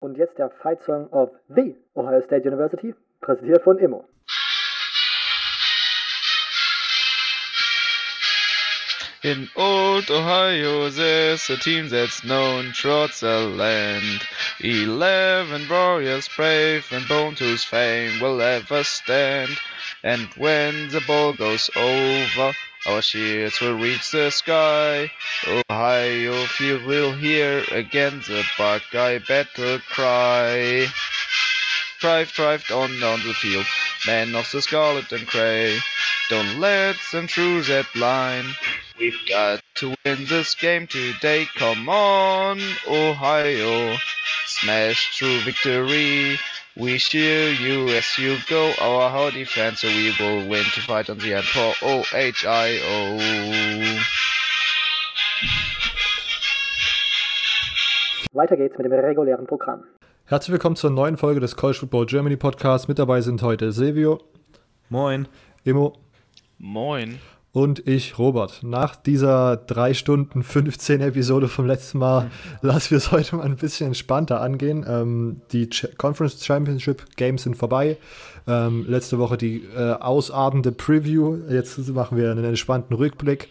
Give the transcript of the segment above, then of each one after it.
Und jetzt der Fight Song of The Ohio State University, präsentiert von Immo. In old Ohio there's a team that's known throughout the land. Eleven warriors brave and born whose fame will ever stand. And when the ball goes over, Oh, our shields will reach the sky. Ohio oh, field will hear again the Buckeye battle cry. Drive, drive on down the field, men of the scarlet and gray. Don't let them through that line. We've got to win this game today. Come on, Ohio. Oh, smash through victory. We cheer you as you go. Our whole defense, so we will win to fight on the end for O-H-I-O. Weiter geht's mit dem regulären Programm. Herzlich willkommen zur neuen Folge des College Football Germany Podcasts. Mit dabei sind heute Silvio. Moin. Immo. Moin. Und ich, Robert. Nach dieser 3 Stunden 15 Episode vom letzten Mal mhm. lassen wir es heute mal ein bisschen entspannter angehen. Ähm, die Ch Conference Championship Games sind vorbei. Ähm, letzte Woche die äh, ausabende Preview. Jetzt machen wir einen entspannten Rückblick.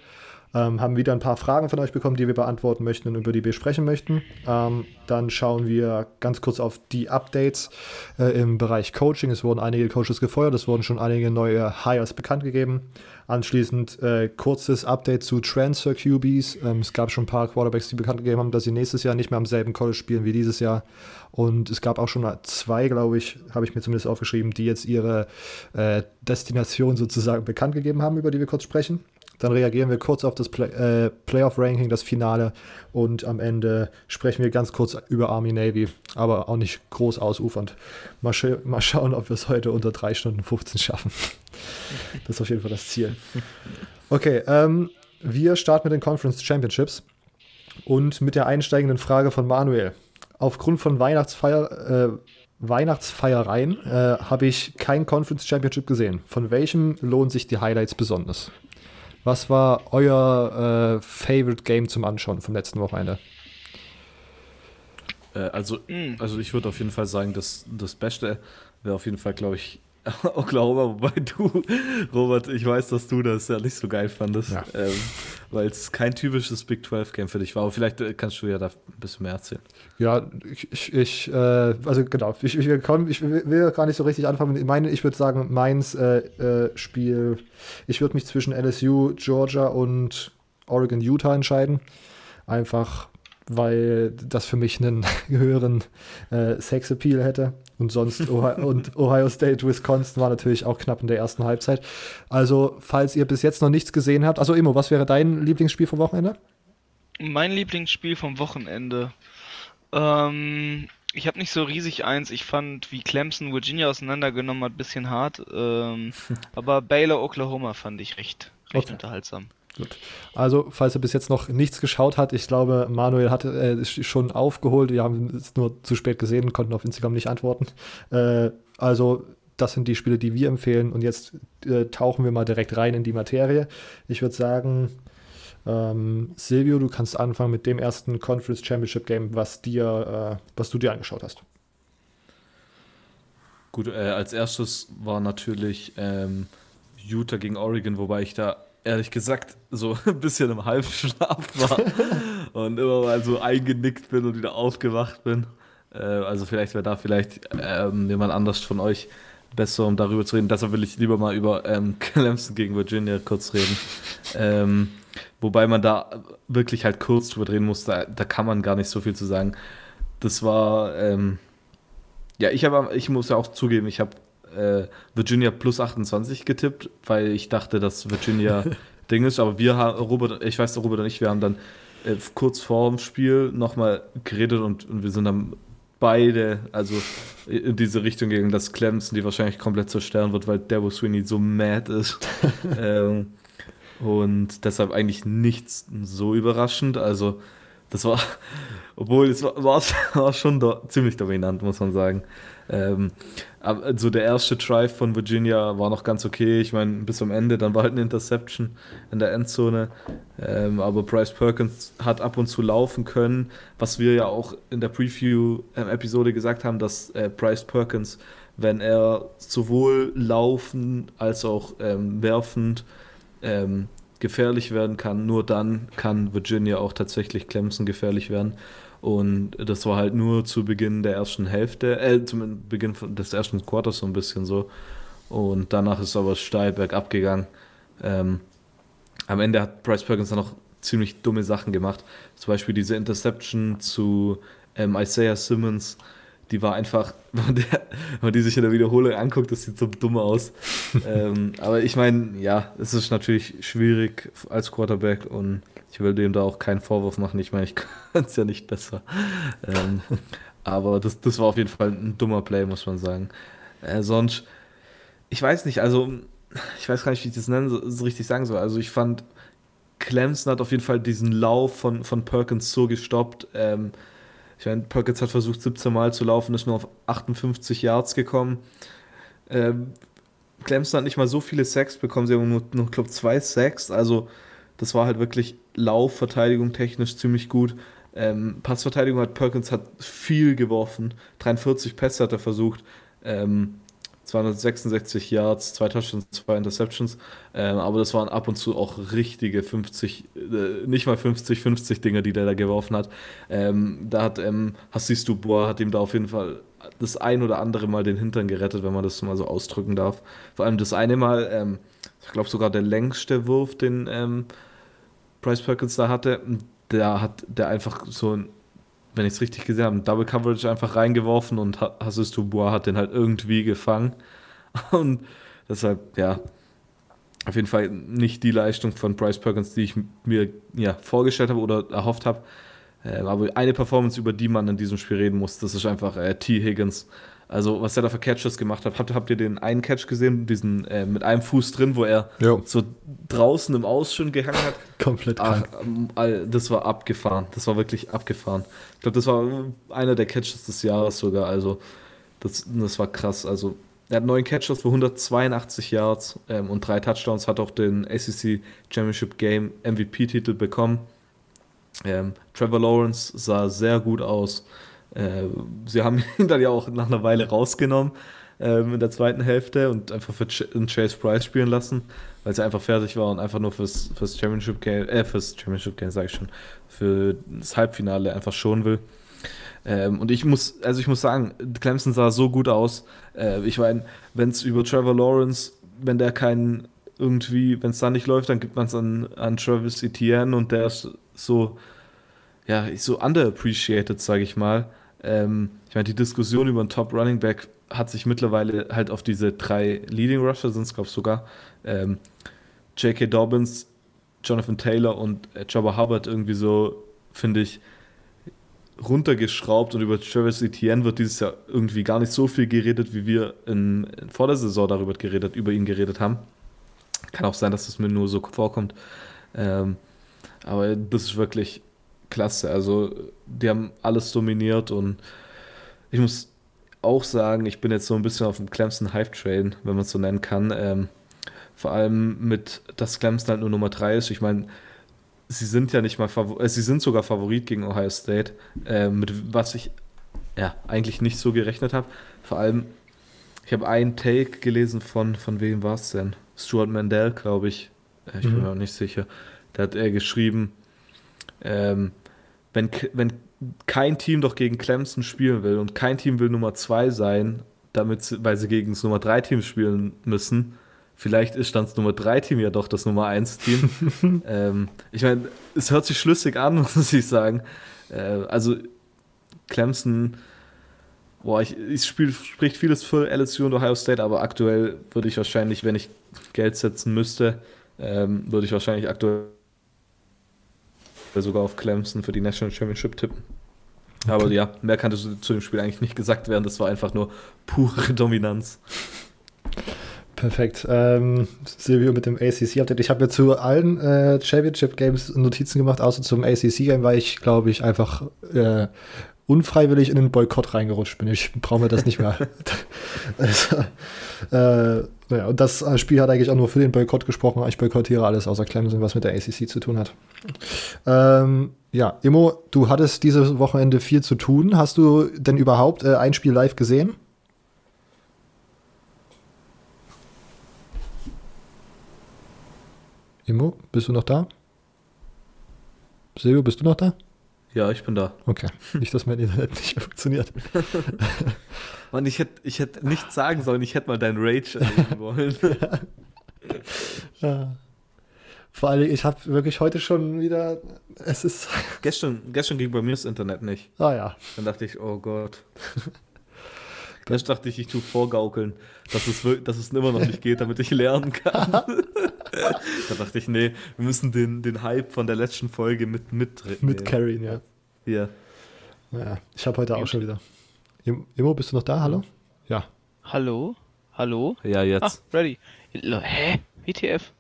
Ähm, haben wieder ein paar Fragen von euch bekommen, die wir beantworten möchten und über die wir sprechen möchten. Ähm, dann schauen wir ganz kurz auf die Updates äh, im Bereich Coaching. Es wurden einige Coaches gefeuert, es wurden schon einige neue Hires bekannt gegeben. Anschließend äh, kurzes Update zu Transfer QBs. Ähm, es gab schon ein paar Quarterbacks, die bekannt gegeben haben, dass sie nächstes Jahr nicht mehr am selben College spielen wie dieses Jahr. Und es gab auch schon zwei, glaube ich, habe ich mir zumindest aufgeschrieben, die jetzt ihre äh, Destination sozusagen bekannt gegeben haben, über die wir kurz sprechen. Dann reagieren wir kurz auf das Play äh, Playoff-Ranking, das Finale. Und am Ende sprechen wir ganz kurz über Army Navy, aber auch nicht groß ausufernd. Mal, sch mal schauen, ob wir es heute unter 3 Stunden 15 schaffen. das ist auf jeden Fall das Ziel. Okay, ähm, wir starten mit den Conference Championships und mit der einsteigenden Frage von Manuel. Aufgrund von Weihnachtsfeier, äh, Weihnachtsfeiereien äh, habe ich kein Conference Championship gesehen. Von welchem lohnen sich die Highlights besonders? Was war euer äh, Favorite Game zum Anschauen vom letzten Wochenende? Äh, also, mm. also ich würde auf jeden Fall sagen, dass das Beste wäre auf jeden Fall, glaube ich, Oklahoma, wobei du, Robert, ich weiß, dass du das ja nicht so geil fandest, ja. ähm, weil es kein typisches Big 12-Game für dich war. Aber vielleicht äh, kannst du ja da ein bisschen mehr erzählen. Ja, ich, ich äh, also genau, ich, ich, komm, ich, will gar nicht so richtig anfangen. Ich meine, ich würde sagen, meins äh, äh, Spiel, ich würde mich zwischen LSU, Georgia und Oregon, Utah entscheiden. Einfach, weil das für mich einen höheren äh, Sexappeal hätte. Und sonst Ohio, und Ohio State, Wisconsin war natürlich auch knapp in der ersten Halbzeit. Also, falls ihr bis jetzt noch nichts gesehen habt, also Imo, was wäre dein Lieblingsspiel vom Wochenende? Mein Lieblingsspiel vom Wochenende. Ähm, ich habe nicht so riesig eins. Ich fand, wie Clemson Virginia auseinandergenommen hat, ein bisschen hart. Ähm, aber Baylor Oklahoma fand ich recht, recht okay. unterhaltsam. Gut. Also, falls er bis jetzt noch nichts geschaut hat, ich glaube, Manuel hat äh, schon aufgeholt. Wir haben es nur zu spät gesehen, konnten auf Instagram nicht antworten. Äh, also, das sind die Spiele, die wir empfehlen. Und jetzt äh, tauchen wir mal direkt rein in die Materie. Ich würde sagen, ähm, Silvio, du kannst anfangen mit dem ersten Conference Championship Game, was dir, äh, was du dir angeschaut hast. Gut, äh, als erstes war natürlich ähm, Utah gegen Oregon, wobei ich da ehrlich gesagt so ein bisschen im Halbschlaf war und immer mal so eingenickt bin und wieder aufgewacht bin. Äh, also vielleicht wäre da vielleicht ähm, jemand anders von euch besser, um darüber zu reden. Deshalb will ich lieber mal über ähm, Clemson gegen Virginia kurz reden. ähm, wobei man da wirklich halt kurz drüber reden muss, da, da kann man gar nicht so viel zu sagen. Das war, ähm, ja, ich habe, ich muss ja auch zugeben, ich habe äh, Virginia plus 28 getippt, weil ich dachte, dass Virginia Ding ist. Aber wir haben, Robert, ich weiß, Robert und ich, wir haben dann äh, kurz vor dem Spiel nochmal geredet und, und wir sind dann beide, also in diese Richtung gegangen, dass Clemson die wahrscheinlich komplett zerstören wird, weil Debo Sweeney so mad ist. ähm, und deshalb eigentlich nichts so überraschend. Also das war, obwohl es war, war, schon do, ziemlich dominant, muss man sagen. Ähm, also der erste Drive von Virginia war noch ganz okay. Ich meine, bis zum Ende, dann war halt eine Interception in der Endzone. Ähm, aber Bryce Perkins hat ab und zu laufen können, was wir ja auch in der Preview-Episode gesagt haben, dass äh, Bryce Perkins, wenn er sowohl laufen als auch ähm, werfend ähm, gefährlich werden kann, nur dann kann Virginia auch tatsächlich Clemson gefährlich werden. Und das war halt nur zu Beginn der ersten Hälfte, äh, zum Beginn des ersten Quarters so ein bisschen so. Und danach ist aber steil bergab gegangen. Ähm, am Ende hat Bryce Perkins dann noch ziemlich dumme Sachen gemacht. Zum Beispiel diese Interception zu ähm, Isaiah Simmons die war einfach, wenn man, die sich in der Wiederholung anguckt, das sieht so dumm aus. ähm, aber ich meine, ja, es ist natürlich schwierig als Quarterback und ich will dem da auch keinen Vorwurf machen. Ich meine, ich kann es ja nicht besser. Ähm, aber das, das war auf jeden Fall ein dummer Play, muss man sagen. Äh, sonst, ich weiß nicht, also ich weiß gar nicht, wie ich das nennen so richtig sagen soll. Also ich fand, Clemson hat auf jeden Fall diesen Lauf von, von Perkins so gestoppt. Ähm, ich meine, Perkins hat versucht 17 Mal zu laufen, ist nur auf 58 Yards gekommen. Ähm, Clemson hat nicht mal so viele Sacks bekommen, sie haben nur, nur glaube zwei Sacks, also das war halt wirklich Laufverteidigung technisch ziemlich gut. Ähm, Passverteidigung hat Perkins hat viel geworfen, 43 Pässe hat er versucht. Ähm, 266 Yards, zwei Touchdowns, zwei Interceptions. Ähm, aber das waren ab und zu auch richtige 50, äh, nicht mal 50, 50 Dinger, die der da geworfen hat. Ähm, da hat ähm, Hassis Dubois hat ihm da auf jeden Fall das ein oder andere Mal den Hintern gerettet, wenn man das mal so ausdrücken darf. Vor allem das eine Mal, ähm, ich glaube sogar der längste Wurf, den ähm, Bryce Perkins da hatte, der hat der einfach so ein wenn ich es richtig gesehen habe, Double Coverage einfach reingeworfen und Hassus Dubois hat den halt irgendwie gefangen. Und deshalb, ja, auf jeden Fall nicht die Leistung von Bryce Perkins, die ich mir ja, vorgestellt habe oder erhofft habe. Äh, aber eine Performance, über die man in diesem Spiel reden muss, das ist einfach äh, T. Higgins. Also, was er da für Catches gemacht hat. Habt, habt ihr den einen Catch gesehen, diesen äh, mit einem Fuß drin, wo er jo. so draußen im Aus schon gehangen hat? Komplett Ach, ähm, Das war abgefahren. Das war wirklich abgefahren. Ich glaube, das war einer der Catches des Jahres sogar. Also, das, das war krass. Also, er hat neun Catches für 182 Yards ähm, und drei Touchdowns, hat auch den ACC Championship Game MVP-Titel bekommen. Ähm, Trevor Lawrence sah sehr gut aus. Äh, sie haben ihn dann ja auch nach einer Weile rausgenommen ähm, in der zweiten Hälfte und einfach für Ch Chase Price spielen lassen, weil sie einfach fertig war und einfach nur fürs, fürs Championship Game, äh, fürs Championship Game, sage ich schon, für das Halbfinale einfach schonen will. Ähm, und ich muss, also ich muss sagen, Clemson sah so gut aus. Äh, ich meine, wenn es über Trevor Lawrence, wenn der keinen irgendwie, wenn es da nicht läuft, dann gibt man es an, an Travis Etienne und der ist so, ja, so underappreciated, sage ich mal. Ähm, ich meine, die Diskussion über einen Top Running Back hat sich mittlerweile halt auf diese drei Leading Rusher, sind es glaube ich sogar, ähm, J.K. Dobbins, Jonathan Taylor und äh, Jabba Hubbard irgendwie so, finde ich, runtergeschraubt und über Travis Etienne wird dieses Jahr irgendwie gar nicht so viel geredet, wie wir in, in, vor der Saison darüber geredet, über ihn geredet haben. Kann auch sein, dass es mir nur so vorkommt. Ähm, aber das ist wirklich klasse. Also, die haben alles dominiert und ich muss auch sagen, ich bin jetzt so ein bisschen auf dem Clemson Hype Train, wenn man es so nennen kann. Ähm, vor allem mit, dass Clemson halt nur Nummer 3 ist. Ich meine, sie sind ja nicht mal Favorit, äh, sie sind sogar Favorit gegen Ohio State, äh, mit was ich ja eigentlich nicht so gerechnet habe. Vor allem, ich habe einen Take gelesen von, von wem war es denn? Stuart Mandel, glaube ich. Äh, ich mhm. bin mir auch nicht sicher. Da hat er geschrieben, ähm, wenn, wenn kein Team doch gegen Clemson spielen will und kein Team will Nummer 2 sein, damit, weil sie gegen das Nummer 3 Team spielen müssen, vielleicht ist dann das Nummer 3 Team ja doch das Nummer 1 Team. ähm, ich meine, es hört sich schlüssig an, muss ich sagen. Äh, also Clemson, boah, ich, ich spiel, spricht vieles für LSU und Ohio State, aber aktuell würde ich wahrscheinlich, wenn ich Geld setzen müsste, ähm, würde ich wahrscheinlich aktuell sogar auf Clemson für die National Championship tippen. Okay. Aber ja, mehr kann zu dem Spiel eigentlich nicht gesagt werden. Das war einfach nur pure Dominanz. Perfekt. Ähm, Silvio mit dem ACC-Update. Ich habe mir zu allen äh, Championship-Games Notizen gemacht, außer zum ACC-Game, weil ich, glaube ich, einfach äh, unfreiwillig in den Boykott reingerutscht bin. Ich brauche mir das nicht mehr. also, äh, naja, und das Spiel hat eigentlich auch nur für den Boykott gesprochen. Ich boykottiere alles außer Clemson, was mit der ACC zu tun hat. Ähm, ja, Immo, du hattest dieses Wochenende viel zu tun. Hast du denn überhaupt äh, ein Spiel live gesehen? Immo, bist du noch da? Silvio, bist du noch da? Ja, ich bin da. Okay. Nicht, dass mein Internet nicht funktioniert. Mann, ich hätte ich hätt nichts sagen sollen, ich hätte mal deinen Rage erleben wollen. ja. Vor allem, ich habe wirklich heute schon wieder. Es ist. Gestern, gestern ging bei mir das Internet nicht. Ah ja. Dann dachte ich, oh Gott. Erst dachte ich, ich tue vorgaukeln, dass es, dass es immer noch nicht geht, damit ich lernen kann. da dachte ich, nee, wir müssen den, den Hype von der letzten Folge mit mit Mit carryen, ja. Ja. Ja, ich habe heute auch schon wieder. Immo, bist du noch da? Hallo? Ja. Hallo? Hallo? Ja, jetzt. Ah, ready. Hä? WTF?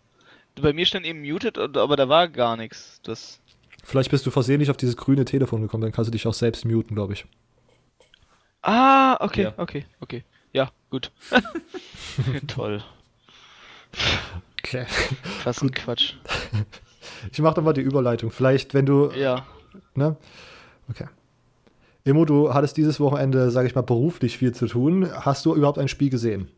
Bei mir stand eben muted, aber da war gar nichts. Das Vielleicht bist du versehentlich auf dieses grüne Telefon gekommen, dann kannst du dich auch selbst muten, glaube ich. Ah, okay, ja. okay, okay. Ja, gut. Toll. Okay. Was ein Quatsch. Ich mache doch mal die Überleitung. Vielleicht, wenn du. Ja. Ne? Okay. Immo, du hattest dieses Wochenende, sage ich mal, beruflich viel zu tun. Hast du überhaupt ein Spiel gesehen?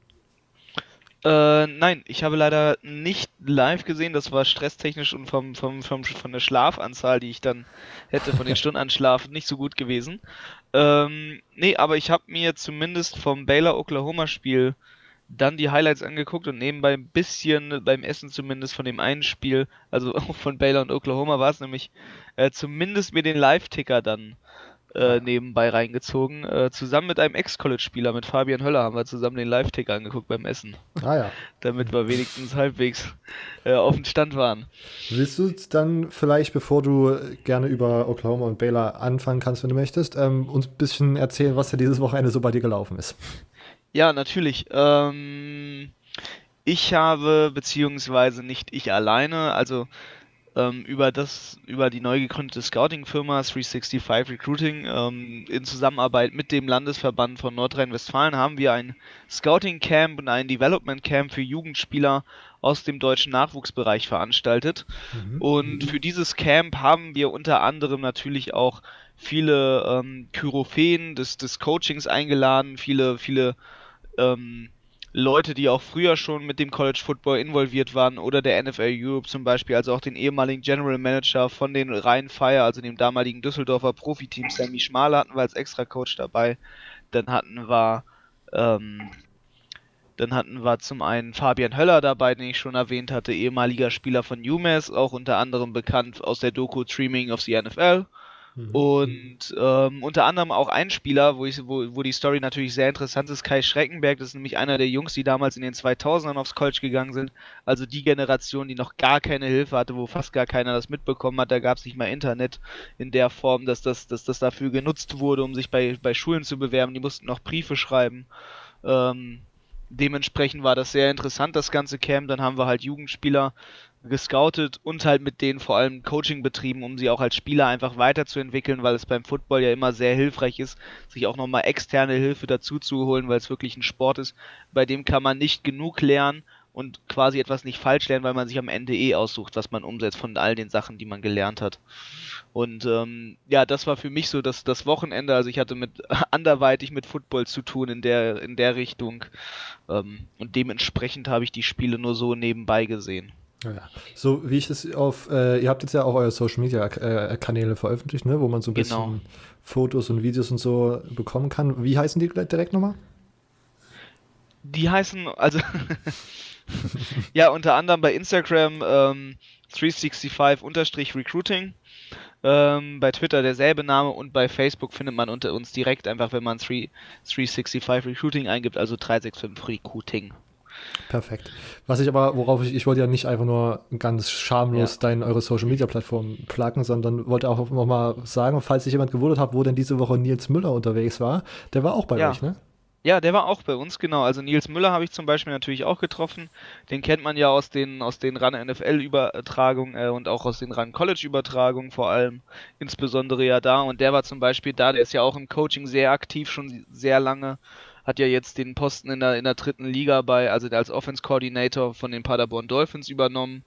Äh, nein, ich habe leider nicht live gesehen. Das war stresstechnisch und vom, vom, vom, von der Schlafanzahl, die ich dann hätte, von den Stunden an Schlaf, nicht so gut gewesen. Ähm, nee, aber ich habe mir zumindest vom Baylor-Oklahoma-Spiel dann die Highlights angeguckt und nebenbei ein bisschen beim Essen zumindest von dem einen Spiel, also von Baylor und Oklahoma war es nämlich, äh, zumindest mir den Live-Ticker dann äh, nebenbei reingezogen. Äh, zusammen mit einem Ex-College-Spieler, mit Fabian Höller, haben wir zusammen den Live-Ticker angeguckt beim Essen. Ah ja. Damit wir wenigstens halbwegs äh, auf dem Stand waren. Willst du dann vielleicht, bevor du gerne über Oklahoma und Baylor anfangen kannst, wenn du möchtest, ähm, uns ein bisschen erzählen, was ja dieses Wochenende so bei dir gelaufen ist? Ja, natürlich. Ähm, ich habe, beziehungsweise nicht ich alleine, also ähm, über das, über die neu gegründete Scouting-Firma 365 Recruiting ähm, in Zusammenarbeit mit dem Landesverband von Nordrhein-Westfalen haben wir ein Scouting-Camp und ein Development-Camp für Jugendspieler aus dem deutschen Nachwuchsbereich veranstaltet. Mhm. Und für dieses Camp haben wir unter anderem natürlich auch viele ähm, Kyrophäen des, des Coachings eingeladen, viele, viele ähm, Leute, die auch früher schon mit dem College Football involviert waren oder der NFL Europe zum Beispiel, also auch den ehemaligen General Manager von den Rhein Fire, also dem damaligen Düsseldorfer Profiteam, Sammy Schmaler hatten wir als Extra Coach dabei. Dann hatten wir ähm, dann hatten wir zum einen Fabian Höller dabei, den ich schon erwähnt hatte, ehemaliger Spieler von UMass, auch unter anderem bekannt aus der Doku Streaming of the NFL. Mhm. Und ähm, unter anderem auch ein Spieler, wo, ich, wo, wo die Story natürlich sehr interessant ist, Kai Schreckenberg, das ist nämlich einer der Jungs, die damals in den 2000ern aufs College gegangen sind. Also die Generation, die noch gar keine Hilfe hatte, wo fast gar keiner das mitbekommen hat. Da gab es nicht mal Internet in der Form, dass das, dass das dafür genutzt wurde, um sich bei, bei Schulen zu bewerben. Die mussten noch Briefe schreiben. Ähm, dementsprechend war das sehr interessant, das ganze Camp. Dann haben wir halt Jugendspieler gescoutet und halt mit denen vor allem Coaching betrieben, um sie auch als Spieler einfach weiterzuentwickeln, weil es beim Football ja immer sehr hilfreich ist, sich auch nochmal externe Hilfe dazu zu holen, weil es wirklich ein Sport ist, bei dem kann man nicht genug lernen und quasi etwas nicht falsch lernen, weil man sich am Ende eh aussucht, was man umsetzt von all den Sachen, die man gelernt hat. Und ähm, ja, das war für mich so das, das Wochenende. Also ich hatte mit anderweitig mit Football zu tun in der in der Richtung ähm, und dementsprechend habe ich die Spiele nur so nebenbei gesehen. Ja. So wie ich das auf, äh, ihr habt jetzt ja auch eure Social Media äh, Kanäle veröffentlicht, ne, wo man so ein bisschen genau. Fotos und Videos und so bekommen kann. Wie heißen die direkt nochmal? Die heißen, also ja, unter anderem bei Instagram ähm, 365-Recruiting. Ähm, bei Twitter derselbe Name und bei Facebook findet man unter uns direkt einfach, wenn man 365 Recruiting eingibt, also 365 Recruiting. Perfekt. Was ich aber, worauf ich, ich wollte ja nicht einfach nur ganz schamlos ja. deine, eure Social Media Plattform plagen, sondern wollte auch nochmal sagen, falls sich jemand gewundert hat, wo denn diese Woche Nils Müller unterwegs war, der war auch bei ja. euch, ne? Ja, der war auch bei uns, genau. Also Nils Müller habe ich zum Beispiel natürlich auch getroffen. Den kennt man ja aus den, aus den RAN NFL-Übertragungen äh, und auch aus den RAN College-Übertragungen vor allem. Insbesondere ja da. Und der war zum Beispiel da, der ist ja auch im Coaching sehr aktiv, schon sehr lange. Hat ja jetzt den Posten in der, in der dritten Liga bei, also als Offense Coordinator von den Paderborn Dolphins übernommen.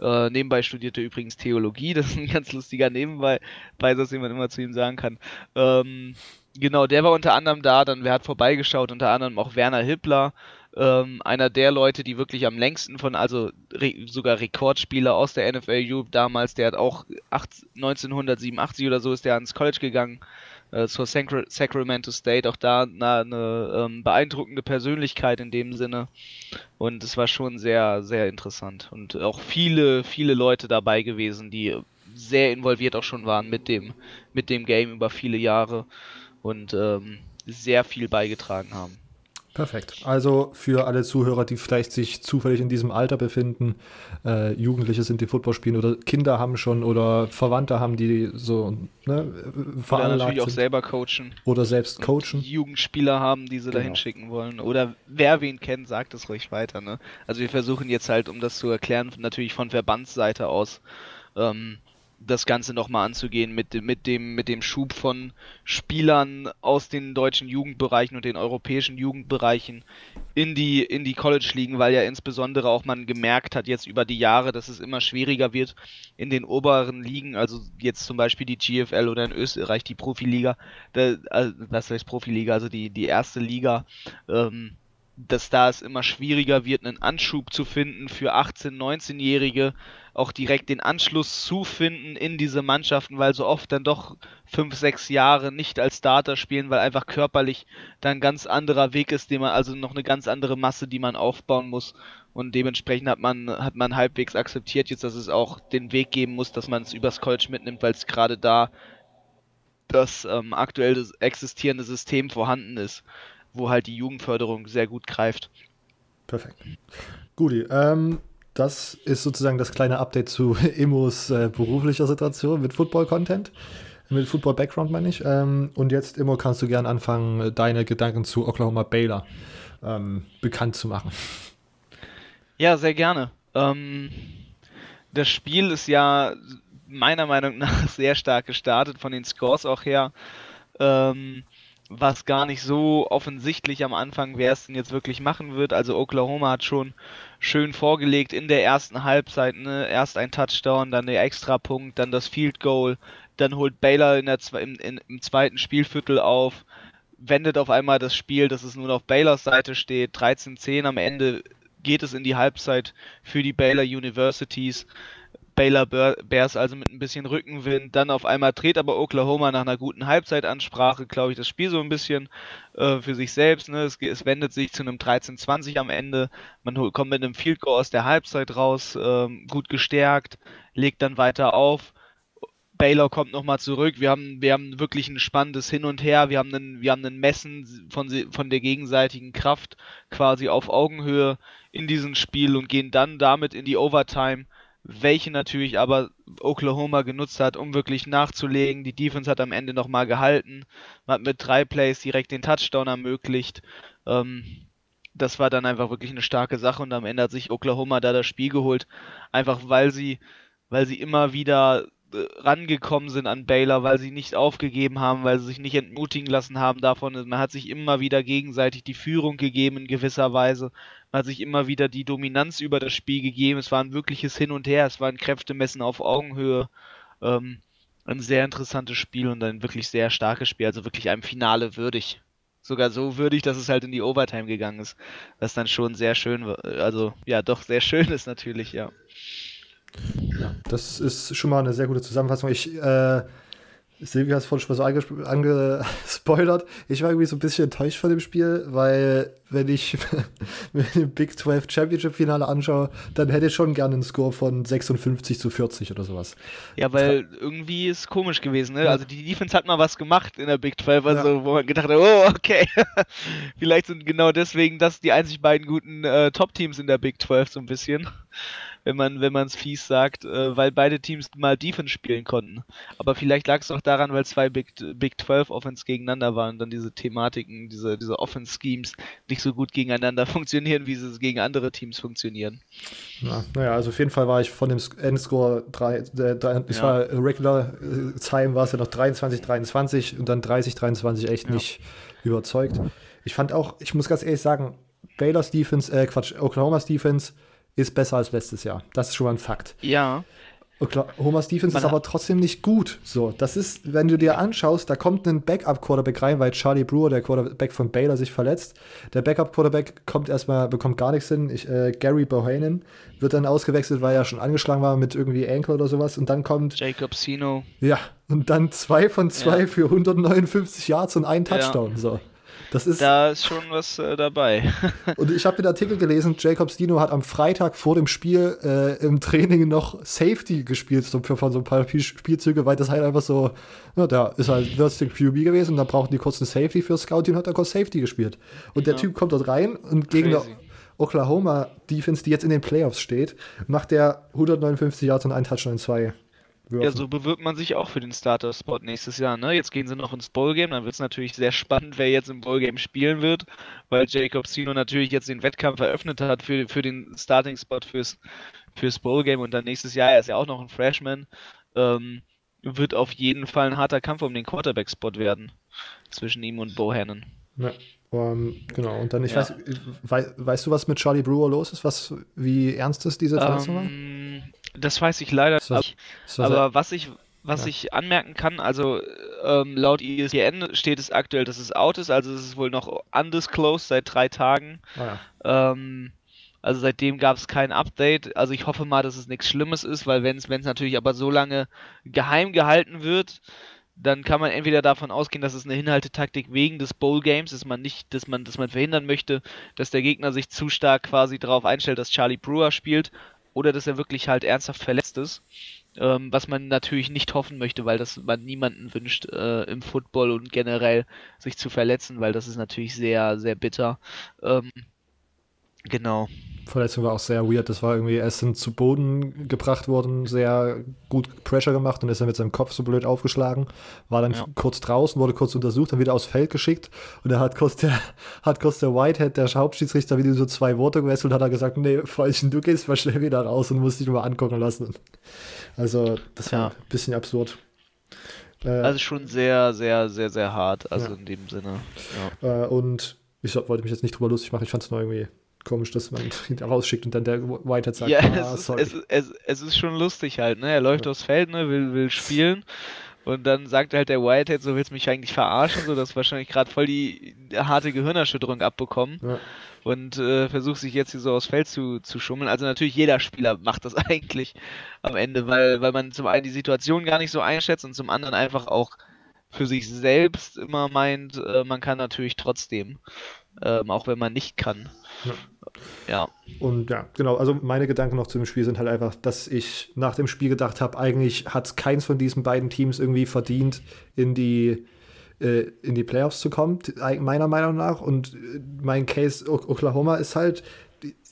Äh, nebenbei studierte übrigens Theologie, das ist ein ganz lustiger Nebenbei, den man immer zu ihm sagen kann. Ähm, Genau, der war unter anderem da, dann wer hat vorbeigeschaut, unter anderem auch Werner Hippler, ähm, einer der Leute, die wirklich am längsten von, also re sogar Rekordspieler aus der NFL damals, der hat auch 8, 1987 oder so ist der ans College gegangen, äh, zur Sacra Sacramento State, auch da eine, eine ähm, beeindruckende Persönlichkeit in dem Sinne. Und es war schon sehr, sehr interessant. Und auch viele, viele Leute dabei gewesen, die sehr involviert auch schon waren mit dem, mit dem Game über viele Jahre und ähm, sehr viel beigetragen haben. Perfekt. Also für alle Zuhörer, die vielleicht sich zufällig in diesem Alter befinden, äh, Jugendliche sind, die Football spielen oder Kinder haben schon oder Verwandte haben, die so ne, veranlagt oder natürlich auch selber coachen. Oder selbst coachen. Jugendspieler haben, die sie genau. dahin schicken wollen. Oder wer wen kennt, sagt es ruhig weiter. Ne? Also wir versuchen jetzt halt, um das zu erklären, natürlich von Verbandsseite aus ähm, das Ganze nochmal anzugehen mit, mit, dem, mit dem Schub von Spielern aus den deutschen Jugendbereichen und den europäischen Jugendbereichen in die, in die College-Ligen, weil ja insbesondere auch man gemerkt hat jetzt über die Jahre, dass es immer schwieriger wird in den oberen Ligen, also jetzt zum Beispiel die GFL oder in Österreich die Profiliga, da, also, was heißt Profiliga, also die, die erste Liga, ähm, dass da es immer schwieriger wird, einen Anschub zu finden für 18-, 19-Jährige, auch direkt den Anschluss zu finden in diese Mannschaften, weil so oft dann doch 5, 6 Jahre nicht als Starter spielen, weil einfach körperlich dann ein ganz anderer Weg ist, den man, also noch eine ganz andere Masse, die man aufbauen muss. Und dementsprechend hat man, hat man halbwegs akzeptiert jetzt, dass es auch den Weg geben muss, dass man es übers College mitnimmt, weil es gerade da das ähm, aktuell existierende System vorhanden ist wo halt die Jugendförderung sehr gut greift. Perfekt. Guti, ähm, das ist sozusagen das kleine Update zu Immos äh, beruflicher Situation mit Football-Content. Mit Football-Background meine ich. Ähm, und jetzt, Immo, kannst du gern anfangen, deine Gedanken zu Oklahoma Baylor ähm, bekannt zu machen. Ja, sehr gerne. Ähm, das Spiel ist ja meiner Meinung nach sehr stark gestartet, von den Scores auch her. Ähm, was gar nicht so offensichtlich am Anfang, wer es denn jetzt wirklich machen wird. Also Oklahoma hat schon schön vorgelegt in der ersten Halbzeit, ne? erst ein Touchdown, dann der Extrapunkt, dann das Field Goal, dann holt Baylor in der, im, in, im zweiten Spielviertel auf, wendet auf einmal das Spiel, dass es nun auf Baylors Seite steht, 13-10 am Ende geht es in die Halbzeit für die Baylor Universities. Baylor Bears also mit ein bisschen Rückenwind. Dann auf einmal dreht aber Oklahoma nach einer guten Halbzeitansprache, glaube ich, das Spiel so ein bisschen äh, für sich selbst. Ne? Es, es, wendet sich zu einem 13-20 am Ende. Man kommt mit einem Field Goal aus der Halbzeit raus, ähm, gut gestärkt, legt dann weiter auf. Baylor kommt nochmal zurück. Wir haben, wir haben wirklich ein spannendes Hin und Her. Wir haben einen, wir haben einen Messen von, von der gegenseitigen Kraft quasi auf Augenhöhe in diesem Spiel und gehen dann damit in die Overtime welche natürlich aber Oklahoma genutzt hat, um wirklich nachzulegen. Die Defense hat am Ende nochmal gehalten, man hat mit drei Plays direkt den Touchdown ermöglicht. Ähm, das war dann einfach wirklich eine starke Sache und am Ende hat sich Oklahoma da das Spiel geholt, einfach weil sie, weil sie immer wieder rangekommen sind an Baylor, weil sie nicht aufgegeben haben, weil sie sich nicht entmutigen lassen haben davon. Man hat sich immer wieder gegenseitig die Führung gegeben in gewisser Weise. Man hat sich immer wieder die Dominanz über das Spiel gegeben. Es war ein wirkliches Hin und Her. Es war ein Kräftemessen auf Augenhöhe. Ähm, ein sehr interessantes Spiel und ein wirklich sehr starkes Spiel. Also wirklich einem Finale würdig. Sogar so würdig, dass es halt in die Overtime gegangen ist. Was dann schon sehr schön. Also ja, doch sehr schön ist natürlich, ja. Ja, das ist schon mal eine sehr gute Zusammenfassung. Ich, äh, Silvia hat es vorhin schon mal so angespoilert. Ich war irgendwie so ein bisschen enttäuscht von dem Spiel, weil, wenn ich mir den Big 12 Championship Finale anschaue, dann hätte ich schon gerne einen Score von 56 zu 40 oder sowas. Ja, weil irgendwie ist komisch gewesen, ne? Also, die Defense hat mal was gemacht in der Big 12, also, ja. wo man gedacht hat, oh, okay. Vielleicht sind genau deswegen das die einzig beiden guten äh, Top-Teams in der Big 12 so ein bisschen. Wenn man wenn man es fies sagt, äh, weil beide Teams mal Defense spielen konnten. Aber vielleicht lag es auch daran, weil zwei Big, Big 12 Offense gegeneinander waren und dann diese Thematiken, diese, diese Offense Schemes nicht so gut gegeneinander funktionieren, wie sie gegen andere Teams funktionieren. Ja, naja, also auf jeden Fall war ich von dem Endscore 3, äh, 3 ich Ja. war Regular äh, Time war es ja noch 23, 23 und dann 30, 23 echt Ja. nicht überzeugt. Ich fand auch, ich muss ganz ehrlich sagen, Baylor's Defense, äh Quatsch, Oklahoma's Defense ist besser als letztes Jahr. Das ist schon mal ein Fakt. Ja, Defense Man ist aber trotzdem nicht gut. So, das ist, wenn du dir anschaust, da kommt ein Backup-Quarterback rein, weil Charlie Brewer, der Quarterback von Baylor, sich verletzt. Der Backup-Quarterback kommt erstmal, bekommt gar nichts hin. Ich, äh, Gary Bohannon wird dann ausgewechselt, weil er schon angeschlagen war mit irgendwie Ankle oder sowas. Und dann kommt, Jacob Sino. ja, und dann zwei von zwei Ja. für 159 Yards und einen Ja. Touchdown. So. Das ist, Da ist schon was äh, dabei. und ich habe den Artikel gelesen, Jacob Stino hat am Freitag vor dem Spiel äh, im Training noch Safety gespielt so für, von so ein paar Spiel- Spielzüge, weil das halt einfach so, ja, der ist halt Versing QB gewesen und dann brauchten die kurz einen Safety für Scouting und hat dann kurz Safety gespielt. Und der Ja. Typ kommt dort rein und gegen Crazy. Oklahoma Defense, die jetzt in den Playoffs steht, macht der 159 Yards und einen Touchdown in zwei Würfen. Ja, so bewirbt man sich auch für den Starter-Spot nächstes Jahr. Ne? Jetzt gehen sie noch ins Bowl-Game, dann wird es natürlich sehr spannend, wer jetzt im Bowl-Game spielen wird, weil Jacob Sino natürlich jetzt den Wettkampf eröffnet hat für, für den Starting-Spot fürs, fürs Bowl-Game und dann nächstes Jahr, er ist ja auch noch ein Freshman, ähm, wird auf jeden Fall ein harter Kampf um den Quarterback-Spot werden zwischen ihm und Bohannon. Ja, ähm, genau, und dann, ich Ja. weiß, wei, weißt du, was mit Charlie Brewer los ist? Was, wie ernst ist diese Verletzung war? Das weiß ich leider Ist das- nicht. Ist das- Aber was ich, was Ja. ich anmerken kann, also ähm, laut ESPN steht es aktuell, dass es out ist, also es ist wohl noch undisclosed seit drei Tagen. ah, ja. Ähm, also seitdem gab es kein Update. Also ich hoffe mal, dass es nichts Schlimmes ist, weil wenn es natürlich aber so lange geheim gehalten wird, dann kann man entweder davon ausgehen, dass es eine Hinhaltetaktik wegen des Bowl Games, dass man nicht, dass man, dass man verhindern möchte, dass der Gegner sich zu stark quasi darauf einstellt, dass Charlie Brewer spielt, oder dass er wirklich halt ernsthaft verletzt ist. Ähm, was man natürlich nicht hoffen möchte, weil das man niemanden wünscht, äh, im Football und generell sich zu verletzen, weil das ist natürlich sehr, sehr bitter. Ähm, genau. Verletzung war auch sehr weird. Das war irgendwie, er ist dann zu Boden gebracht worden, sehr gut Pressure gemacht und ist dann mit seinem Kopf so blöd aufgeschlagen. War dann Ja. kurz draußen, wurde kurz untersucht, dann wieder aufs Feld geschickt. Und da hat kurz der, hat kurz der Whitehead, der Hauptschiedsrichter, wieder so zwei Worte gewechselt, hat er gesagt, nee, Freundchen, du gehst mal schnell wieder raus und musst dich mal angucken lassen. Also, das war Ja. ein bisschen absurd. Äh, Also schon sehr, sehr, sehr, sehr hart, also Ja. in dem Sinne. Äh, und ich wollte mich jetzt nicht drüber lustig machen. Ich fand es nur irgendwie komisch, dass man ihn rausschickt und dann der Whitehead sagt, Ja, ah, es, ist, sorry. es, ist- es, es ist schon lustig halt, ne? Er läuft aufs Feld, ne, will, will spielen und dann sagt halt der Whitehead, so willst du mich eigentlich verarschen, so dass wahrscheinlich gerade voll die harte Gehirnerschütterung abbekommen ja. und äh, versucht sich jetzt hier so aufs Feld zu, zu schummeln. Also natürlich jeder Spieler macht das eigentlich am Ende, weil, weil man zum einen die Situation gar nicht so einschätzt und zum anderen einfach auch für sich selbst immer meint, äh, man kann natürlich trotzdem, ähm, auch wenn man nicht kann. Ja. Ja. Und ja, genau, also meine Gedanken noch zu dem Spiel sind halt einfach, dass ich nach dem Spiel gedacht habe, eigentlich hat keins von diesen beiden Teams irgendwie verdient, in die, äh, in die Playoffs zu kommen, meiner Meinung nach. Und äh, mein Case Oklahoma ist halt,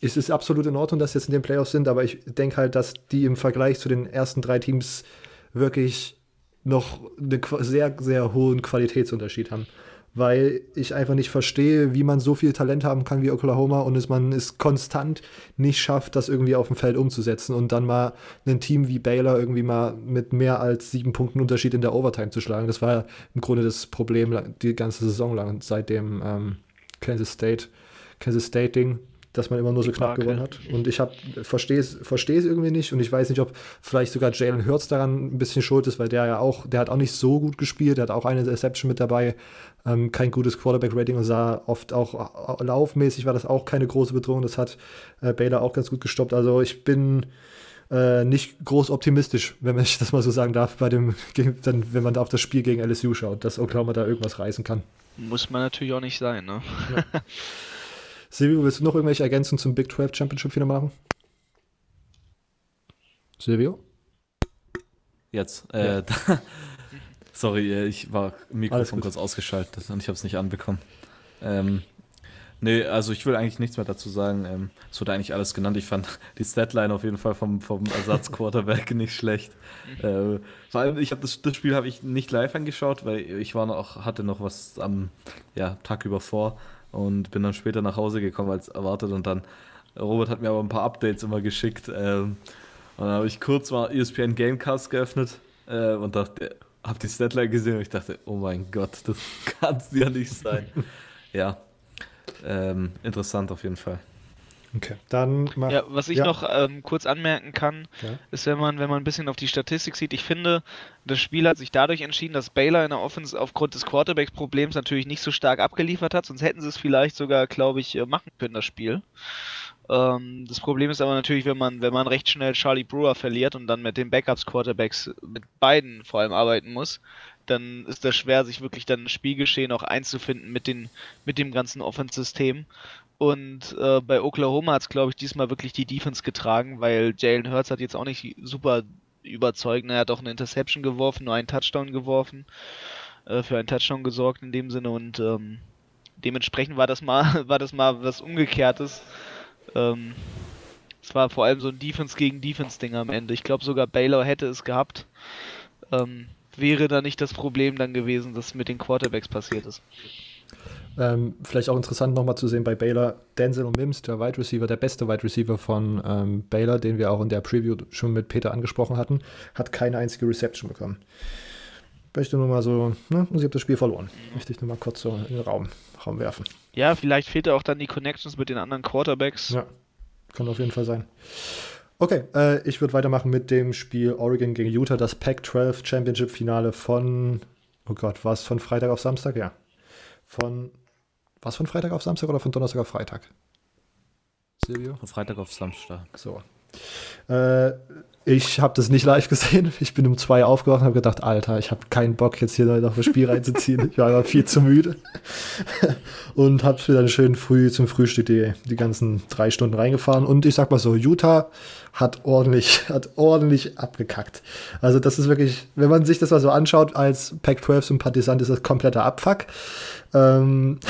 es ist absolut in Ordnung, dass sie jetzt in den Playoffs sind, aber ich denke halt, dass die im Vergleich zu den ersten drei Teams wirklich noch einen sehr, sehr hohen Qualitätsunterschied haben. Weil ich einfach nicht verstehe, wie man so viel Talent haben kann wie Oklahoma und es man es konstant nicht schafft, das irgendwie auf dem Feld umzusetzen und dann mal ein Team wie Baylor irgendwie mal mit mehr als sieben Punkten Unterschied in der Overtime zu schlagen. Das war im Grunde das Problem die ganze Saison lang, seit dem ähm, Kansas State, Kansas State Ding, dass man immer nur so knapp gewonnen hat. Und ich verstehe es verstehe es irgendwie nicht und ich weiß nicht, ob vielleicht sogar Jalen Hurts daran ein bisschen schuld ist, weil der ja auch, der hat auch nicht so gut gespielt, der hat auch eine Interception mit dabei, ähm, kein gutes Quarterback-Rating und sah oft auch äh, laufmäßig war das auch keine große Bedrohung. Das hat äh, Baylor auch ganz gut gestoppt. Also ich bin äh, nicht groß optimistisch, wenn man ich das mal so sagen darf, bei dem, dann, wenn man da auf das Spiel gegen LSU schaut, dass Oklahoma da irgendwas reißen kann. Muss man natürlich auch nicht sein, ne? Silvio, willst du noch irgendwelche Ergänzungen zum Big 12 Championship wieder machen? Silvio? Jetzt. Ja. Äh, sorry, äh, ich war Mikrofon kurz ausgeschaltet und ich habe es nicht anbekommen. Ähm, Nee, also ich will eigentlich nichts mehr dazu sagen. Ähm, es wurde eigentlich alles genannt. Ich fand die Statline auf jeden Fall vom, vom Ersatz-Quarterback nicht schlecht. Äh, vor allem, ich habe das, das Spiel habe ich nicht live angeschaut, weil ich war noch, hatte noch was am ja, Tag über vor und bin dann später nach Hause gekommen als erwartet und dann Robert hat mir aber ein paar Updates immer geschickt. Ähm, und dann habe ich kurz mal ESPN Gamecast geöffnet äh, und dachte, habe die Statline gesehen und ich dachte, oh mein Gott, das kann es ja nicht sein. ja, ähm, interessant auf jeden Fall. Okay, dann mach, ja, was ich ja. noch ähm, kurz anmerken kann, ja. ist, wenn man, wenn man ein bisschen auf die Statistik sieht, ich finde, das Spiel hat sich dadurch entschieden, dass Baylor in der Offense aufgrund des Quarterbacks-Problems natürlich nicht so stark abgeliefert hat, sonst hätten sie es vielleicht sogar, glaube ich, äh, machen können, das Spiel. Ähm, das Problem ist aber natürlich, wenn man, wenn man recht schnell Charlie Brewer verliert und dann mit den Backups-Quarterbacks mit beiden vor allem arbeiten muss, dann ist das schwer, sich wirklich dann ein Spielgeschehen auch einzufinden mit, den, mit dem ganzen Offense-System. Und äh, bei Oklahoma hat es, glaube ich, diesmal wirklich die Defense getragen, weil Jalen Hurts hat jetzt auch nicht super überzeugt. Er hat auch eine Interception geworfen, nur einen Touchdown geworfen, äh, für einen Touchdown gesorgt in dem Sinne und ähm, dementsprechend war das mal, war das mal was Umgekehrtes. Ähm, es war vor allem so ein Defense gegen Defense-Ding am Ende. Ich glaube sogar Baylor hätte es gehabt. Ähm, wäre da nicht das Problem dann gewesen, dass mit den Quarterbacks passiert ist. Ähm, vielleicht auch interessant nochmal zu sehen bei Baylor, Denzel und Mims, der Wide Receiver, der beste Wide Receiver von ähm, Baylor, den wir auch in der Preview schon mit Peter angesprochen hatten, hat keine einzige Reception bekommen. Möchte nur mal so, ne, sie hat das Spiel verloren. Möchte ich nur mal kurz so in den Raum, Raum werfen. Ja, vielleicht fehlt auch dann die Connections mit den anderen Quarterbacks. Ja, kann auf jeden Fall sein. Okay, äh, ich würde weitermachen mit dem Spiel Oregon gegen Utah, das Pac-12 Championship Finale von, oh Gott, war es von Freitag auf Samstag? Ja. Von was von Freitag auf Samstag oder von Donnerstag auf Freitag? Silvio? Von Freitag auf Samstag. So. Äh, ich habe das nicht live gesehen. Ich bin um zwei aufgewacht und habe gedacht, Alter, ich habe keinen Bock, jetzt hier noch ein Spiel reinzuziehen. Ich war aber viel zu müde. und habe dann schön früh zum Frühstück die, die ganzen drei Stunden reingefahren. Und ich sag mal so, Utah hat ordentlich, hat ordentlich abgekackt. Also das ist wirklich, wenn man sich das mal so anschaut als Pac-12-Sympathisant, ist das kompletter Abfuck. Ähm,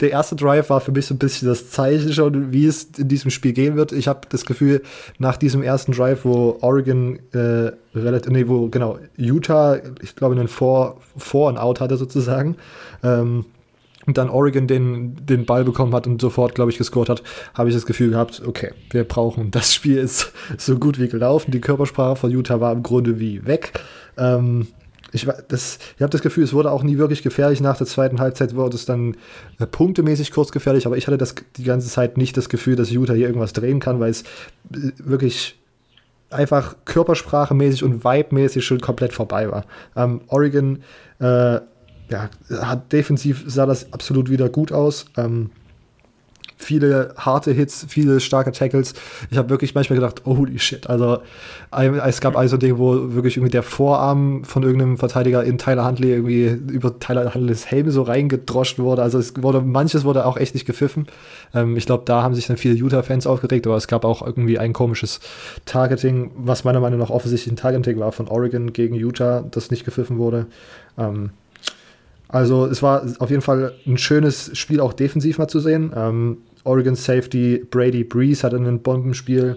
der erste Drive war für mich so ein bisschen das Zeichen schon, wie es in diesem Spiel gehen wird. Ich habe das Gefühl, nach diesem ersten Drive, wo Oregon äh, relativ, nee, wo genau Utah, ich glaube, einen Vor, Vor und Out hatte sozusagen. Ähm, und dann Oregon den, den Ball bekommen hat und sofort, glaube ich, gescored hat, habe ich das Gefühl gehabt, okay, wir brauchen, das Spiel ist so gut wie gelaufen. Die Körpersprache von Utah war im Grunde wie weg. Ähm, ich, das, ich habe das Gefühl, es wurde auch nie wirklich gefährlich. Nach der zweiten Halbzeit wurde es dann äh, punktemäßig kurz gefährlich, aber ich hatte das die ganze Zeit nicht das Gefühl, dass Utah hier irgendwas drehen kann, weil es äh, wirklich einfach körpersprachemäßig und vibe-mäßig schon komplett vorbei war. Ähm, Oregon äh, ja, hat defensiv sah das absolut wieder gut aus. Ähm, viele harte Hits, viele starke Tackles. Ich habe wirklich manchmal gedacht, holy shit. Also es gab also Dinge, wo wirklich irgendwie der Vorarm von irgendeinem Verteidiger in Tyler Huntley irgendwie über Tyler Huntleys Helm so reingedroscht wurde. Also es wurde, manches wurde auch echt nicht gepfiffen. Ähm, ich glaube, da haben sich dann viele Utah-Fans aufgeregt, aber es gab auch irgendwie ein komisches Targeting, was meiner Meinung nach offensichtlich ein Targeting war von Oregon gegen Utah, das nicht gepfiffen wurde. Ähm, also es war auf jeden Fall ein schönes Spiel auch defensiv mal zu sehen. Ähm, Oregon Safety Brady Breeze hat ein Bombenspiel.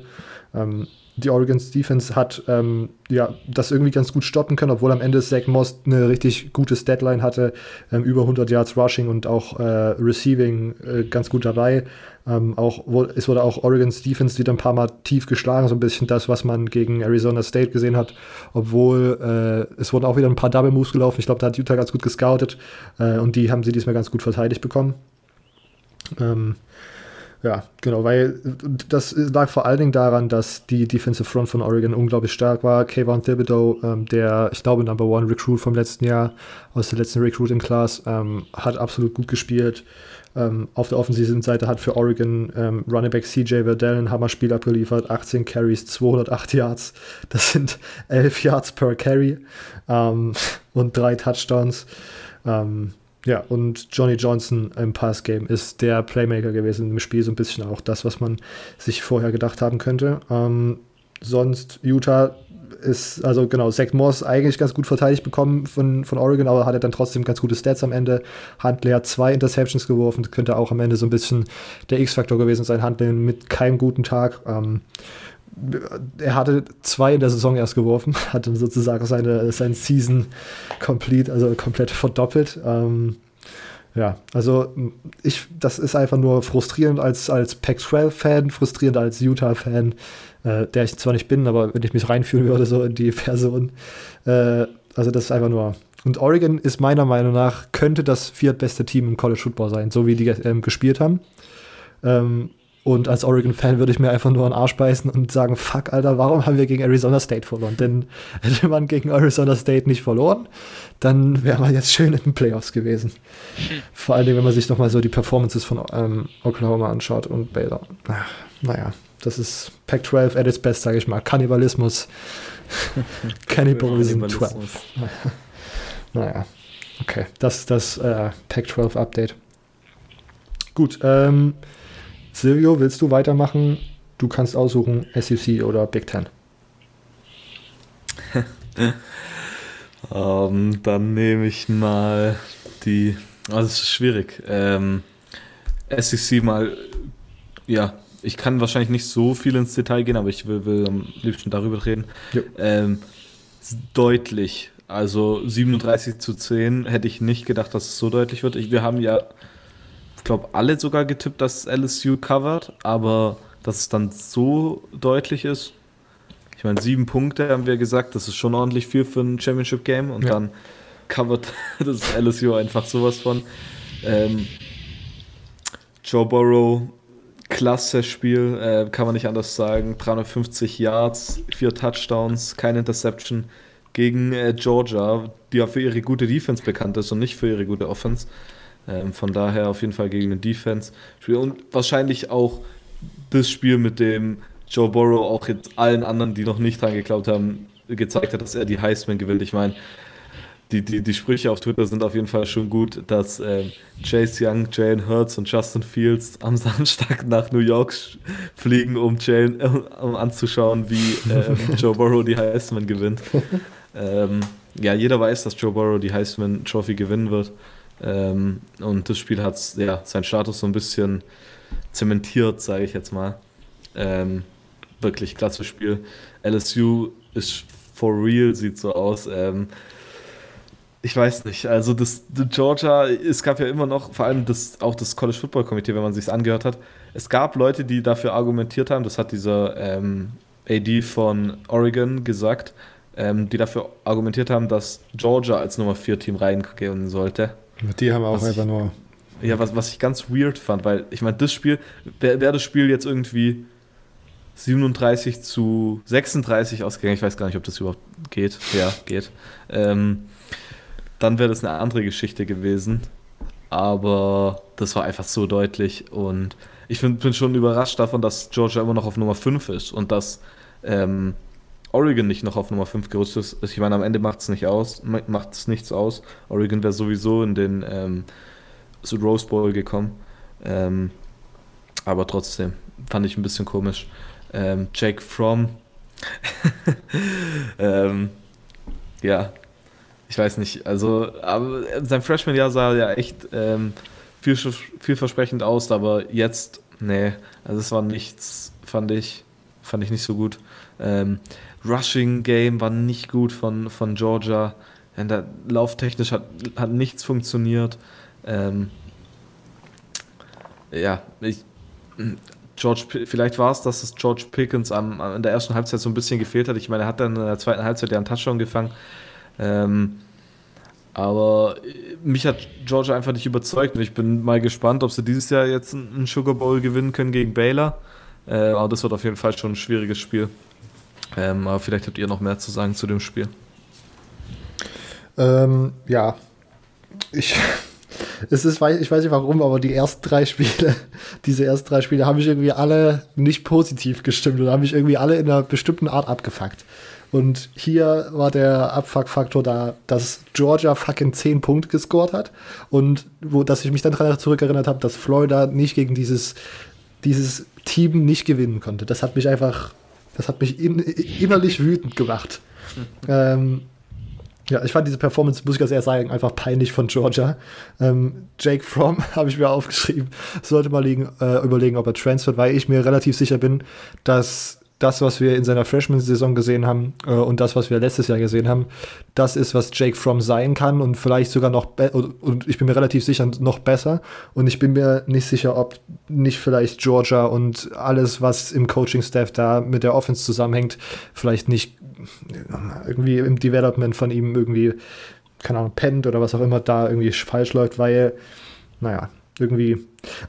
Ähm, die Oregon's Defense hat ähm, ja, das irgendwie ganz gut stoppen können, obwohl am Ende Zach Moss eine richtig gute Deadline hatte, ähm, über 100 Yards Rushing und auch äh, Receiving äh, ganz gut dabei. Ähm, auch, wo, es wurde auch Oregon's Defense wieder ein paar Mal tief geschlagen, so ein bisschen das, was man gegen Arizona State gesehen hat, obwohl äh, es wurden auch wieder ein paar Double Moves gelaufen. Ich glaube, da hat Utah ganz gut gescoutet äh, und die haben sie diesmal ganz gut verteidigt bekommen. Ähm, ja, genau, weil das lag vor allen Dingen daran, dass die Defensive Front von Oregon unglaublich stark war. Kayvon Thibodeau, ähm, der, ich glaube, Number One Recruit vom letzten Jahr, aus der letzten Recruiting Class, ähm, hat absolut gut gespielt. Ähm, auf der offensiven Seite hat für Oregon ähm, Running Back CJ Verdell ein Hammerspiel abgeliefert, 18 Carries, 208 Yards. Das sind 11 Yards per Carry ähm, und drei Touchdowns. Ähm, ja, und Johnny Johnson im Passgame ist der Playmaker gewesen im Spiel, so ein bisschen auch das, was man sich vorher gedacht haben könnte. Ähm, sonst Utah ist, also genau, Zach Moss eigentlich ganz gut verteidigt bekommen von, von Oregon, aber hatte dann trotzdem ganz gute Stats am Ende. Huntley hat zwei Interceptions geworfen, könnte auch am Ende so ein bisschen der X-Faktor gewesen sein. Huntley mit keinem guten Tag. Ähm, er hatte zwei in der Saison erst geworfen, hatte sozusagen seine, seine Season complete, also komplett verdoppelt. Ähm, ja, also ich, das ist einfach nur frustrierend als, als Pac-12-Fan, frustrierend als Utah-Fan, äh, der ich zwar nicht bin, aber wenn ich mich reinfühlen würde, so in die Person. Äh, also das ist einfach nur. Und Oregon ist meiner Meinung nach, könnte das viertbeste Team im College Football sein, so wie die ähm, gespielt haben. Ähm, und als Oregon-Fan würde ich mir einfach nur einen Arsch beißen und sagen, fuck, Alter, warum haben wir gegen Arizona State verloren? Denn hätte man gegen Arizona State nicht verloren, dann wäre man jetzt schön in den Playoffs gewesen. Vor allem, wenn man sich nochmal so die Performances von ähm, Oklahoma anschaut und Baylor. Ach, naja, das ist Pac-12 at its best, sage ich mal. Kannibalismus. Kannibalism 12. naja, okay, das ist das äh, Pac-12-Update. Gut, ähm, Silvio, willst du weitermachen? Du kannst aussuchen SEC oder Big Ten. um, ähm, dann nehme ich mal die. Also es ist schwierig. Ähm, SEC mal, ja, ich kann wahrscheinlich nicht so viel ins Detail gehen, aber ich will, will am liebsten darüber reden. Ähm, deutlich. Also 37 zu 10 hätte ich nicht gedacht, dass es so deutlich wird. Ich, wir haben ja glaube, alle sogar getippt, dass LSU covert, aber dass es dann so deutlich ist. Ich meine, sieben Punkte haben wir gesagt, das ist schon ordentlich viel für ein Championship-Game und ja. dann covert das LSU einfach sowas von. Ähm, Joe Burrow, klasse Spiel, äh, kann man nicht anders sagen. 350 Yards, vier Touchdowns, keine Interception gegen äh, Georgia, die ja für ihre gute Defense bekannt ist und nicht für ihre gute Offense. Ähm, von daher auf jeden Fall gegen den Defense. Und wahrscheinlich auch das Spiel, mit dem Joe Burrow auch jetzt allen anderen, die noch nicht dran geglaubt haben, gezeigt hat, dass er die Heisman gewinnt. Ich meine, die, die, die Sprüche auf Twitter sind auf jeden Fall schon gut, dass äh, Chase Young, Jalen Hurts und Justin Fields am Samstag nach New York fliegen, um, Jalen, äh, um anzuschauen, wie äh, Joe Burrow die Heisman gewinnt. Ähm, ja, jeder weiß, dass Joe Burrow die Heisman Trophy gewinnen wird. Ähm, und das Spiel hat ja, seinen Status so ein bisschen zementiert, sage ich jetzt mal. Ähm, wirklich klasse Spiel. LSU ist for real, sieht so aus. Ähm, ich weiß nicht, also das, das, Georgia, es gab ja immer noch, vor allem das, auch das College Football Komitee, wenn man sich angehört hat, es gab Leute, die dafür argumentiert haben, das hat dieser ähm, AD von Oregon gesagt, ähm, die dafür argumentiert haben, dass Georgia als Nummer 4 Team reingehen sollte. Die haben auch was einfach ich, nur. Ja, was, was ich ganz weird fand, weil ich meine, das Spiel, wäre wär das Spiel jetzt irgendwie 37 zu 36 ausgegangen, ich weiß gar nicht, ob das überhaupt geht. Ja, geht. Ähm, dann wäre das eine andere Geschichte gewesen. Aber das war einfach so deutlich und ich find, bin schon überrascht davon, dass Georgia immer noch auf Nummer 5 ist und dass ähm, Oregon nicht noch auf Nummer 5 gerutscht ist, ich meine, am Ende macht es nicht aus, macht es nichts aus. Oregon wäre sowieso in den ähm, Rose Bowl gekommen. Ähm, aber trotzdem, fand ich ein bisschen komisch. Ähm, Jake Fromm, ähm, ja, ich weiß nicht, also, aber sein Freshman-Jahr sah ja echt ähm, viel, vielversprechend aus, aber jetzt, nee, also es war nichts, fand ich, fand ich nicht so gut. Ähm, Rushing Game war nicht gut von, von Georgia. Ja, da, lauftechnisch hat, hat nichts funktioniert. Ähm, ja, ich, George, vielleicht war es, dass es George Pickens am, in der ersten Halbzeit so ein bisschen gefehlt hat. Ich meine, er hat dann in der zweiten Halbzeit ja einen Touchdown gefangen. Ähm, aber mich hat Georgia einfach nicht überzeugt und ich bin mal gespannt, ob sie dieses Jahr jetzt einen Sugar Bowl gewinnen können gegen Baylor. Äh, aber das wird auf jeden Fall schon ein schwieriges Spiel. Ähm, aber vielleicht habt ihr noch mehr zu sagen zu dem Spiel. Ähm, ja, ich, es ist, ich weiß nicht warum, aber die ersten drei Spiele, diese ersten drei Spiele haben mich irgendwie alle nicht positiv gestimmt und haben mich irgendwie alle in einer bestimmten Art abgefuckt. Und hier war der Abfuck-Faktor da, dass Georgia fucking 10 Punkte gescored hat und wo, dass ich mich dann daran zurückerinnert habe, dass Florida nicht gegen dieses, dieses Team nicht gewinnen konnte. Das hat mich einfach Das hat mich in, innerlich wütend gemacht. ähm, ja, ich fand diese Performance, muss ich ganz ehrlich sagen, einfach peinlich von Georgia. Ähm, Jake Fromm habe ich mir aufgeschrieben, sollte mal liegen, äh, überlegen, ob er transfert, weil ich mir relativ sicher bin, dass das, was wir in seiner Freshman-Saison gesehen haben äh, und das, was wir letztes Jahr gesehen haben, das ist, was Jake Fromm sein kann und vielleicht sogar noch, und ich bin mir relativ sicher, noch besser. Und ich bin mir nicht sicher, ob nicht vielleicht Georgia und alles, was im Coaching-Staff da mit der Offense zusammenhängt, vielleicht nicht irgendwie im Development von ihm irgendwie, keine Ahnung, pennt oder was auch immer da irgendwie falsch läuft, weil, naja, irgendwie.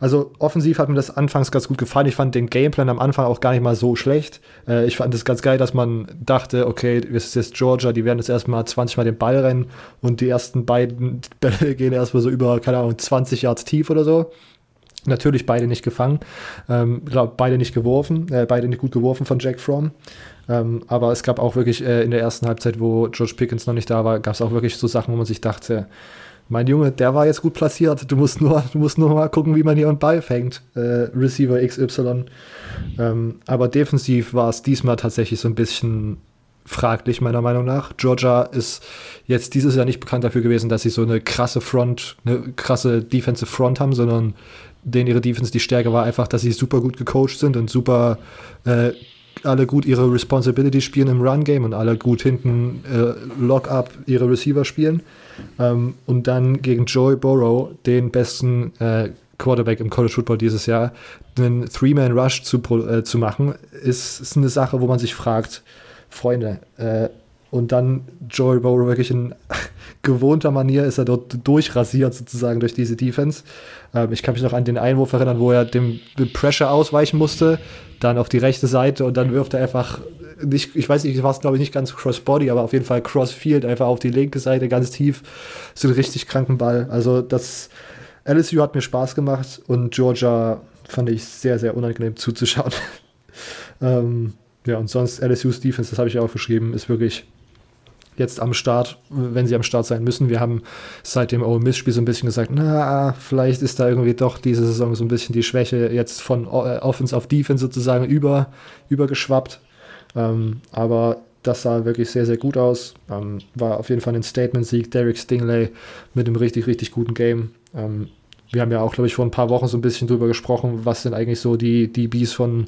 Also offensiv hat mir das anfangs ganz gut gefallen. Ich fand den Gameplan am Anfang auch gar nicht mal so schlecht. Äh, ich fand es ganz geil, dass man dachte, okay, es ist jetzt Georgia, die werden jetzt erstmal 20 Mal den Ball rennen und die ersten beiden Bälle gehen erstmal so über, keine Ahnung, 20 Yards tief oder so. Natürlich beide nicht gefangen, ähm, glaub, beide nicht geworfen, äh, beide nicht gut geworfen von Jack Fromm. Ähm, aber es gab auch wirklich äh, in der ersten Halbzeit, wo George Pickens noch nicht da war, gab es auch wirklich so Sachen, wo man sich dachte, mein Junge, der war jetzt gut platziert. Du musst nur, du musst nur mal gucken, wie man hier einen Ball fängt. Äh, Receiver XY. Ähm, aber defensiv war es diesmal tatsächlich so ein bisschen fraglich, meiner Meinung nach. Georgia ist jetzt dieses Jahr nicht bekannt dafür gewesen, dass sie so eine krasse Front, eine krasse Defensive Front haben, sondern denen ihre Defense die Stärke war einfach, dass sie super gut gecoacht sind und super äh, alle gut ihre Responsibility spielen im Run-Game und alle gut hinten äh, Lock-up ihre Receiver spielen. Ähm, und dann gegen Joey Burrow, den besten äh, Quarterback im College Football dieses Jahr, einen Three-Man-Rush zu, äh, zu machen, ist, ist eine Sache, wo man sich fragt, Freunde, äh, und dann Joey Burrow wirklich in gewohnter Manier ist er dort durchrasiert sozusagen durch diese Defense. Ähm, ich kann mich noch an den Einwurf erinnern, wo er dem, dem Pressure ausweichen musste, dann auf die rechte Seite und dann wirft er einfach nicht, ich weiß nicht, war es glaube ich nicht ganz Crossbody, aber auf jeden Fall Crossfield einfach auf die linke Seite ganz tief. So einen richtig kranken Ball. Also das LSU hat mir Spaß gemacht und Georgia fand ich sehr, sehr unangenehm zuzuschauen. ähm, ja, und sonst LSU's Defense, das habe ich auch geschrieben, ist wirklich jetzt am Start, wenn sie am Start sein müssen. Wir haben seit dem Ole Miss Spiel so ein bisschen gesagt, na, vielleicht ist da irgendwie doch diese Saison so ein bisschen die Schwäche jetzt von äh, Offense auf Defense sozusagen über, übergeschwappt. Ähm, aber das sah wirklich sehr, sehr gut aus. Ähm, war auf jeden Fall ein Statement-Sieg. Derek Stingley mit einem richtig, richtig guten Game. Ähm, wir haben ja auch, glaube ich, vor ein paar Wochen so ein bisschen drüber gesprochen, was denn eigentlich so die DBs von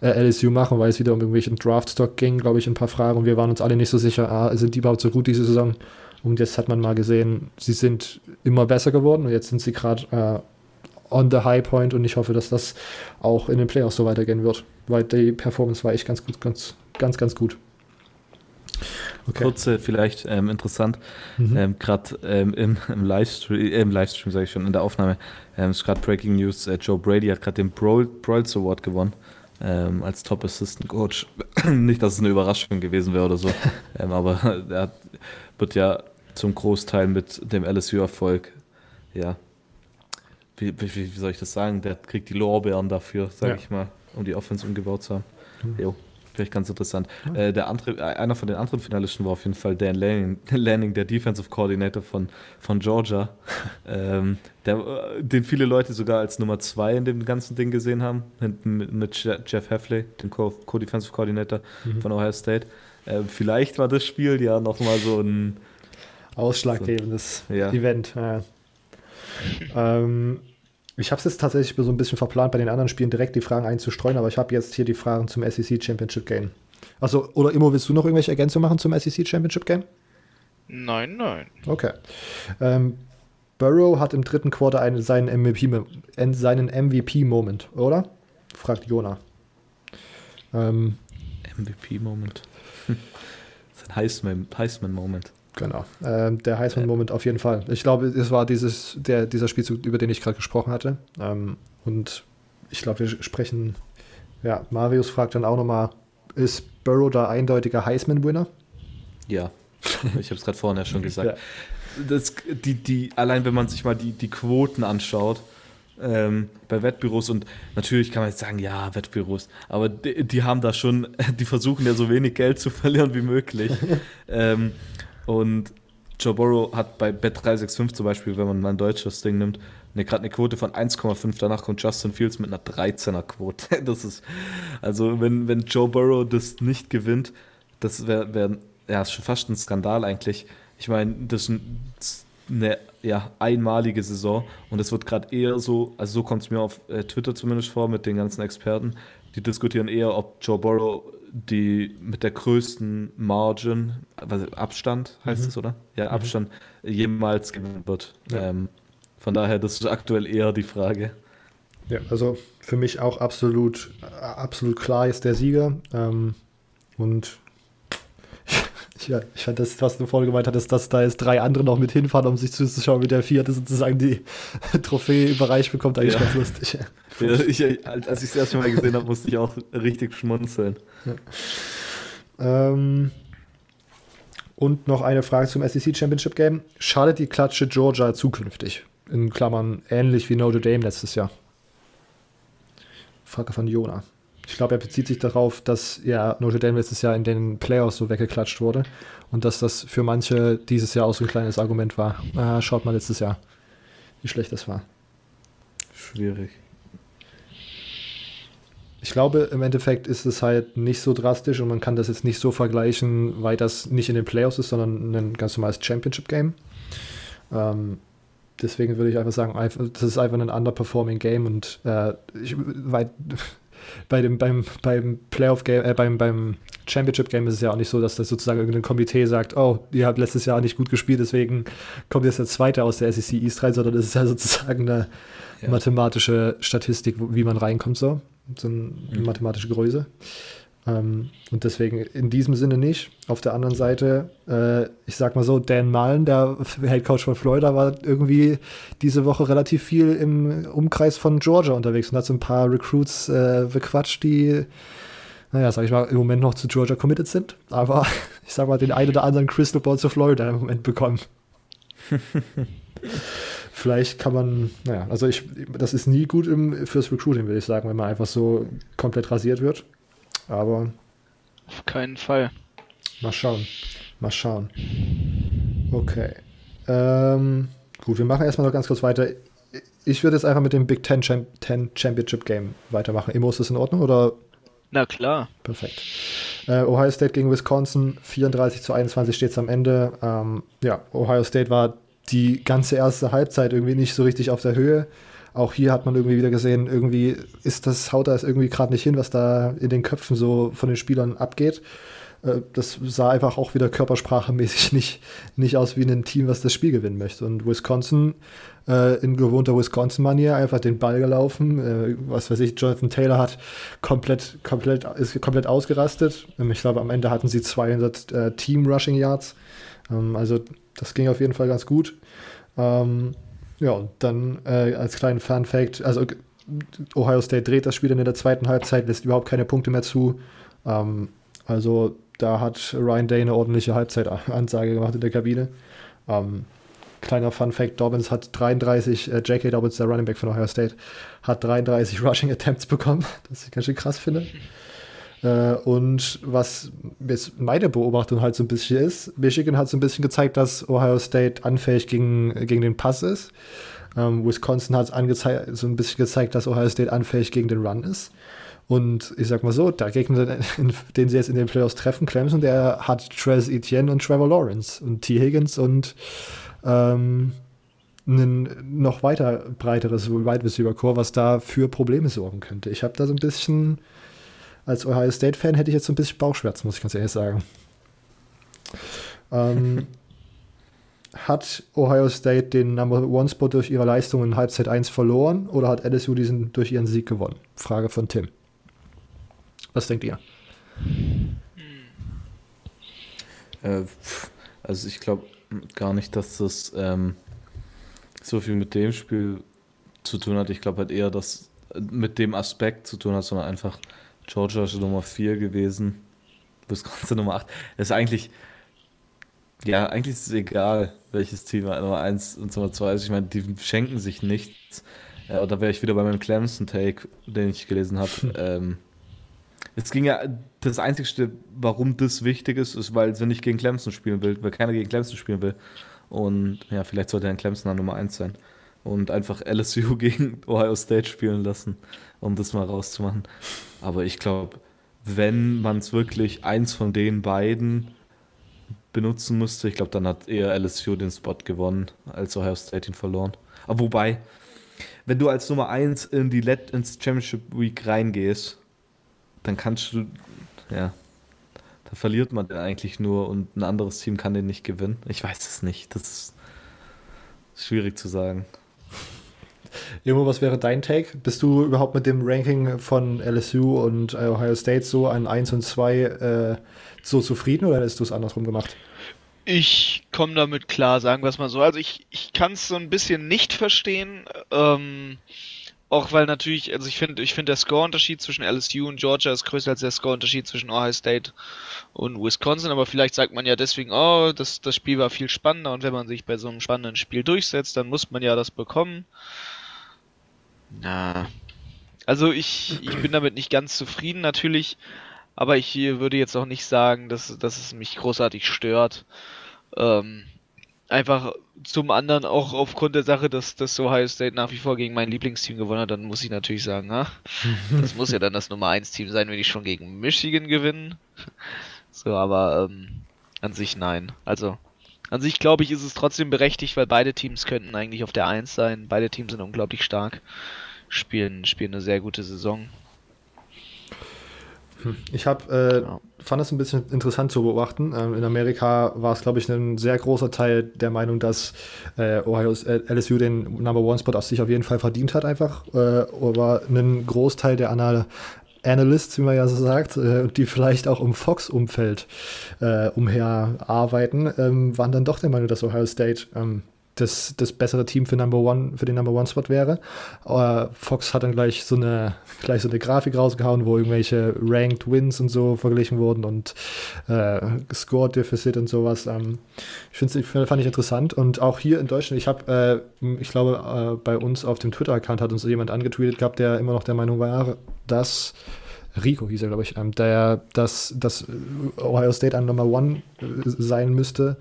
äh, LSU machen, weil es wieder um irgendwelchen Draftstock ging, glaube ich, ein paar Fragen. Und wir waren uns alle nicht so sicher, ah, sind die überhaupt so gut diese Saison? Und jetzt hat man mal gesehen, sie sind immer besser geworden und jetzt sind sie gerade äh, on the high point und ich hoffe, dass das auch in den Playoffs so weitergehen wird, weil die Performance war echt ganz gut, ganz, ganz, ganz gut. Okay. Kurze, vielleicht ähm, interessant, mhm. ähm, gerade ähm, im, im, Livestream, äh, im Livestream sage ich schon, in der Aufnahme, ähm, ist gerade Breaking News, äh, Joe Brady hat gerade den Broyles Award gewonnen ähm, als Top Assistant Coach. Nicht, dass es eine Überraschung gewesen wäre oder so, ähm, aber er wird ja zum Großteil mit dem LSU-Erfolg, ja, wie, wie, wie, soll ich das sagen, der kriegt die Lorbeeren dafür, sage ja. ich mal, um die Offense umgebaut zu haben. Mhm. Jo. Vielleicht ganz interessant. Ja. Äh, der andere, äh, einer von den anderen Finalisten war auf jeden Fall Dan Lanning, Lanning der Defensive Coordinator von, von Georgia, ähm, der, äh, den viele Leute sogar als Nummer zwei in dem ganzen Ding gesehen haben, hinten mit, mit Jeff Heffley, dem Co-Defensive Coordinator mhm. von Ohio State. Äh, vielleicht war das Spiel ja nochmal so ein ausschlaggebendes so, ja. Event. Ja. ähm, ich habe es jetzt tatsächlich so ein bisschen verplant, bei den anderen Spielen direkt die Fragen einzustreuen, aber ich habe jetzt hier die Fragen zum SEC Championship Game. Also, oder Immo, willst du noch irgendwelche Ergänzungen machen zum SEC Championship Game? Nein, nein. Okay. Ähm, Burrow hat im dritten Quarter einen, seinen MVP-Moment, seinen MVP oder? Fragt Jona. Ähm, MVP-Moment. Sein Heisman-Moment. Genau. Ähm, der Heisman-Moment auf jeden Fall. Ich glaube, es war dieses, der, dieser Spielzug, über den ich gerade gesprochen hatte. Ähm, und ich glaube, wir sprechen, ja, Marius fragt dann auch nochmal, ist Burrow da eindeutiger Heisman-Winner? Ja, ich habe es gerade vorhin ja schon gesagt. ja. Das, die, die, allein wenn man sich mal die, die Quoten anschaut, ähm, bei Wettbüros und natürlich kann man jetzt sagen, ja, Wettbüros, aber die, die, haben da schon, die versuchen ja so wenig Geld zu verlieren wie möglich. ähm, und Joe Burrow hat bei Bet365 zum Beispiel, wenn man mal ein deutsches Ding nimmt, ne, gerade eine Quote von 1,5. Danach kommt Justin Fields mit einer 13er Quote. Das ist, also wenn, wenn Joe Burrow das nicht gewinnt, das wäre, wär, ja, schon fast ein Skandal eigentlich. Ich meine, das ist eine ja, einmalige Saison und es wird gerade eher so, also so kommt es mir auf äh, Twitter zumindest vor mit den ganzen Experten, die diskutieren eher, ob Joe Burrow die mit der größten Margin, also Abstand heißt mhm. es, oder? Ja, mhm. Abstand mhm. jemals gewinnen wird. Ja. Ähm, von daher, das ist aktuell eher die Frage. Ja, also für mich auch absolut, absolut klar ist der Sieger. Ähm, und ja, ich fand das, was du vorhin gemeint hattest, dass da jetzt drei andere noch mit hinfahren, um sich zuzuschauen, wie der vierte sozusagen die Trophäe überreicht bekommt, eigentlich ja. ganz lustig. Ja, ich, als ich es erst Mal gesehen habe, musste ich auch richtig schmunzeln. Ja. Ähm, und noch eine Frage zum SEC Championship Game. Schadet die Klatsche Georgia zukünftig? In Klammern ähnlich wie Notre Dame letztes Jahr. Frage von Jona. Ich glaube, er bezieht sich darauf, dass ja Notre Dame letztes Jahr in den Playoffs so weggeklatscht wurde und dass das für manche dieses Jahr auch so ein kleines Argument war. Ah, schaut mal letztes Jahr, wie schlecht das war. Schwierig. Ich glaube, im Endeffekt ist es halt nicht so drastisch und man kann das jetzt nicht so vergleichen, weil das nicht in den Playoffs ist, sondern ein ganz normales Championship-Game. Ähm, deswegen würde ich einfach sagen, das ist einfach ein underperforming Game und äh, ich, weil bei dem, beim, beim Playoff-Game, äh, beim, beim Championship-Game ist es ja auch nicht so, dass das sozusagen irgendein Komitee sagt, oh, ihr habt letztes Jahr nicht gut gespielt, deswegen kommt jetzt der Zweite aus der SEC East rein, sondern es ist ja sozusagen eine ja. mathematische Statistik, wie man reinkommt, so. So eine mhm. mathematische Größe. Ähm, und deswegen in diesem Sinne nicht. Auf der anderen Seite, äh, ich sag mal so, Dan Mullen, der Head Coach von Florida, war irgendwie diese Woche relativ viel im Umkreis von Georgia unterwegs und hat so ein paar Recruits äh, bequatscht, die, naja, sag ich mal, im Moment noch zu Georgia committed sind. Aber ich sag mal, den einen oder anderen Crystal Ball zu Florida im Moment bekommen. Vielleicht kann man, naja, also ich, das ist nie gut im, fürs Recruiting, würde ich sagen, wenn man einfach so komplett rasiert wird. Aber. Auf keinen Fall. Mal schauen. Mal schauen. Okay. Ähm, gut, wir machen erstmal noch ganz kurz weiter. Ich würde jetzt einfach mit dem Big Ten, Champ Ten Championship Game weitermachen. Imo, ist das in Ordnung oder? Na klar. Perfekt. Äh, Ohio State gegen Wisconsin, 34 zu 21 steht es am Ende. Ähm, ja, Ohio State war die ganze erste Halbzeit irgendwie nicht so richtig auf der Höhe. Auch hier hat man irgendwie wieder gesehen, irgendwie ist das, haut das irgendwie gerade nicht hin, was da in den Köpfen so von den Spielern abgeht. Äh, das sah einfach auch wieder körpersprachemäßig nicht, nicht aus wie ein Team, was das Spiel gewinnen möchte. Und Wisconsin äh, in gewohnter Wisconsin-Manier einfach den Ball gelaufen. Äh, was weiß ich, Jonathan Taylor hat komplett, komplett, ist komplett ausgerastet. Ähm, ich glaube, am Ende hatten sie 200 äh, Team-Rushing-Yards. Ähm, also das ging auf jeden Fall ganz gut. Ähm, ja, und dann äh, als kleinen Fun-Fact, also Ohio State dreht das Spiel dann in der zweiten Halbzeit, lässt überhaupt keine Punkte mehr zu. Ähm, also da hat Ryan Day eine ordentliche Halbzeitansage gemacht in der Kabine. Ähm, kleiner Fun-Fact: Dobbins hat 33, äh, J.K. Dobbins, der Running Back von Ohio State, hat 33 Rushing Attempts bekommen, das ich ganz schön krass finde. Äh, und was jetzt meine Beobachtung halt so ein bisschen ist, Michigan hat so ein bisschen gezeigt, dass Ohio State anfällig gegen, gegen den Pass ist. Ähm, Wisconsin hat so ein bisschen gezeigt, dass Ohio State anfällig gegen den Run ist. Und ich sag mal so, der Gegner, den sie jetzt in den Playoffs treffen, Clemson, der hat Trez Etienne und Trevor Lawrence und T. Higgins und ähm, ein noch weiter breiteres Wide Receiver Core, was da für Probleme sorgen könnte. Ich habe da so ein bisschen als Ohio State-Fan hätte ich jetzt so ein bisschen Bauchschmerzen, muss ich ganz ehrlich sagen. Ähm, hat Ohio State den Number One Spot durch ihre Leistung in Halbzeit 1 verloren oder hat LSU diesen durch ihren Sieg gewonnen? Frage von Tim. Was denkt ihr? Äh, also ich glaube gar nicht, dass das ähm, so viel mit dem Spiel zu tun hat. Ich glaube halt eher, dass mit dem Aspekt zu tun hat, sondern einfach Georgia ist Nummer 4 gewesen. Wisconsin Nummer 8. Das ist eigentlich, ja, eigentlich ist es egal, welches Team Nummer 1 und Nummer 2 ist. Ich meine, die schenken sich nichts. Ja, und da wäre ich wieder bei meinem Clemson-Take, den ich gelesen habe. ähm, es ging ja, das Einzige, warum das wichtig ist, ist, weil sie nicht gegen Clemson spielen will, weil keiner gegen Clemson spielen will. Und ja, vielleicht sollte ein Clemson an Nummer 1 sein. und einfach LSU gegen Ohio State spielen lassen, um das mal rauszumachen. Aber ich glaube, wenn man es wirklich eins von den beiden benutzen musste, ich glaube, dann hat eher LSU den Spot gewonnen, als Ohio State ihn verloren. Aber wobei, wenn du als Nummer 1 in die Let ins Championship Week reingehst, dann kannst du, ja, da verliert man den eigentlich nur und ein anderes Team kann den nicht gewinnen. Ich weiß es nicht. Das ist schwierig zu sagen. Irgendwo, was wäre dein Take? Bist du überhaupt mit dem Ranking von LSU und Ohio State so an 1 und 2 äh, so zufrieden oder hättest du es andersrum gemacht? Ich komme damit klar, sagen wir es mal so. Also ich, ich kann es so ein bisschen nicht verstehen. Ähm, auch weil natürlich, also ich finde, ich finde der Score-Unterschied zwischen LSU und Georgia ist größer als der Score-Unterschied zwischen Ohio State und Wisconsin, aber vielleicht sagt man ja deswegen, oh, das, das Spiel war viel spannender und wenn man sich bei so einem spannenden Spiel durchsetzt, dann muss man ja das bekommen. Na. Also ich, ich bin damit nicht ganz zufrieden natürlich, aber ich würde jetzt auch nicht sagen, dass, dass es mich großartig stört. Ähm, einfach zum anderen auch aufgrund der Sache, dass das Ohio State nach wie vor gegen mein Lieblingsteam gewonnen hat, dann muss ich natürlich sagen, ha, das muss ja dann das Nummer 1 Team sein, wenn die schon gegen Michigan gewinnen. So, aber ähm, an sich nein. Also an sich glaube ich, ist es trotzdem berechtigt, weil beide Teams könnten eigentlich auf der 1 sein. Beide Teams sind unglaublich stark spielen, spielen eine sehr gute Saison. Hm. Ich habe, äh, ja. fand es ein bisschen interessant zu beobachten. Ähm, in Amerika war es, glaube ich, ein sehr großer Teil der Meinung, dass äh, Ohio äh, LSU den Number One Spot auf sich auf jeden Fall verdient hat, einfach. Äh, aber ein Großteil der Anal Analysts, wie man ja so sagt, äh, die vielleicht auch im Fox-Umfeld äh, umher arbeiten, ähm, waren dann doch der Meinung, dass Ohio State ähm, das, das bessere Team für Number One, für den Number One Spot wäre. Aber Fox hat dann gleich so eine, gleich so eine Grafik rausgehauen, wo irgendwelche Ranked Wins und so verglichen wurden und äh, Score Deficit und sowas. Ähm, ich finde es fand ich interessant. Und auch hier in Deutschland, ich habe, äh, ich glaube, äh, bei uns auf dem Twitter-Account hat uns jemand angetweetet gehabt, der immer noch der Meinung war, dass Rico hieß er, glaube ich, ähm, der, dass, dass Ohio State ein Number One äh, sein müsste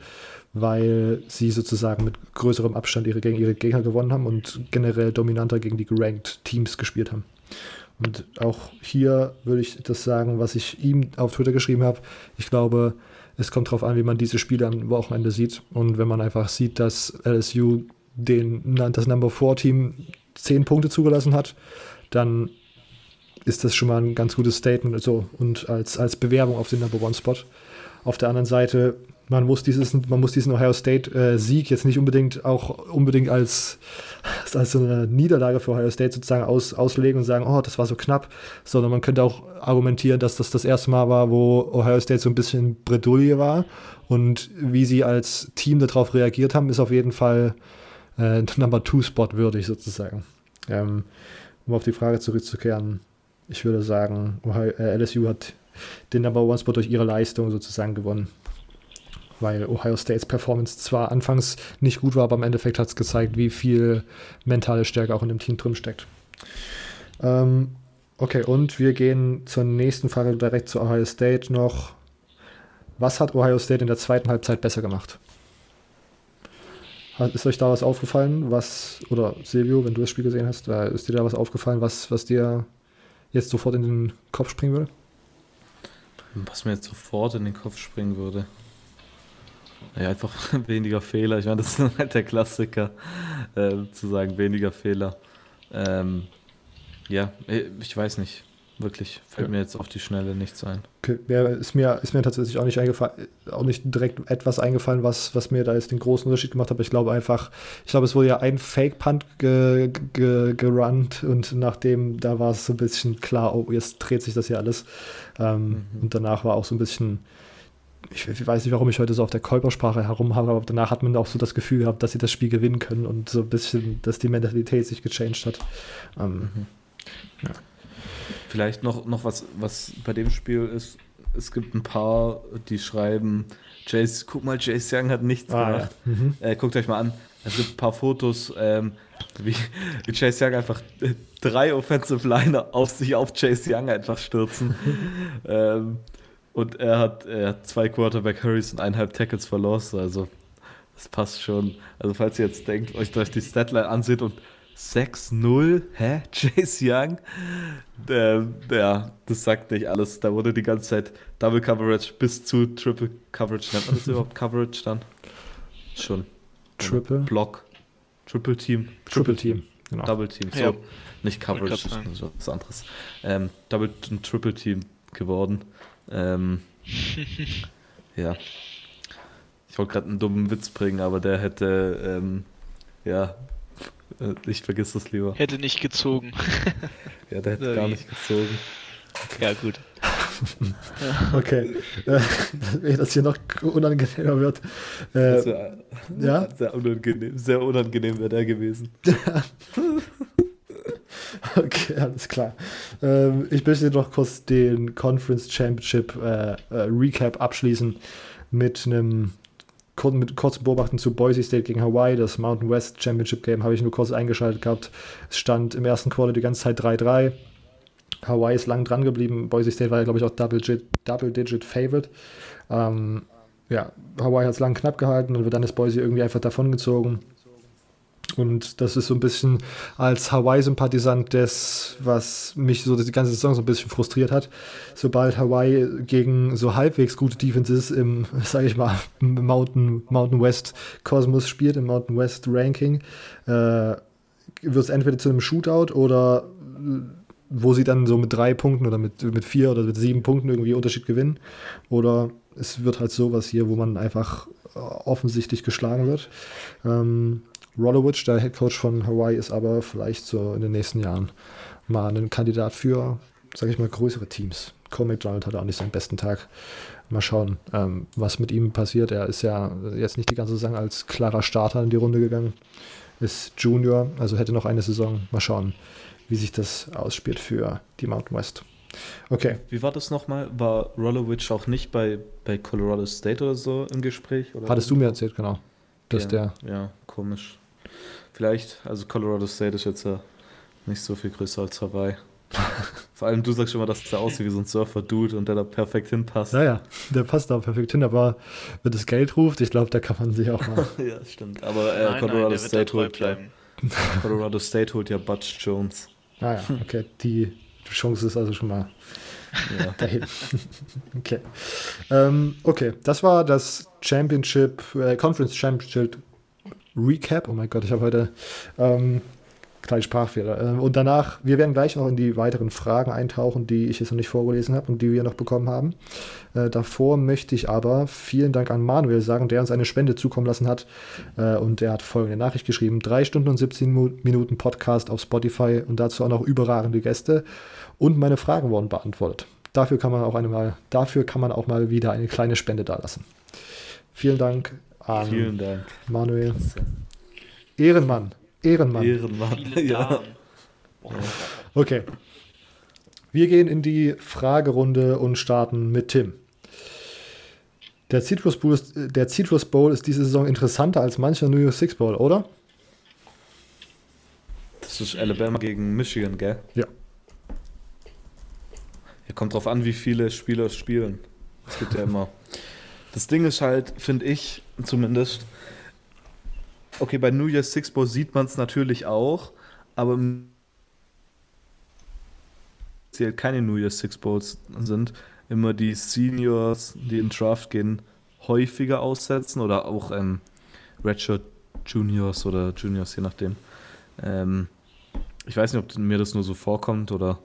weil sie sozusagen mit größerem Abstand ihre, gegen ihre Gegner gewonnen haben und generell dominanter gegen die geranked Teams gespielt haben. Und auch hier würde ich das sagen, was ich ihm auf Twitter geschrieben habe. Ich glaube, es kommt darauf an, wie man diese Spiele am Wochenende sieht. Und wenn man einfach sieht, dass LSU den, das Number 4 Team 10 Punkte zugelassen hat, dann ist das schon mal ein ganz gutes Statement so, und als, als Bewerbung auf den Number One Spot. Auf der anderen Seite man muss dieses, man muss diesen Ohio State äh, jetzt nicht unbedingt auch unbedingt als, als eine Niederlage für Ohio State sozusagen aus, auslegen und sagen, oh, das war so knapp, sondern man könnte auch argumentieren, dass das das erste Mal war, wo Ohio State so ein bisschen Bredouille war und wie sie als Team darauf reagiert haben, ist auf jeden Fall äh, Number Two Spot würdig sozusagen. Ähm, um auf die Frage zurückzukehren, ich würde sagen, Ohio, äh, LSU hat den Number One Spot durch ihre Leistung sozusagen gewonnen weil Ohio States Performance zwar anfangs nicht gut war, aber im Endeffekt hat es gezeigt, wie viel mentale Stärke auch in dem Team drin steckt. Ähm, okay, und wir gehen zur nächsten Frage direkt zu Ohio State noch. Was hat Ohio State in der zweiten Halbzeit besser gemacht? Ist euch da was aufgefallen, was, oder Silvio, wenn du das Spiel gesehen hast, ist dir da was aufgefallen, was, was dir jetzt sofort in den Kopf springen würde? Was mir jetzt sofort in den Kopf springen würde. Ja, einfach weniger Fehler. Ich meine, das ist halt der Klassiker, äh, zu sagen, weniger Fehler. Ähm, ja, äh, ich weiß nicht. Wirklich, fällt ja. mir jetzt auf die Schnelle nichts ein. Okay. Ja, ist, mir, ist mir tatsächlich auch nicht eingefallen, auch nicht direkt etwas eingefallen, was, was mir da jetzt den großen Unterschied gemacht hat. Ich glaube einfach, ich glaube, es wurde ja ein Fake-Punt ge, ge, gerannt und nachdem, da war es so ein bisschen klar, oh, jetzt dreht sich das hier alles. Ähm, mhm. Und danach war auch so ein bisschen ich, ich, weiß nicht, warum ich heute so auf der Kolpersprache herumhabe, aber danach hat man auch so das Gefühl gehabt, dass sie das Spiel gewinnen können und so ein bisschen, dass die Mentalität sich gechanged hat. Ähm, mhm. ja. Vielleicht noch, noch was, was bei dem Spiel ist, es gibt ein paar, die schreiben, Jace, guck mal, Jace Young hat nichts ah, gemacht. Ja. Mhm. Äh, guckt euch mal an. Es gibt ein paar Fotos, ähm, wie, wie Chase Young einfach drei Offensive Liner auf sich auf Chase Young einfach stürzen. ähm, und er hat, er hat zwei Quarterback Hurries und eineinhalb Tackles verlost. Also Das passt schon. Also falls ihr jetzt denkt, euch durch die Statline anseht und 6-0, hä? Chase Young? Der, der, das sagt nicht alles. Da wurde die ganze Zeit Double Coverage bis zu Triple Coverage. Nennt man das überhaupt Coverage dann? Schon. Triple? Block. Triple Team. Triple Team. Genau. Double Team. So, Ja. nicht Coverage, ist was anderes. Ähm, Double und Triple Team geworden. Ähm, ja. Ich wollte gerade einen dummen Witz bringen, aber der hätte, ähm, ja, äh, ich vergiss das lieber. Hätte nicht gezogen. Ja, der hätte gar nicht gezogen. ja, gut. Okay. Äh, Ehe das hier noch unangenehmer wird. Äh, ja? Sehr unangenehm, sehr unangenehm wäre der gewesen. Okay, alles klar. Ähm, ich möchte noch kurz den Conference Championship äh, äh, Recap abschließen mit einem kur mit kurzen Beobachten zu Boise State gegen Hawaii. Das Mountain West Championship Game habe ich nur kurz eingeschaltet gehabt. Es stand im ersten Quarter die ganze Zeit 3-3. Hawaii ist lang dran geblieben. Boise State war, glaube ich, auch Double-Digit Double Favorite. Ähm, ja, Hawaii hat es lang knapp gehalten und dann ist Boise irgendwie einfach davongezogen. Und das ist so ein bisschen als Hawaii-Sympathisant das, was mich so die ganze Saison so ein bisschen frustriert hat. Sobald Hawaii gegen so halbwegs gute Defenses im, sage ich mal, Mountain, Mountain West Kosmos spielt, im Mountain West Ranking, äh, wird es entweder zu einem Shootout oder äh, wo sie dann so mit drei Punkten oder mit, mit vier oder mit sieben Punkten irgendwie Unterschied gewinnen. Oder es wird halt sowas hier, wo man einfach äh, offensichtlich geschlagen wird. Ähm, Rolowitz, der Headcoach von Hawaii, ist aber vielleicht so in den nächsten Jahren mal ein Kandidat für, sage ich mal, größere Teams. Cole McDonald hat auch nicht seinen besten Tag. Mal schauen, ähm, was mit ihm passiert. Er ist ja jetzt nicht die ganze Saison als klarer Starter in die Runde gegangen. Ist Junior, also hätte noch eine Saison. Mal schauen, wie sich das ausspielt für die Mountain West. Okay, Wie war das nochmal? War Rollovich auch nicht bei, bei Colorado State oder so im Gespräch? Oder? hattest du mir erzählt, genau. Dass ja, der, Ja, komisch. Vielleicht, also Colorado State ist jetzt ja nicht so viel größer als Hawaii. Vor allem du sagst schon mal, dass der aussieht wie so ein Surfer-Dude und der da perfekt hinpasst. naja, der passt da perfekt hin, aber wenn das Geld ruft, ich glaube, da kann man sich auch mal. ja, stimmt. Aber äh, nein, Colorado nein, State holt ja, bleiben. Ah Colorado State holt ja Butch Jones. Naja, okay, die Chance ist also schon mal Ja. dahin. okay. Ähm, okay, das war das Championship, äh, Conference Championship Recap. Oh mein Gott, ich habe heute ähm, kleine Sprachfehler. Ähm, und danach, wir werden gleich noch in die weiteren Fragen eintauchen, die ich jetzt noch nicht vorgelesen habe und die wir noch bekommen haben. Äh, davor möchte ich aber vielen Dank an Manuel sagen, der uns eine Spende zukommen lassen hat. Äh, und der hat folgende Nachricht geschrieben: drei Stunden und 17 Mu- Minuten Podcast auf Spotify und dazu auch noch überragende Gäste. Und meine Fragen wurden beantwortet. Dafür kann man auch einmal, dafür kann man auch mal wieder eine kleine Spende dalassen. Vielen Dank an Vielen Dank. Manuel. Ehrenmann. Ehrenmann. Ehrenmann. Ja. Okay. Wir gehen in die Fragerunde und starten mit Tim. Der Citrus Bowl ist, der Citrus Bowl ist diese Saison interessanter als mancher New York Six Bowl, oder? Das ist Alabama gegen Michigan, gell? Ja. Ja, kommt drauf an, wie viele Spieler spielen. Das gibt ja immer. Das Ding ist halt, finde ich zumindest, okay, bei New Year's Six Bowl sieht man es natürlich auch, aber die halt keine New Year's Six Bowls sind, immer die Seniors, die in Draft gehen, häufiger aussetzen oder auch ähm, Redshirt Juniors oder Juniors, je nachdem. Ähm, ich weiß nicht, ob mir das nur so vorkommt oder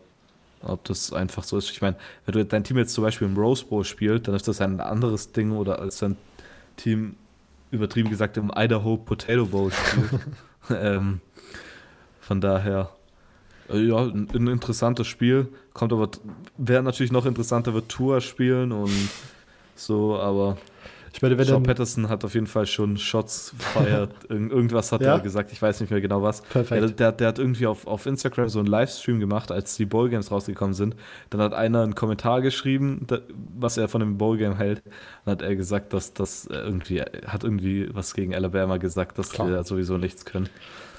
ob das einfach so ist. Ich meine, wenn du dein Team jetzt zum Beispiel im Rose Bowl spielt, dann ist das ein anderes Ding oder als dein Team übertrieben gesagt im Idaho Potato Bowl spielt. ähm, von daher, äh, ja, ein, ein interessantes Spiel. Kommt aber, wäre natürlich noch interessanter, wird Tour spielen und so, aber Ich meine, wenn Sean Patterson hat auf jeden Fall schon Shots feiert. Irgend, irgendwas hat Ja? er gesagt, ich weiß nicht mehr genau was. Perfekt. Ja, der, der hat irgendwie auf, auf Instagram so einen Livestream gemacht, als die Bowl-Games rausgekommen sind. Dann hat einer einen Kommentar geschrieben, da, was er von dem Bowl-Game hält. Dann hat er gesagt, dass das irgendwie, hat irgendwie was gegen Alabama gesagt, dass Klar. wir sowieso nichts können.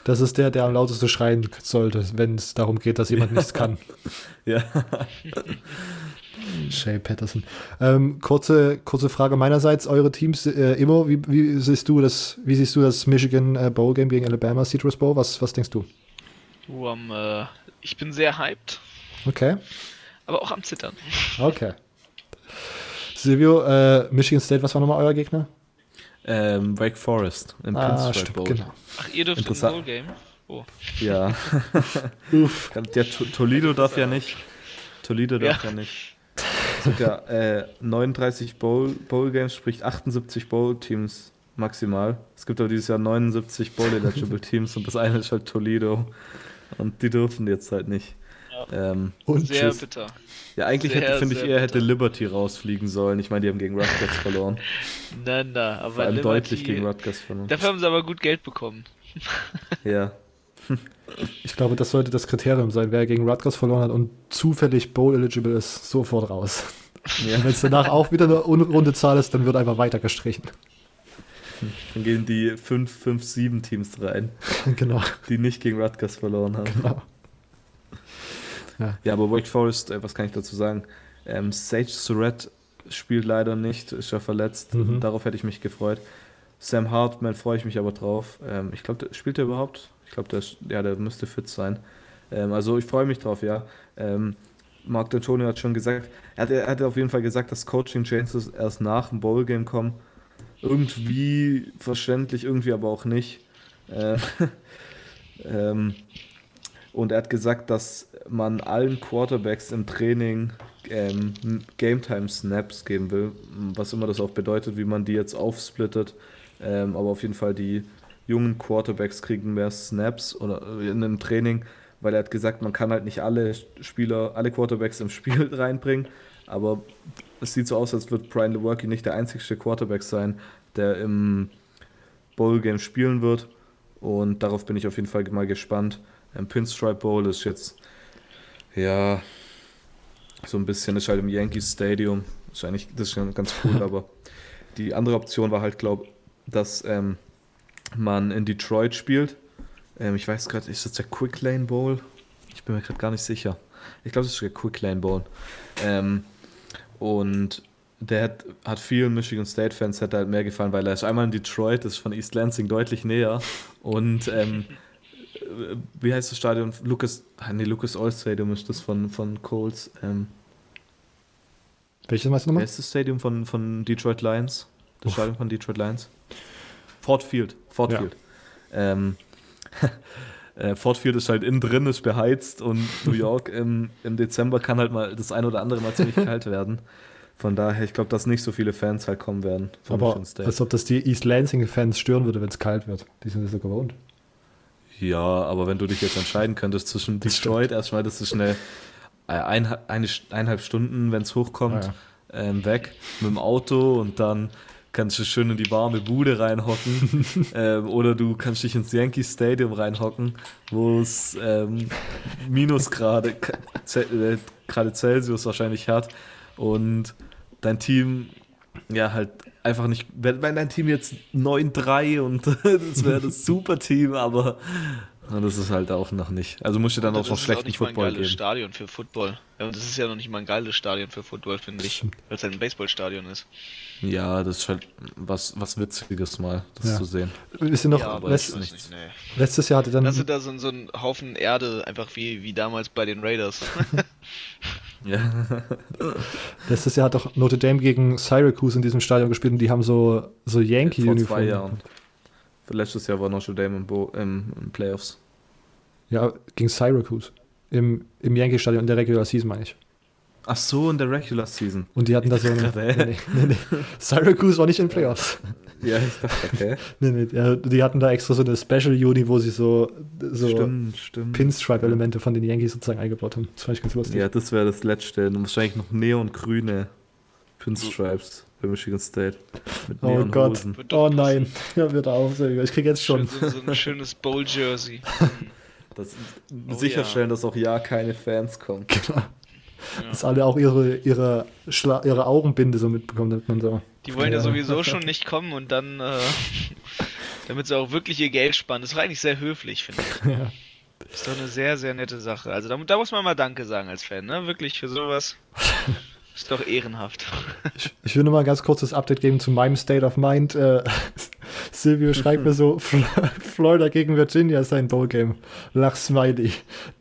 das ist der, der am lautesten schreien sollte, wenn es darum geht, dass jemand nichts kann. Ja. Shay Patterson. Ähm, kurze, kurze Frage meinerseits, eure Teams, äh, Immo, wie, wie siehst du das, wie siehst du das Michigan äh, Bowl Game gegen Alabama Citrus Bowl? Was, was denkst du? Du, um, äh, ich bin sehr hyped, Okay, aber auch am Zittern. okay. Silvio, äh, Michigan State, was war nochmal euer Gegner? Ähm, Wake Forest im Ah, Pinstripe stimmt, Bowl. genau. Ach, ihr dürft im Interessant. Bowl-Game? Oh. Ja. Uff. Der To- Toledo darf ja nicht. Toledo darf ja, nicht. Es sind ja äh, 39 Bowl, Bowl Games, sprich 78 Bowl Teams maximal. Es gibt aber dieses Jahr 79 Bowl Eligible Teams und das eine ist halt Toledo. Und die dürfen jetzt halt nicht. Ähm, Und Sehr tschüss. bitter. ja, eigentlich Sehr, hätte, finde ich, eher hätte bitter. Liberty rausfliegen sollen. Ich meine, die haben gegen Rutgers verloren. Na, na, aber Vor allem Liberty, deutlich gegen Rutgers verloren. Dafür haben sie aber gut Geld bekommen. Ja. Ich glaube, das sollte das Kriterium sein. Wer gegen Rutgers verloren hat und zufällig Bowl eligible ist, sofort raus. ja. Wenn es danach auch wieder eine unrunde Zahl ist, dann wird einfach weiter gestrichen. Dann gehen die 5, 5, 7 Teams rein, genau. die nicht gegen Rutgers verloren haben. genau. Ja, aber Wake Forest, äh, was kann ich dazu sagen? Ähm, Sage Surratt spielt leider nicht, ist ja verletzt. Mhm. Darauf hätte ich mich gefreut. Sam Hartman freue ich mich aber drauf. Ähm, ich glaube, spielt er überhaupt? Ich glaube, der, ja, der müsste fit sein. Ähm, also ich freue mich drauf, ja. Ähm, Mark D'Antonio hat schon gesagt, er hat, er hat auf jeden Fall gesagt, dass Coaching Changes erst nach dem Bowl-Game kommen. Irgendwie verständlich, irgendwie aber auch nicht. Äh, ähm, und er hat gesagt, dass man allen Quarterbacks im Training ähm, Game Time Snaps geben will, was immer das auch bedeutet, wie man die jetzt aufsplittet. Ähm, aber auf jeden Fall die jungen Quarterbacks kriegen mehr Snaps oder äh, in einem Training, weil er hat gesagt, man kann halt nicht alle Spieler, alle Quarterbacks im Spiel reinbringen. Aber es sieht so aus, als wird Brian Lewerke nicht der einzige Quarterback sein, der im Bowl Game spielen wird. Und darauf bin ich auf jeden Fall mal gespannt. Ein Pinstripe Bowl ist jetzt, ja, so ein bisschen, ist halt im Yankees Stadium. Ist eigentlich, das ist schon ganz cool, aber die andere Option war halt, glaube dass ähm, man in Detroit spielt. Ähm, ich weiß gerade, ist das der Quick Lane Bowl? Ich bin mir gerade gar nicht sicher. Ich glaube, das ist der Quick Lane Bowl. Ähm, und der hat, hat vielen Michigan State Fans hat halt mehr gefallen, weil er ist einmal in Detroit, das ist von East Lansing deutlich näher. Und ähm, äh, wie heißt das Stadion? Lucas, ah, nee, Lucas Oil Stadium ist das von, von Coles. Ähm, Welches meinst du nochmal? ist das Stadium von, von Detroit Lions? Das Uff. Stadion von Detroit Lions? Ford Field. Ford Ja. Field. Ähm, äh, Ford Field ist halt innen drin, ist beheizt und New York im, im Dezember kann halt mal das ein oder andere mal ziemlich kalt werden. Von daher, ich glaube, dass nicht so viele Fans halt kommen werden von Aber als ob das die East Lansing-Fans stören würde, wenn es kalt wird. Die sind das so gewohnt. Ja, aber wenn du dich jetzt entscheiden könntest zwischen Das Detroit, erstmal, das ist schnell äh, ein, eine, eineinhalb Stunden, wenn es hochkommt, Ah, ähm, weg mit dem Auto und dann kannst du schön in die warme Bude reinhocken. Ähm, oder du kannst dich ins Yankee Stadium reinhocken, wo es ähm, Minusgrade äh, gerade Celsius wahrscheinlich hat und dein Team ja halt einfach nicht, wenn, wenn dein Team jetzt 9-3 und das wäre das super Team, aber das ist halt auch noch nicht. Also musst du dann auch noch das ist schlechten nicht mal ein Football geiles geben. Stadion für Football. Ja, und das ist ja noch nicht mal ein geiles Stadion für Football, finde ich. Weil es halt ein Baseballstadion ist. Ja, das ist halt was, was Witziges mal, das Ja. zu sehen. Ihr noch, ja, aber letzt, nicht, nee. letztes Jahr hatte dann. Lass du da so, so einen Haufen Erde, einfach wie, wie damals bei den Raiders. Ja. Letztes Jahr hat doch Notre Dame gegen Syracuse in diesem Stadion gespielt und die haben so, so Vor Yankee-Uniformen. Letztes Jahr war Notre Dame im, Bo im, im Playoffs. Ja, gegen Syracuse. Im, im Yankee-Stadion in der Regular Season, meine ich. Ach so, in der Regular Season. Und die hatten da so eine. nee, nee, nee. Syracuse war nicht in Playoffs. Ja, ich dachte, okay. Nee, nee, ja, die hatten da extra so eine Special Uni, wo sie so, so. Pinstripe-Elemente von den Yankees sozusagen eingebaut haben. Das fand ich ganz lustig. Ja, das wäre das letzte. Und wahrscheinlich noch neongrüne Pinstripes bei Michigan State. Mit oh. Gott. Doch Oh nein. Ja, wird auf. Ich krieg jetzt schon. So, so ein schönes Bowl-Jersey. Das Oh sicherstellen, dass auch ja keine Fans kommen. Genau. Dass alle auch ihre, ihre, Schla ihre Augenbinde so mitbekommen, damit man so. Die wollen ja, Ja. sowieso schon nicht kommen und dann, äh, damit sie auch wirklich ihr Geld sparen. Das war eigentlich sehr höflich, finde ich. Ja. Das ist doch eine sehr, sehr nette Sache. Also da, da muss man mal Danke sagen als Fan, ne? Wirklich für sowas. Ist doch ehrenhaft. Ich, ich will nur mal ein ganz kurzes Update geben zu meinem State of Mind. Äh, Silvio schreibt mir so: Florida gegen Virginia ist ein Bowl-Game. Lach Smiley.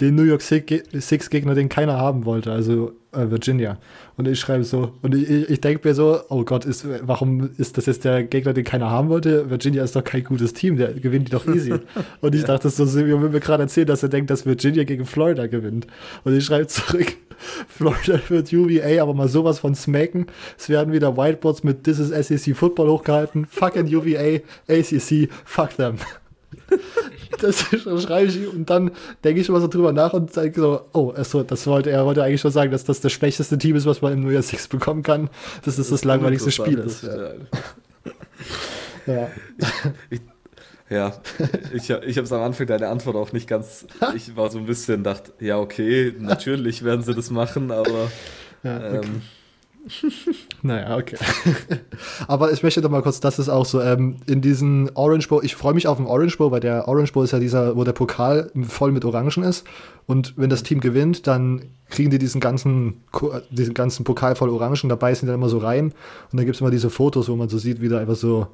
Den New York Six-Gegner, den keiner haben wollte, also Virginia. Und ich schreibe so, und ich, ich denke mir so: Oh Gott, ist, warum ist das jetzt der Gegner, den keiner haben wollte? Virginia ist doch kein gutes Team, der gewinnt die doch easy. Und ich dachte so: Silvio will mir gerade erzählen, dass er denkt, dass Virginia gegen Florida gewinnt. Und ich schreibe zurück: Florida wird UVA aber mal sowas von smacken. Es werden wieder Whiteboards mit This is SEC Football hochgehalten. Fucking UVA, ACC, fuck them. Das schreibe ich und dann denke ich immer so drüber nach und sage so, oh, also, das wollte, er wollte eigentlich schon sagen, dass das das schlechteste Team ist, was man im New Year Six bekommen kann. Dass das das, das langweiligste Spiel ist. Ja. ja. Ich, ja, ich, ich habe es am Anfang deine Antwort auch nicht ganz. Ich war so ein bisschen, dachte, ja, okay, natürlich werden sie das machen, aber. Ja, okay. ähm, naja, okay. Aber ich möchte doch mal kurz, das ist auch so, ähm, in diesen Orange Bowl, ich freue mich auf den Orange Bowl, weil der Orange Bowl ist ja dieser, wo der Pokal voll mit Orangen ist. Und wenn das Team gewinnt, dann kriegen die diesen ganzen, diesen ganzen Pokal voll Orangen, da beißen die dann immer so rein. Und dann gibt es immer diese Fotos, wo man so sieht, wie da einfach so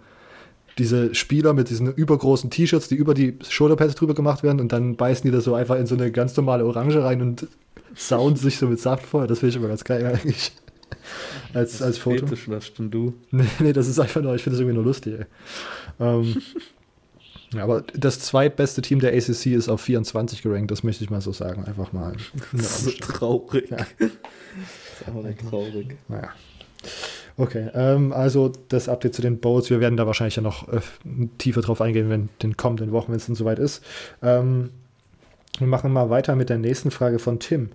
diese Spieler mit diesen übergroßen T-Shirts, die über die Shoulderpads drüber gemacht werden und dann beißen die da so einfach in so eine ganz normale Orange rein und sauen sich so mit Saft voll. Das finde ich immer ganz geil eigentlich als, das als Foto. Fetisch, das stimmt du. Nee, nee, das ist einfach nur, ich finde das irgendwie nur lustig. Ähm, ja, aber das zweitbeste Team der ACC ist auf 24 gerankt, das möchte ich mal so sagen. Einfach mal. Das ist so traurig. Ja. Das ist einfach traurig. Naja. Okay, ähm, also das Update zu den Bowls. Wir werden da wahrscheinlich ja noch äh, tiefer drauf eingehen, wenn den kommenden Wochen, wenn es dann soweit ist. Ähm, wir machen mal weiter mit der nächsten Frage von Tim.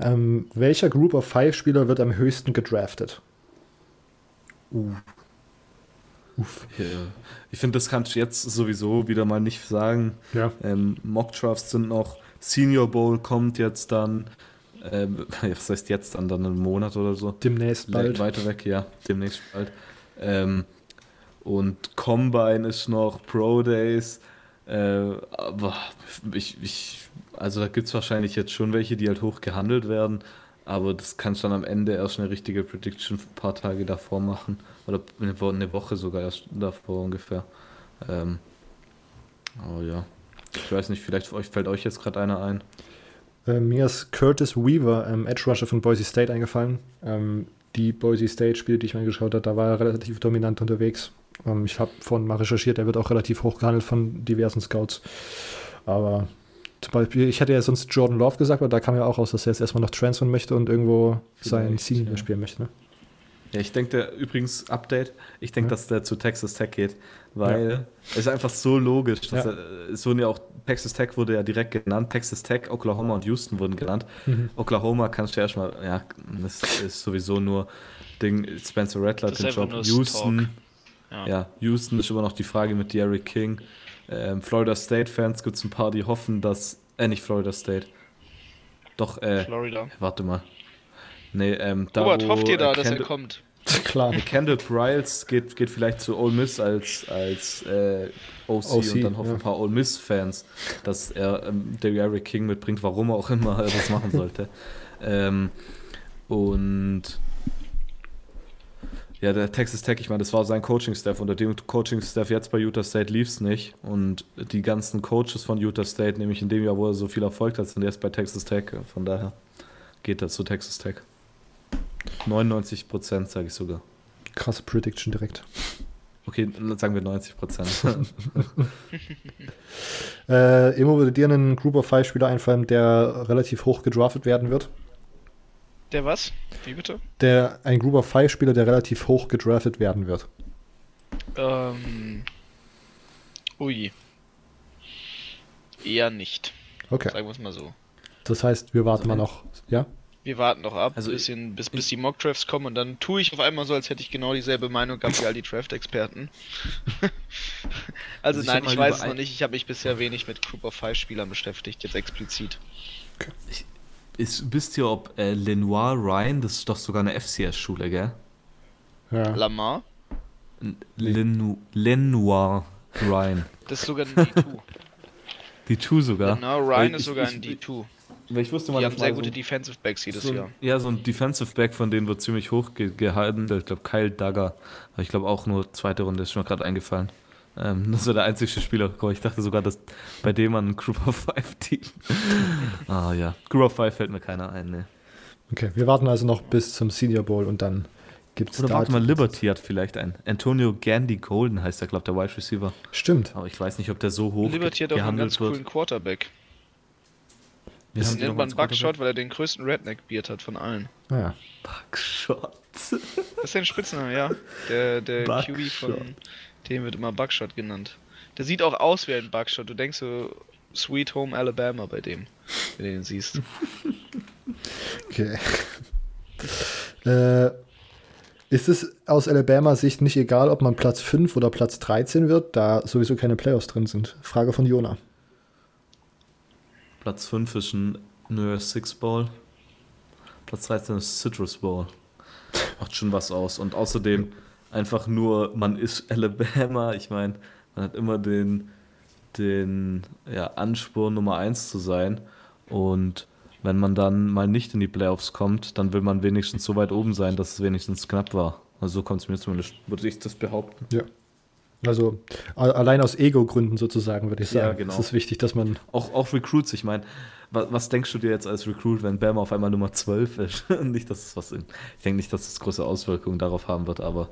Ähm, welcher Group of Five Spieler wird am höchsten gedraftet? Uh. Uff. Ja. Ich finde, das kannst du jetzt sowieso wieder mal nicht sagen. Ja. Ähm, Mock Drafts sind noch. Senior Bowl kommt jetzt dann. Ähm, was heißt jetzt dann? Dann einen Monat oder so. Demnächst bald. Weiter weg, ja. Demnächst bald. Ähm, und Combine ist noch, Pro Days. Äh, aber ich, ich also da gibt es wahrscheinlich jetzt schon welche, die halt hoch gehandelt werden, aber das kannst du dann am Ende erst eine richtige Prediction ein paar Tage davor machen. Oder eine Woche sogar erst davor ungefähr. Ähm, aber ja. Ich weiß nicht, vielleicht fällt euch jetzt gerade einer ein. Äh, mir ist Curtis Weaver, ähm, Edge Rusher von Boise State, eingefallen. Ähm, die Boise State-Spiele, die ich mir angeschaut habe, da war er relativ dominant unterwegs. Ähm, ich habe vorhin mal recherchiert, er wird auch relativ hoch gehandelt von diversen Scouts. Aber zum Beispiel, ich hätte ja sonst Jordan Love gesagt, aber da kam ja auch raus, dass er jetzt erstmal noch transfern möchte und irgendwo sein Senior ja. spielen möchte. Ne? Ja, ich denke, der übrigens Update, ich denke, ja. dass der zu Texas Tech geht, weil ja. es ist einfach so logisch. Dass ja. er, es wurden ja auch, Texas Tech wurde ja direkt genannt, Texas Tech, Oklahoma und Houston wurden genannt. Mhm. Oklahoma kannst du ja erstmal, ja, das ist sowieso nur Ding, Spencer Rattler den Job. Houston, ja. Houston ist immer noch die Frage mit Derrick King. Ähm, Florida State-Fans gibt es ein paar, die hoffen, dass. Äh, nicht Florida State. Doch, äh. Florida. Warte mal. Nee, ähm, da. Robert, hofft ihr da, äh, dass er kommt? Klar. Kendall Bryles geht, geht vielleicht zu Ole Miss als, als äh, OC, OC, und dann hoffen ja. ein paar Ole Miss-Fans, dass er ähm, Derrick King mitbringt, warum auch immer er das machen sollte. ähm, und ja, der Texas Tech, ich meine, das war sein Coaching-Staff. Unter dem Coaching-Staff jetzt bei Utah State lief es nicht. Und die ganzen Coaches von Utah State, nämlich in dem Jahr, wo er so viel Erfolg hat, sind jetzt bei Texas Tech. Von daher geht das zu Texas Tech. 99 Prozent, sage ich sogar. Krasse Prediction direkt. Okay, sagen wir 90 Prozent. äh, Emo würde dir einen Group of Five Spieler einfallen, der relativ hoch gedraftet werden wird? Der was? Wie bitte? Der, ein Group of Five Spieler, der relativ hoch gedraftet werden wird. Ähm. Ui. Eher nicht. Okay. Sagen wir es mal so. Das heißt, wir warten also, mal noch. Ja? Wir warten noch ab, also bisschen, bis, bis die Mock-Drafts kommen und dann tue ich auf einmal so, als hätte ich genau dieselbe Meinung gehabt wie all die Draft-Experten. also, also, nein, ich weiß es noch nicht. Ich habe mich bisher wenig mit Group of Five Spielern beschäftigt, jetzt explizit. Okay. Ich, ist, wisst ihr, ob äh, Lenoir Ryan, das ist doch sogar eine FCS-Schule, gell? Ja. Lamar? Len Lenoir Ryan. Das ist sogar ein D2. D2 sogar? Lenoir Ryan ist sogar ein D2. weil ich wusste Die mal, haben dass sehr mal gute so, Defensive Backs jedes so, Jahr. ja, so ein Defensive Back von denen wird ziemlich hoch ge gehalten. Ich glaube, Kyle Dagger. Aber ich glaube auch nur zweite Runde, ist mir gerade eingefallen. Ähm, das war der einzige Spieler. Ich dachte sogar, dass bei dem man ein Group of Five Team. ah ja, Group of Five fällt mir keiner ein, ne. Okay, wir warten also noch bis zum Senior Bowl und dann gibt es Oder warte mal, Liberty hat vielleicht einen. Antonio Gandy Golden heißt der, glaube der Wide Receiver. Stimmt. Aber ich weiß nicht, ob der so hoch Liberty hat auch einen ganz wird. coolen Quarterback. Wie Das nennt man? Buckshot, weil er den größten Redneck-Beard hat von allen. Naja. Buckshot. Das ist sein Spitzname, ja. Der, der QB von dem wird immer Buckshot genannt. Der sieht auch aus wie ein Buckshot. Du denkst so Sweet Home Alabama bei dem, wenn du den siehst. Okay. äh, ist es aus Alabama-Sicht nicht egal, ob man Platz 5 oder Platz 13 wird, da sowieso keine Playoffs drin sind? Frage von Jona. Platz 5 ist ein New Six Ball. Platz 13 ist Citrus Bowl. Macht schon was aus. Und außerdem einfach nur, man ist Alabama. Ich meine, man hat immer den, den ja, Anspruch, Nummer 1 zu sein. Und wenn man dann mal nicht in die Playoffs kommt, dann will man wenigstens so weit oben sein, dass es wenigstens knapp war. Also so kommt es mir zumindest, würde ich das behaupten. Ja. Also allein aus Ego-Gründen sozusagen, würde ich Ja, sagen. genau. Es ist wichtig, dass man. Auch, auch Recruits, ich meine, was, was denkst du dir jetzt als Recruit, wenn Bama auf einmal Nummer 12 ist? nicht, dass es was in, ich denke nicht, dass es große Auswirkungen darauf haben wird, aber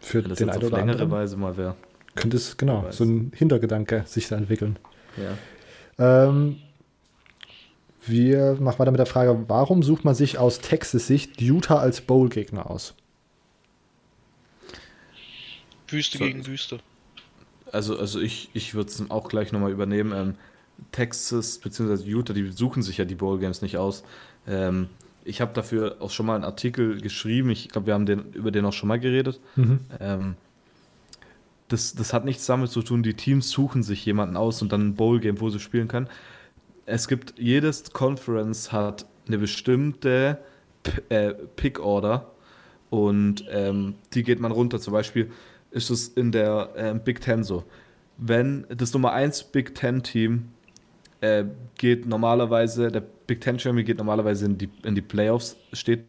Für wenn das den jetzt einen auf oder längere anderen Weise mal wäre. könnte es, genau, so ein Hintergedanke sich da entwickeln. Ja. Ähm, wir machen weiter mit der Frage, warum sucht man sich aus Texas-Sicht Utah als Bowl-Gegner aus? Wüste So- gegen Wüste. Also, also ich, ich würde es auch gleich nochmal übernehmen. Ähm, Texas bzw. Utah, die suchen sich ja die Bowl Games nicht aus. Ähm, ich habe dafür auch schon mal einen Artikel geschrieben. Ich glaube, wir haben den, über den auch schon mal geredet. Mhm. Ähm, das, das hat nichts damit zu tun, die Teams suchen sich jemanden aus und dann ein Bowl-Game, wo sie spielen können. Es gibt, jedes Conference hat eine bestimmte P äh, Pick-Order und ähm, die geht man runter. Zum Beispiel ist es in der ähm, Big Ten so. Wenn das Nummer 1 Big Ten-Team äh, geht normalerweise, der Big Ten Champion geht normalerweise in die, in die Playoffs, steht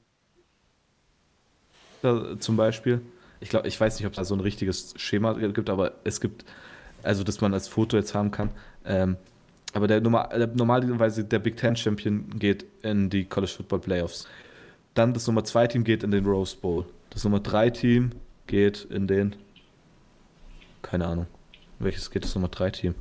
da zum Beispiel. Ich glaube, ich weiß nicht, ob es da so ein richtiges Schema gibt, aber es gibt, also dass man als Foto jetzt haben kann. Ähm, aber der, Nummer, der normalerweise der Big Ten Champion geht in die College Football Playoffs. Dann das Nummer 2 Team geht in den Rose Bowl. Das Nummer 3 Team geht in den, keine Ahnung, welches geht das Nummer 3 Team?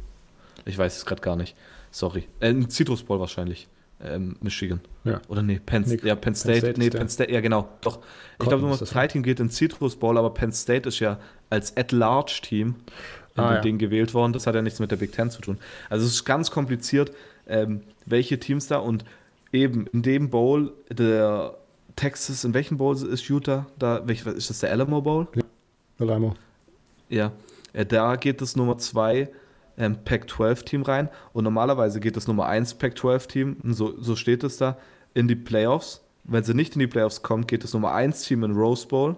Ich weiß es gerade gar nicht. Sorry. Äh, in Citrus Bowl wahrscheinlich. Ähm, Michigan. Ja. Oder nee, Penn, Nee, ja, Penn State. State nee, Penn State, ja genau. Doch. Ich Cotton glaube, Nummer ist das, 3 Team geht in Citrus Bowl, aber Penn State ist ja als At-Large-Team in Ah, dem ja. Ding gewählt worden. Das hat ja nichts mit der Big Ten zu tun. Also es ist ganz kompliziert, ähm, welche Teams da und eben in dem Bowl, der Texas, in welchem Bowl ist Utah? Da, welch, ist das der Alamo Bowl? Alamo. Ja, äh, da geht das Nummer 2 ähm, Pac-12-Team rein und normalerweise geht das Nummer 1 Pac-12-Team, und so, so steht es da, in die Playoffs. Wenn sie nicht in die Playoffs kommt, geht das Nummer 1-Team in Rose Bowl.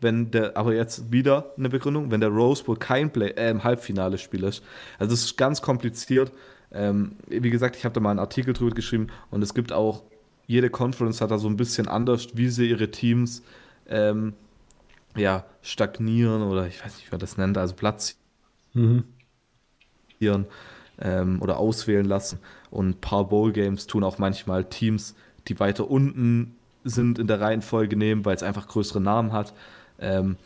Wenn der, aber jetzt wieder eine Begründung, wenn der Rose Bowl kein Play, äh, im Halbfinale-Spiel ist. Also das ist ganz kompliziert. Ähm, wie gesagt, ich habe da mal einen Artikel drüber geschrieben und es gibt auch, jede Conference hat da so ein bisschen anders, wie sie ihre Teams ähm, ja, stagnieren oder ich weiß nicht, wie man das nennt, also platzieren Mhm. Ähm, oder auswählen lassen. Und ein paar Bowl-Games tun auch manchmal Teams, die weiter unten sind in der Reihenfolge nehmen, weil es einfach größere Namen hat. Ähm,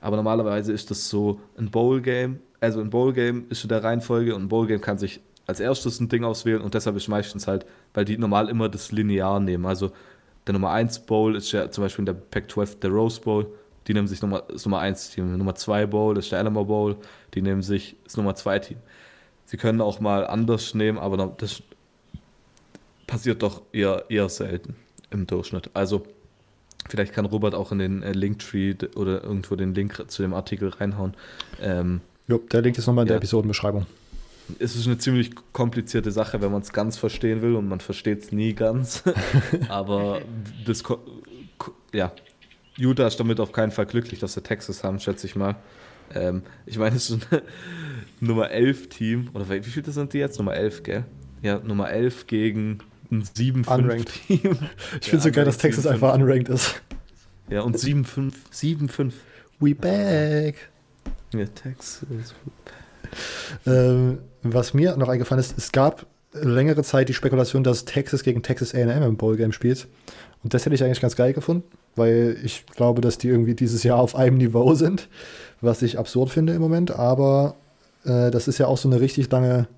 aber normalerweise ist das so ein Bowl-Game, also ein Bowl-Game ist in der Reihenfolge und ein Bowl-Game kann sich als erstes ein Ding auswählen und deshalb ist meistens halt, weil die normal immer das linear nehmen. Also der Nummer 1 Bowl ist ja zum Beispiel in der Pac-12 der Rose Bowl, die nehmen sich Nummer, das Nummer 1 Team. Nummer 2 Bowl ist der Alamo Bowl, die nehmen sich das Nummer 2 Team. Sie können auch mal anders nehmen, aber das passiert doch eher, eher selten im Durchschnitt. Also vielleicht kann Robert auch in den äh, Linktree oder irgendwo den Link zu dem Artikel reinhauen. Ähm, Jo, der Link ist nochmal in der Ja. Episodenbeschreibung. es ist eine ziemlich komplizierte Sache, wenn man es ganz verstehen will und man versteht es nie ganz. Aber das, ja, Utah ist damit auf keinen Fall glücklich, dass sie Texas haben, schätze ich mal. Ähm, ich meine, es ist ein Nummer 11 Team, oder wie viele sind die jetzt? Nummer 11, gell? Ja, Nummer 11 gegen ein 7-5 Unranked. Team. Ich finde so geil, dass Texas einfach unranked ist. Ja, und 7-5. 7-5. We back. Ja, Texas. Ähm, was mir noch eingefallen ist, es gab längere Zeit die Spekulation, dass Texas gegen Texas A&M im Bowl-Game spielt. Und das hätte ich eigentlich ganz geil gefunden, weil ich glaube, dass die irgendwie dieses Jahr auf einem Niveau sind, was ich absurd finde im Moment. Aber äh, das ist ja auch so eine richtig lange,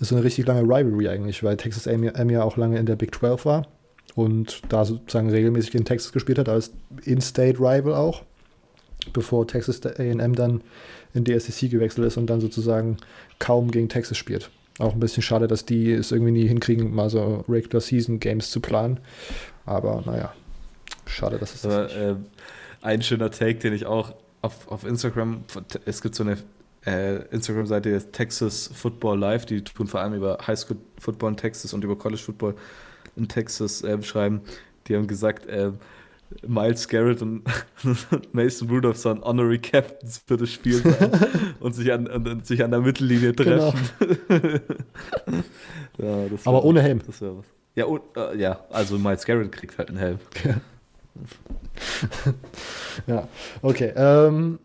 so eine richtig lange Rivalry eigentlich, weil Texas A&M ja auch lange in der Big 12 war und da sozusagen regelmäßig gegen Texas gespielt hat, als In-State-Rival auch, bevor Texas A&M dann in die SEC gewechselt ist und dann sozusagen kaum gegen Texas spielt. Auch ein bisschen schade, dass die es irgendwie nie hinkriegen, mal so Regular Season Games zu planen. Aber naja, schade, dass es das Aber, nicht. äh, ein schöner Take, den ich auch auf, auf Instagram, es gibt so eine äh, Instagram-Seite Texas Football Live, die tun vor allem über Highschool Football in Texas und über College Football in Texas äh, schreiben. Die haben gesagt, äh, Miles Garrett und Mason Rudolph sollen Honorary Captains für das Spiel sein und sich an, an, an- sich an der Mittellinie treffen. ja, das Aber ohne Helm. Das wäre was. Ja, und, äh, ja, also Miles Garrett kriegt halt einen Helm. Ja, okay. Ähm,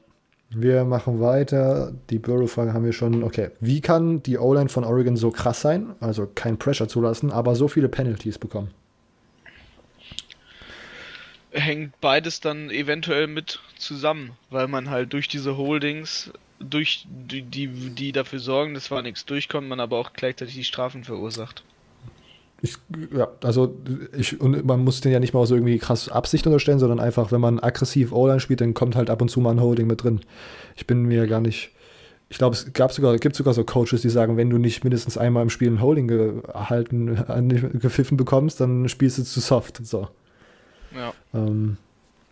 wir machen weiter. Die Burrow-Frage haben wir schon. Okay. Wie kann die O-Line von Oregon so krass sein, also kein Pressure zulassen, aber so viele Penalties bekommen? hängt beides dann eventuell mit zusammen, weil man halt durch diese Holdings, durch die, die, die dafür sorgen, dass zwar nichts durchkommt, man aber auch gleichzeitig die Strafen verursacht. Ich, ja, also ich, und man muss den ja nicht mal so irgendwie krass Absicht unterstellen, sondern einfach, wenn man aggressiv O-Line spielt, dann kommt halt ab und zu mal ein Holding mit drin. Ich bin mir gar nicht. Ich glaube, es gab sogar, gibt sogar so Coaches, die sagen, wenn du nicht mindestens einmal im Spiel ein Holding gehalten, äh, gepfiffen bekommst, dann spielst du zu soft. So. Ja. Ähm,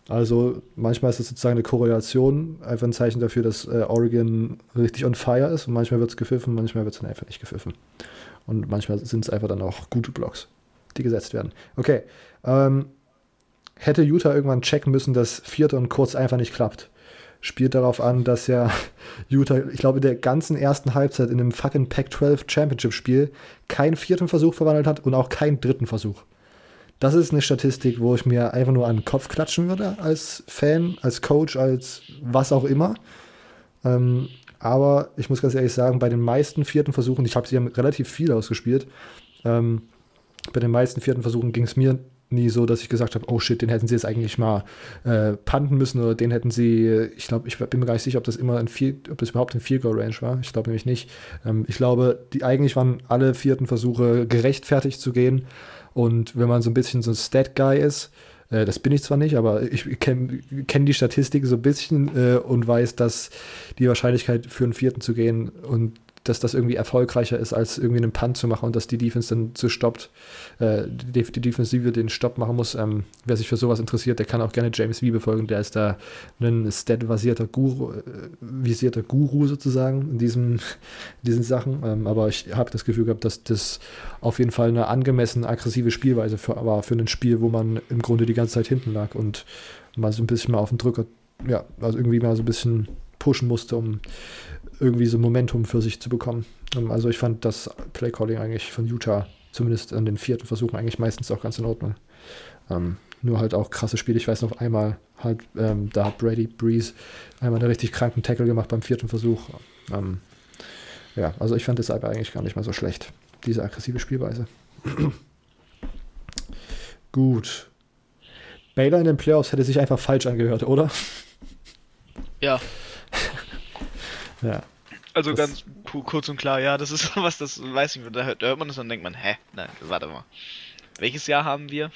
also manchmal ist es sozusagen eine Korrelation, einfach ein Zeichen dafür, dass äh, Oregon richtig on fire ist und manchmal wird es gepfiffen, manchmal wird es dann einfach nicht gepfiffen. Und manchmal sind es einfach dann auch gute Blocks, die gesetzt werden. Okay. Ähm, hätte Utah irgendwann checken müssen, dass Vierte und Kurz einfach nicht klappt. Spielt darauf an, dass ja Utah, ich glaube, der ganzen ersten Halbzeit in einem fucking Pac-12 Championship-Spiel keinen vierten Versuch verwandelt hat und auch keinen dritten Versuch. Das ist eine Statistik, wo ich mir einfach nur an den Kopf klatschen würde als Fan, als Coach, als was auch immer. Ähm, aber ich muss ganz ehrlich sagen, bei den meisten vierten Versuchen, ich habe sie ja relativ viel ausgespielt, ähm, bei den meisten vierten Versuchen ging es mir nie so, dass ich gesagt habe, oh shit, den hätten sie jetzt eigentlich mal äh, panten müssen oder den hätten sie, ich glaube, ich bin mir gar nicht sicher, ob das immer ein vier, ob das überhaupt ein Field Goal Range war. Ich glaube nämlich nicht. Ähm, ich glaube, die eigentlich waren alle vierten Versuche gerechtfertigt zu gehen. Und wenn man so ein bisschen so ein Stat-Guy ist, äh, das bin ich zwar nicht, aber ich kenne kenn die Statistik so ein bisschen äh, und weiß, dass die Wahrscheinlichkeit für einen vierten zu gehen und dass das irgendwie erfolgreicher ist, als irgendwie einen Punt zu machen und dass die Defense dann zu stoppt, äh, die, die Defensive den Stopp machen muss. Ähm, wer sich für sowas interessiert, der kann auch gerne James Wiebe folgen, der ist da ein stat-basierter Guru, äh, visierter Guru sozusagen in, diesem, in diesen Sachen. Ähm, aber ich habe das Gefühl gehabt, dass das auf jeden Fall eine angemessen aggressive Spielweise für, war für ein Spiel, wo man im Grunde die ganze Zeit hinten lag und mal so ein bisschen mal auf den Drücker, ja, also irgendwie mal so ein bisschen pushen musste, um irgendwie so Momentum für sich zu bekommen. Ähm, Also ich fand das Playcalling eigentlich von Utah, zumindest an den vierten Versuchen, eigentlich meistens auch ganz in Ordnung. Ähm, nur halt auch krasse Spiele. Ich weiß noch einmal, halt, ähm, da hat Brady Breeze einmal einen richtig kranken Tackle gemacht beim vierten Versuch. Ähm, ja, also ich fand das aber eigentlich gar nicht mal so schlecht, diese aggressive Spielweise. Gut. Baylor in den Playoffs hätte sich einfach falsch angehört, oder? Ja, Ja. also Das- ganz ku- kurz und klar, ja, das ist was, das weiß ich, da hört, da hört man das und denkt man, hä? Nein, warte mal. Welches Jahr haben wir?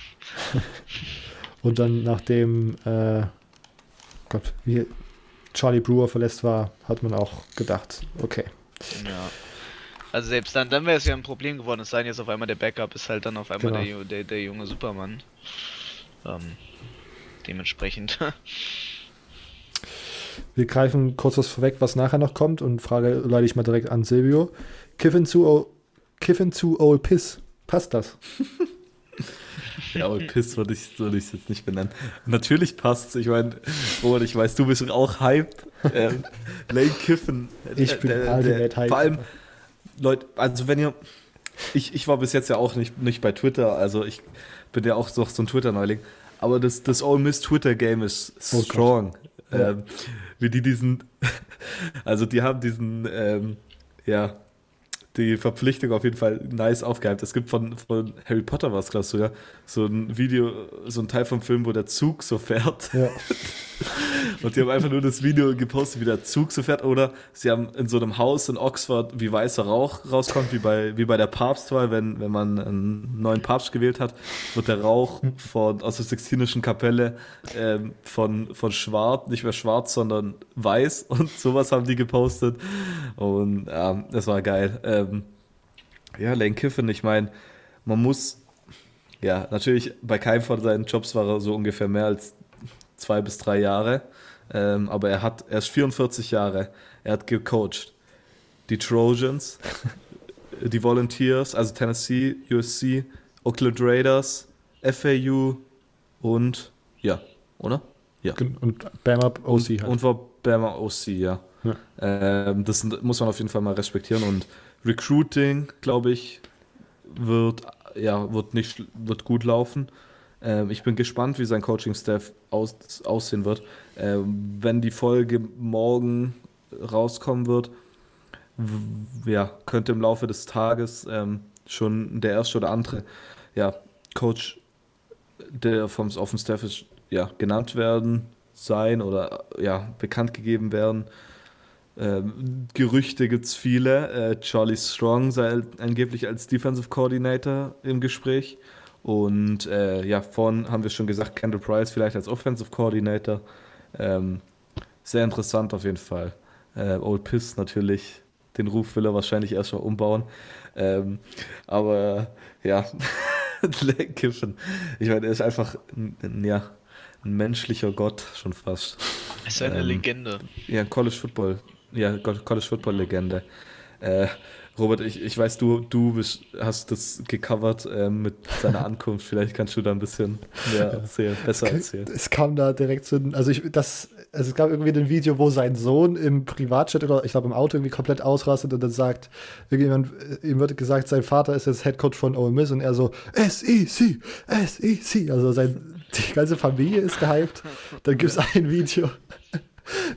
Und dann, nachdem äh, Gott, wie Charlie Brewer verletzt war, hat man auch gedacht, okay. Ja. Also selbst dann, dann wäre es ja ein Problem geworden, es sei denn jetzt auf einmal der Backup ist halt dann auf einmal Genau. der, der, der junge Supermann. Ähm, dementsprechend. Wir greifen kurz was vorweg, was nachher noch kommt und Frage leite ich mal direkt an Silvio. Kiffin zu, Kiffin zu Old Piss. Passt das? Ja, und Piss würde ich, würde ich jetzt nicht benennen. Natürlich passt's. Ich meine, Robert, ich weiß, du bist auch hyped. Ähm, Lane Kiffen. Ich bin äh, ultimate hyped. Vor allem, Leute, also wenn ihr, ich, ich war bis jetzt ja auch nicht, nicht bei Twitter, also ich bin ja auch so, so ein Twitter-Neuling. Aber das, das Ole Miss Twitter-Game ist Oh strong. Ähm, wie die diesen, also die haben diesen, ähm, ja, die Verpflichtung auf jeden Fall nice aufgehypt. Es gibt von, von Harry Potter was, glaubst du, ja, so ein Video, so ein Teil vom Film, wo der Zug so fährt. Ja. Und die haben einfach nur das Video gepostet, wie der Zug so fährt. Oder sie haben in so einem Haus in Oxford, wie weißer Rauch rauskommt, wie bei, wie bei der Papstwahl, wenn, wenn man einen neuen Papst gewählt hat, wird der Rauch von, aus der Sixtinischen Kapelle ähm, von, von schwarz, nicht mehr schwarz, sondern weiß. Und sowas haben die gepostet. Und ja, das war geil. Ähm, ja, Lane Kiffin, ich meine, man muss, ja, natürlich bei keinem von seinen Jobs war er so ungefähr mehr als zwei bis drei Jahre. Ähm, aber er hat, er ist 44 Jahre. Er hat gecoacht. Die Trojans, die Volunteers, also Tennessee, USC, Oakland Raiders, FAU und ja, oder? Ja. Und Bama OC halt. und war Bama OC, ja. Ja. Ähm, das muss man auf jeden Fall mal respektieren. Und Recruiting, glaube ich, wird, ja, wird, nicht, wird gut laufen. Ähm, ich bin gespannt, wie sein Coaching-Staff aus, aussehen wird. Ähm, wenn die Folge morgen rauskommen wird, ja, könnte im Laufe des Tages ähm, schon der erste oder andere ja, Coach, der vom, auf dem Staff ist, ja, genannt werden, sein oder ja, bekannt gegeben werden. Ähm, Gerüchte gibt es viele. Äh, Charlie Strong sei angeblich als Defensive Coordinator im Gespräch. Und äh, ja, vorhin haben wir schon gesagt, Kendall Price vielleicht als Offensive Coordinator. Ähm, sehr interessant auf jeden Fall. Äh, Old Piss natürlich, den Ruf will er wahrscheinlich erst mal umbauen. Ähm, aber ja, Lane Kiffin, ich meine, er ist einfach ein, ja, ein menschlicher Gott schon fast. Es ist eine Ähm, Legende. Ja, College Football. Ja, College Football Legende. Äh, Robert, ich, ich weiß, du, du bist, hast das gecovert ähm, mit seiner Ankunft. Vielleicht kannst du da ein bisschen mehr erzählen, besser erzählen. Es kam da direkt ein, also ich, das, also es gab irgendwie ein Video, wo sein Sohn im Privatchat oder ich glaube im Auto irgendwie komplett ausrastet und dann sagt, irgendjemand, äh, ihm wird gesagt, sein Vater ist jetzt Headcoach von Ole Miss und er so, S-E-C, S-E-C, also sein, die ganze Familie ist gehypt. Dann gibt es ein Video,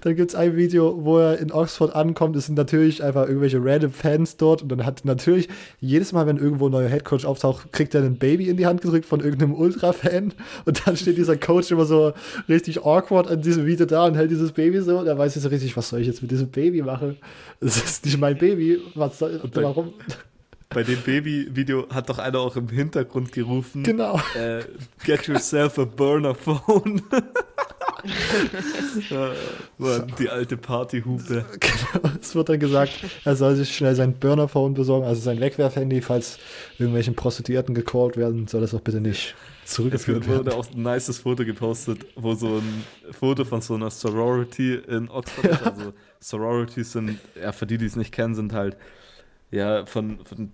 dann gibt es ein Video, wo er in Oxford ankommt. Es sind natürlich einfach irgendwelche random Fans dort. Und dann hat natürlich jedes Mal, wenn irgendwo ein neuer Headcoach auftaucht, kriegt er ein Baby in die Hand gedrückt von irgendeinem Ultra-Fan. Und dann steht dieser Coach immer so richtig awkward an diesem Video da und hält dieses Baby so. Und er weiß nicht so richtig, was soll ich jetzt mit diesem Baby machen? Es ist nicht mein Baby. Was soll, warum? Bei dem Baby-Video hat doch einer auch im Hintergrund gerufen: Genau. äh, Get yourself a burner phone. ja, Mann, die alte Partyhupe. Genau, es wird dann gesagt, er soll sich schnell sein Burner-Phone besorgen, also sein Wegwerfhandy, falls irgendwelchen Prostituierten gecallt werden, soll das auch bitte nicht Es zurückgeführt werden. wurde auch ein nices Foto gepostet, wo so ein Foto von so einer Sorority in Oxford ist. Also Sororities sind, ja, für die, die es nicht kennen, sind halt, ja, von, von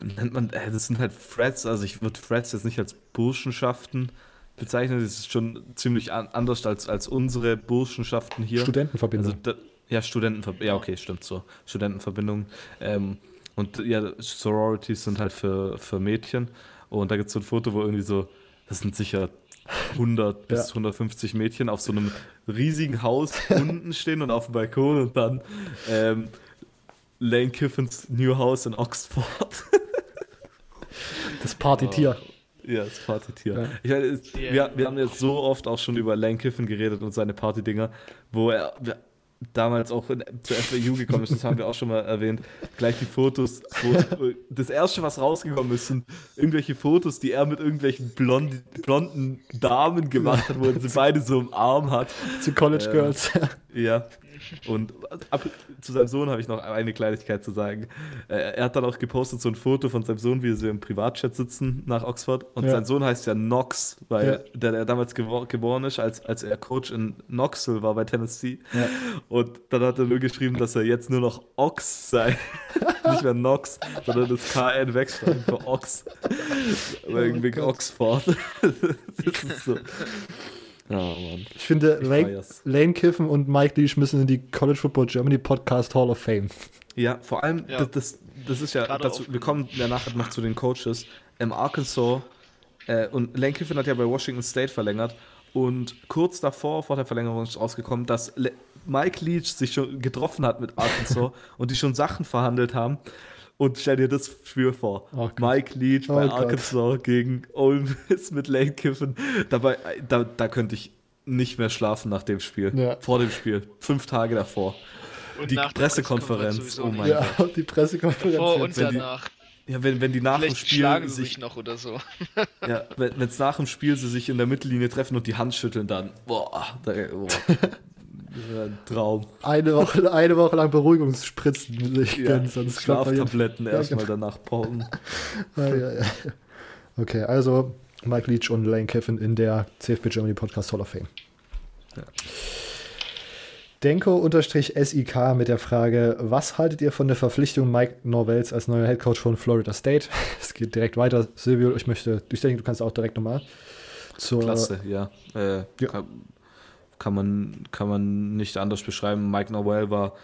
nennt man, äh, das sind halt Freds, also ich würde Freds jetzt nicht als Burschenschaften bezeichnen, das ist schon ziemlich an, anders als, als unsere Burschenschaften hier. Studentenverbindung. Also, da, ja, Studentenverbindung. Ja, okay, stimmt so. Studentenverbindungen. Ähm, und ja, Sororities sind halt für, für Mädchen. Und da gibt es so ein Foto, wo irgendwie so, das sind sicher 100 bis Ja. 150 Mädchen auf so einem riesigen Haus unten stehen und auf dem Balkon und dann ähm, Lane Kiffins New House in Oxford. das Partytier. Ja, das Partytier. Ja. Ich meine, es, Ja. wir, wir haben jetzt so oft auch schon über Lane Kiffin geredet und seine Partydinger, wo er damals auch in, zur FAU gekommen ist, das haben wir auch schon mal erwähnt. Gleich die Fotos, wo das erste, was rausgekommen ist, sind irgendwelche Fotos, die er mit irgendwelchen blonden, blonden Damen gemacht hat, wo er sie beide so im Arm hat. Zu College Ähm, Girls. Ja. Und ab, zu seinem Sohn habe ich noch eine Kleinigkeit zu sagen. Äh, Er hat dann auch gepostet so ein Foto von seinem Sohn, wie sie im Privatchat sitzen nach Oxford. Und Ja. sein Sohn heißt ja Knox, weil Ja. der, der damals geboren ist, als, als er Coach in Knoxville war bei Tennessee. Ja. Und dann hat er nur geschrieben, dass er jetzt nur noch Ox sei. Nicht mehr Knox, sondern das KN wegschreiben für Ox. Wegen, wegen Oxford. das ist so. Ja, Mann. Ich finde, Ich Lane. Lane Kiffen und Mike Leach müssen in die College Football Germany Podcast Hall of Fame. Ja, vor allem, Ja. Das, das, das ist ja dazu, wir kommen ja nachher noch zu den Coaches. Im Arkansas äh, und Lane Kiffin hat ja bei Washington State verlängert und kurz davor, vor der Verlängerung ist rausgekommen, dass Le Mike Leach sich schon getroffen hat mit Arkansas und die schon Sachen verhandelt haben. Und stell dir das Spiel vor. Oh Gott. Mike Leach Oh bei Gott. Arkansas gegen Ole Miss mit Lane Kiffin. Dabei, da, da könnte ich nicht mehr schlafen nach dem Spiel. Ja. Vor dem Spiel. Fünf Tage davor. Und Die Pressekonferenz, oh mein Ja, und die Pressekonferenz. Vor jetzt. und wenn die- danach. Ja, wenn, wenn die nach dem Vielleicht Spiel schlagen sie sich, sich noch oder so. ja, wenn es nach dem Spiel sie sich in der Mittellinie treffen und die Hand schütteln, dann, boah, da, boah. Ein Traum. Eine Woche, eine Woche lang Beruhigungsspritzen sich Ja, gönnen, sonst Schlaftabletten Ja, erstmal genau. danach pausen. Ah, ja, ja. Okay, also Mike Leach und Lane Kiffin in der CFB Germany Podcast Hall of Fame. Ja. Denko-SIK mit der Frage, was haltet ihr von der Verpflichtung Mike Norvells als neuer Headcoach von Florida State? Es geht direkt weiter. Silvio, ich möchte, ich denke, du kannst auch direkt nochmal zur Klasse, ja. Äh, Ja. Kann, kann, man, kann man nicht anders beschreiben. Mike Noel war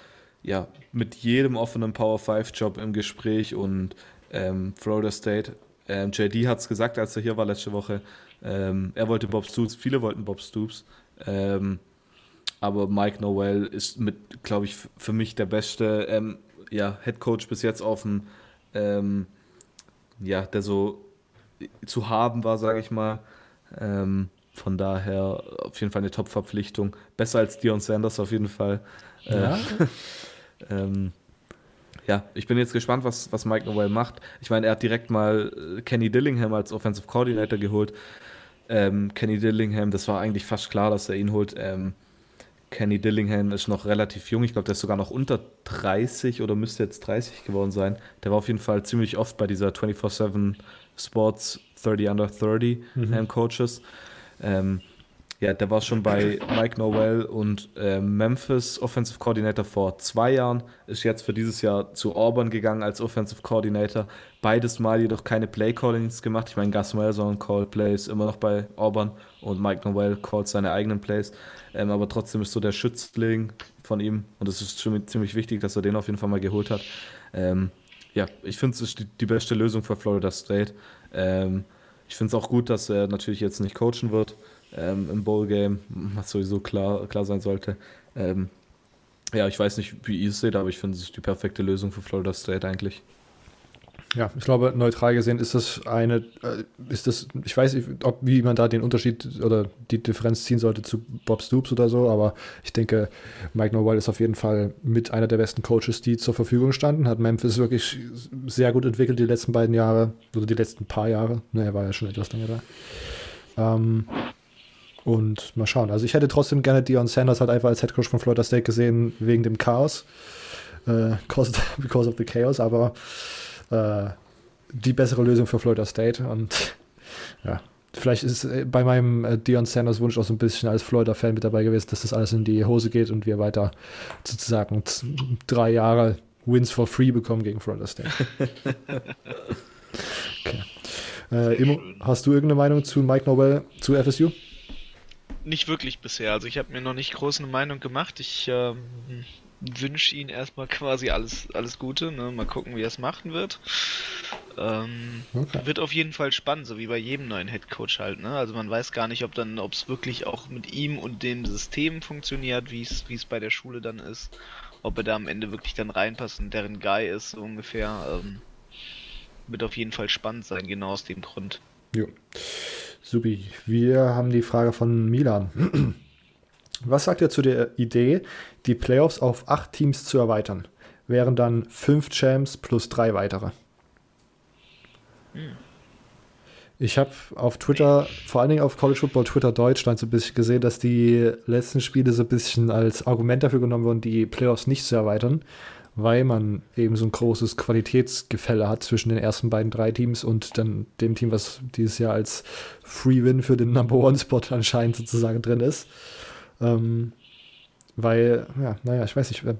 ja mit jedem offenen Power 5 Job im Gespräch und ähm, Florida State. Ähm, JD hat es gesagt, als er hier war letzte Woche. Ähm, er wollte Bob Stoops, viele wollten Bob Stoops. Ähm, aber Mike Noel ist mit, glaube ich, für mich der beste ähm, ja, Head Coach bis jetzt auf dem, ähm, ja, der so zu haben war, sage ich mal. Von daher auf jeden Fall eine Top-Verpflichtung. Besser als Dion Sanders auf jeden Fall. Äh, Ja? ähm, ja, ich bin jetzt gespannt, was, was Mike Noel macht. Ich meine, er hat direkt mal äh, Kenny Dillingham als Offensive Coordinator geholt. Ähm, Kenny Dillingham, das war eigentlich fast klar, dass er ihn holt. Ähm, Kenny Dillingham ist noch relativ jung. Ich glaube, der ist sogar noch unter 30 oder müsste jetzt 30 geworden sein. Der war auf jeden Fall ziemlich oft bei dieser 24-7 Sports 30 Under 30 ähm, Coaches. Ähm, ja, der war schon bei Mike Noel und ähm, Memphis Offensive Coordinator vor zwei Jahren, ist jetzt für dieses Jahr zu Auburn gegangen als Offensive Coordinator. Beides Mal jedoch keine Play Callings gemacht. Ich meine, Gus Malzahn call Plays immer noch bei Auburn und Mike Noel callt seine eigenen Plays. Ähm, aber trotzdem ist so der Schützling von ihm und es ist schon ziemlich wichtig, dass er den auf jeden Fall mal geholt hat. Ähm, ja, ich finde, es ist die, die beste Lösung für Florida State. Ähm, ich finde es auch gut, dass er natürlich jetzt nicht coachen wird ähm, im Bowl-Game, was sowieso klar, klar sein sollte. Ähm, ja, ich weiß nicht, wie ihr es seht, aber ich finde, es die perfekte Lösung für Florida State eigentlich. Ja, ich glaube, neutral gesehen ist das eine, äh, ist das, ich weiß nicht, ob, wie man da den Unterschied oder die Differenz ziehen sollte zu Bob Stoops oder so, aber ich denke, Mike Norwell ist auf jeden Fall mit einer der besten Coaches, die zur Verfügung standen, hat Memphis wirklich sehr gut entwickelt die letzten beiden Jahre, oder die letzten paar Jahre, ne, er war ja schon etwas länger da. Ähm, und mal schauen, also ich hätte trotzdem gerne Dion Sanders halt einfach als Headcoach von Florida State gesehen, wegen dem Chaos, äh, because of the Chaos, aber äh, die bessere Lösung für Florida State. Und ja, vielleicht ist äh, bei meinem äh, Dion Sanders Wunsch auch so ein bisschen als Florida-Fan mit dabei gewesen, dass das alles in die Hose geht und wir weiter sozusagen drei Jahre Wins for free bekommen gegen Florida State. okay. Äh, Immo, hast du irgendeine Meinung zu Mike Nobel zu FSU? Nicht wirklich bisher. Also ich habe mir noch nicht groß eine Meinung gemacht. Ich ähm, wünsche ihm erstmal quasi alles, alles Gute. Ne? Mal gucken, wie er es machen wird. Ähm, Okay. Wird auf jeden Fall spannend, so wie bei jedem neuen Headcoach halt. Ne? Also man weiß gar nicht, ob dann, ob es wirklich auch mit ihm und dem System funktioniert, wie es wie es bei der Schule dann ist. Ob er da am Ende wirklich dann reinpasst und deren Guy ist, so ungefähr. Ähm, wird auf jeden Fall spannend sein, genau aus dem Grund. Jo. Supi. Wir haben die Frage von Milan. Was sagt ihr zu der Idee, die Playoffs auf acht Teams zu erweitern? Wären dann fünf Champs plus drei weitere. Ich habe auf Twitter, vor allen Dingen auf College Football Twitter Deutschland, so ein bisschen gesehen, dass die letzten Spiele so ein bisschen als Argument dafür genommen wurden, die Playoffs nicht zu erweitern, weil man eben so ein großes Qualitätsgefälle hat zwischen den ersten beiden drei Teams und dann dem Team, was dieses Jahr als Free Win für den Number One Spot anscheinend sozusagen drin ist. Ähm, weil, ja, naja, ich weiß nicht, wir-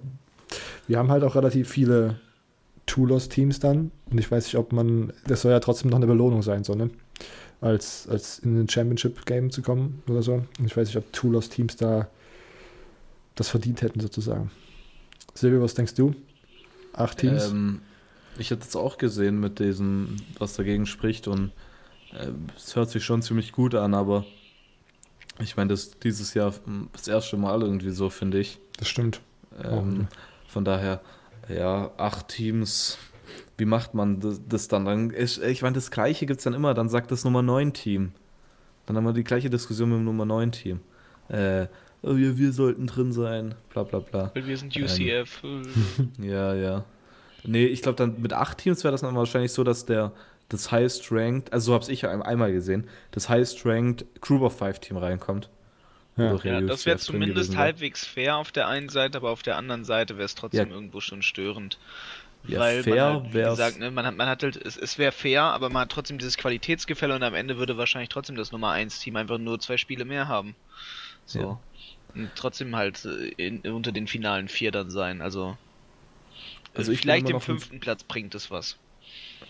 wir haben halt auch relativ viele Two-Loss-Teams dann und ich weiß nicht, ob man, das soll ja trotzdem noch eine Belohnung sein, so, ne? als, als in ein Championship-Game zu kommen oder so. Und ich weiß nicht, ob Tulos-Teams da das verdient hätten, sozusagen. Silvio, was denkst du? Acht Teams? Ähm, ich hätte es auch gesehen mit diesem, was dagegen spricht und äh, es hört sich schon ziemlich gut an, aber ich meine, das dieses Jahr hm, das erste Mal irgendwie so, finde ich. das stimmt. Ähm, von daher, ja, acht Teams. Wie macht man das, das dann? dann ist, ich meine, das Gleiche gibt es dann immer. Dann sagt das Nummer 9 Team. Dann haben wir die gleiche Diskussion mit dem Nummer 9 Team. Äh, oh, wir, wir sollten drin sein, bla bla bla. Weil wir sind Ähm. UCF. Ja, ja. Nee, ich glaube, dann mit acht Teams wäre das dann wahrscheinlich so, dass der das Highest Ranked, also so habe ich ja ein- einmal gesehen, das Highest Ranked Group of Five Team reinkommt. Ja. Ja, das wäre zumindest halbwegs fair auf der einen Seite, aber auf der anderen Seite wäre es trotzdem Ja. irgendwo schon störend. Ja, Weil fair man halt, wie wär's- gesagt, ne, man hat, man hat halt, es, es wäre fair, aber man hat trotzdem dieses Qualitätsgefälle und am Ende würde wahrscheinlich trotzdem das Nummer 1 Team einfach nur zwei Spiele mehr haben. So. Ja. Und trotzdem halt äh, in, unter den finalen vier dann sein. Also, Also äh, vielleicht im fünften Platz bringt es was.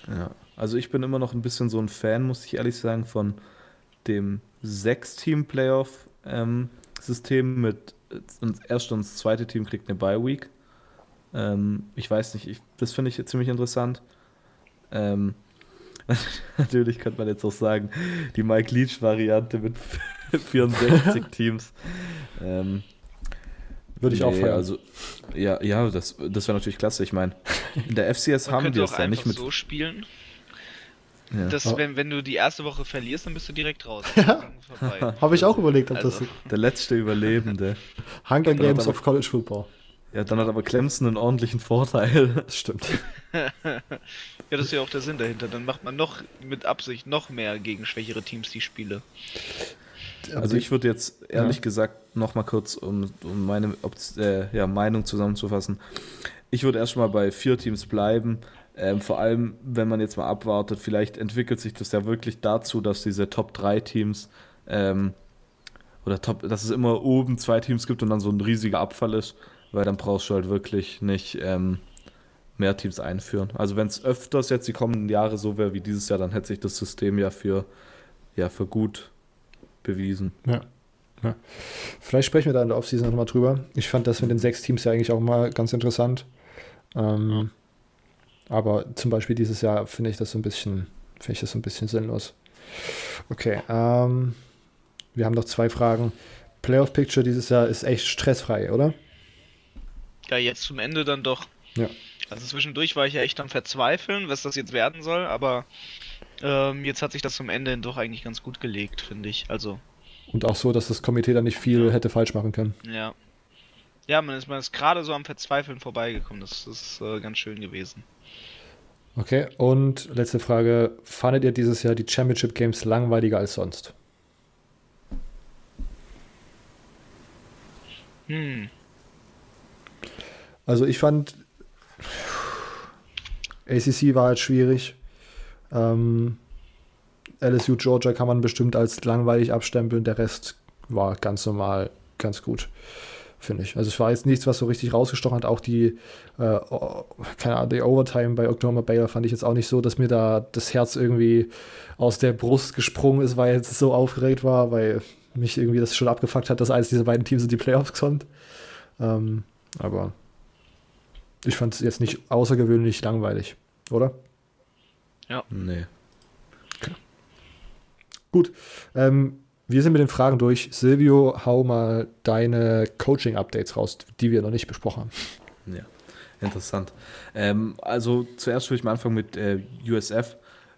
Ja, also ich bin immer noch ein bisschen so ein Fan, muss ich ehrlich sagen, von dem Sechs-Team-Playoff-System mit äh, das erste und das zweite Team kriegt eine Bye-Week. Ähm, ich weiß nicht, ich, das finde ich ziemlich interessant. Ähm, natürlich könnte man jetzt auch sagen, die Mike Leach-Variante mit 64 Teams. Ähm, Würde ich auch nee, feiern. Also, ja, ja, das, das wäre natürlich klasse. Ich meine, in der FCS Man haben auch es ja nicht mit. so spielen, Ja. dass Ja. wenn, wenn du die erste Woche verlierst, dann bist du direkt raus. Vorbei. Habe ich auch überlegt, ob Also, das Der letzte Überlebende. Hunger Games aber- of College Football. Ja, dann hat aber Clemson einen ordentlichen Vorteil. Das stimmt. Ja, das ist ja auch der Sinn dahinter. Dann macht man noch mit Absicht noch mehr gegen schwächere Teams die Spiele. Also ich würde jetzt ehrlich gesagt noch mal kurz, um, um meine Opt- äh, ja, Meinung zusammenzufassen. Ich würde erstmal bei vier Teams bleiben. Ähm, vor allem, wenn man jetzt mal abwartet, vielleicht entwickelt sich das ja wirklich dazu, dass diese Top 3 Teams ähm, oder Top, dass es immer oben zwei Teams gibt und dann so ein riesiger Abfall ist, weil dann brauchst du halt wirklich nicht ähm, mehr Teams einführen. Also wenn es öfters jetzt die kommenden Jahre so wäre wie dieses Jahr, dann hätte sich das System ja für, ja, für gut bewiesen. Ja. ja. Vielleicht sprechen wir da in der Offseason nochmal drüber. Ich fand das mit den sechs Teams ja eigentlich auch mal ganz interessant. Ähm, Aber zum Beispiel dieses Jahr finde ich das so ein bisschen, finde ich das so ein bisschen sinnlos. Okay, ähm, wir haben noch zwei Fragen. Playoff Picture dieses Jahr ist echt stressfrei, oder? Ja, jetzt zum Ende dann doch. Ja. Also zwischendurch war ich ja echt am Verzweifeln, was das jetzt werden soll, aber ähm, jetzt hat sich das zum Ende hin doch eigentlich ganz gut gelegt, finde ich. Also, Und auch so, dass das Komitee da nicht viel hätte falsch machen können. ja. Ja, man ist, man ist gerade so am Verzweifeln vorbeigekommen. Das ist äh, ganz schön gewesen. Okay, und letzte Frage. Fandet ihr dieses Jahr die Championship Games langweiliger als sonst? Hm. Also ich fand ACC war halt schwierig. Ähm, LSU Georgia kann man bestimmt als langweilig abstempeln. Der Rest war ganz normal, ganz gut, finde ich. Also es war jetzt nichts, was so richtig rausgestochen hat. Auch die, äh, keine Ahnung, die Overtime bei Oklahoma Baylor fand ich jetzt auch nicht so, dass mir da das Herz irgendwie aus der Brust gesprungen ist, weil es so aufgeregt war, weil mich irgendwie das schon abgefuckt hat, dass eines dieser beiden Teams in die Playoffs kommt. Ähm, aber ich fand es jetzt nicht außergewöhnlich langweilig, oder? Nee. Gut. Ähm, wir sind mit den Fragen durch. Silvio, hau mal deine Coaching-Updates raus, die wir noch nicht besprochen haben. Ja, interessant. Ähm, also zuerst würde ich mal anfangen mit äh, USF.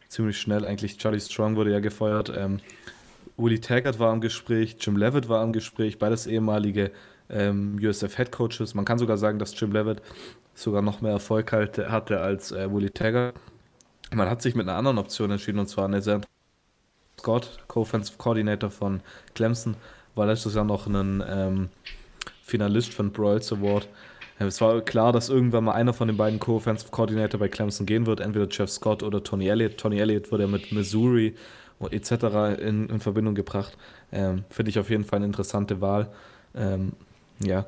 Ziemlich schnell eigentlich. Charlie Strong wurde ja gefeuert. Ähm, Willie Taggart war im Gespräch, Jim Levitt war im Gespräch, beides ehemalige ähm, USF Head Coaches. Man kann sogar sagen, dass Jim Levitt sogar noch mehr Erfolg hatte, hatte als äh, Willie Taggart. Man hat sich mit einer anderen Option entschieden und zwar eine sehr Scott, Co-Offensive Coordinator von Clemson, war letztes Jahr noch ein ähm, Finalist für den Broyles Award. Es war klar, dass irgendwann mal einer von den beiden Co-Offensive Coordinator bei Clemson gehen wird, entweder Jeff Scott oder Tony Elliott. Tony Elliott wurde ja mit Missouri etc. in, in Verbindung gebracht. Ähm, Finde ich auf jeden Fall eine interessante Wahl. Ähm, ja.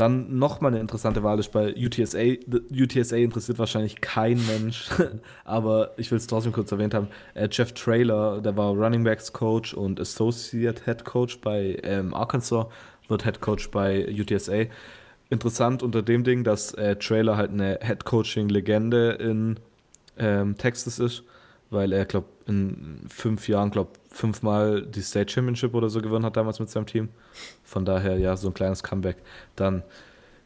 Dann nochmal eine interessante Wahl ist bei UTSA. UTSA interessiert wahrscheinlich kein Mensch, aber ich will es trotzdem kurz erwähnt haben. Äh, Jeff Trailer, der war Running Backs Coach und Associate Head Coach bei ähm, Arkansas, wird Head Coach bei UTSA. Interessant unter dem Ding, dass äh, Trailer halt eine Head Coaching Legende in ähm, Texas ist, weil er, glaube in fünf Jahren, glaube fünfmal die State Championship oder so gewonnen hat damals mit seinem Team. Von daher, ja, so ein kleines Comeback. Dann,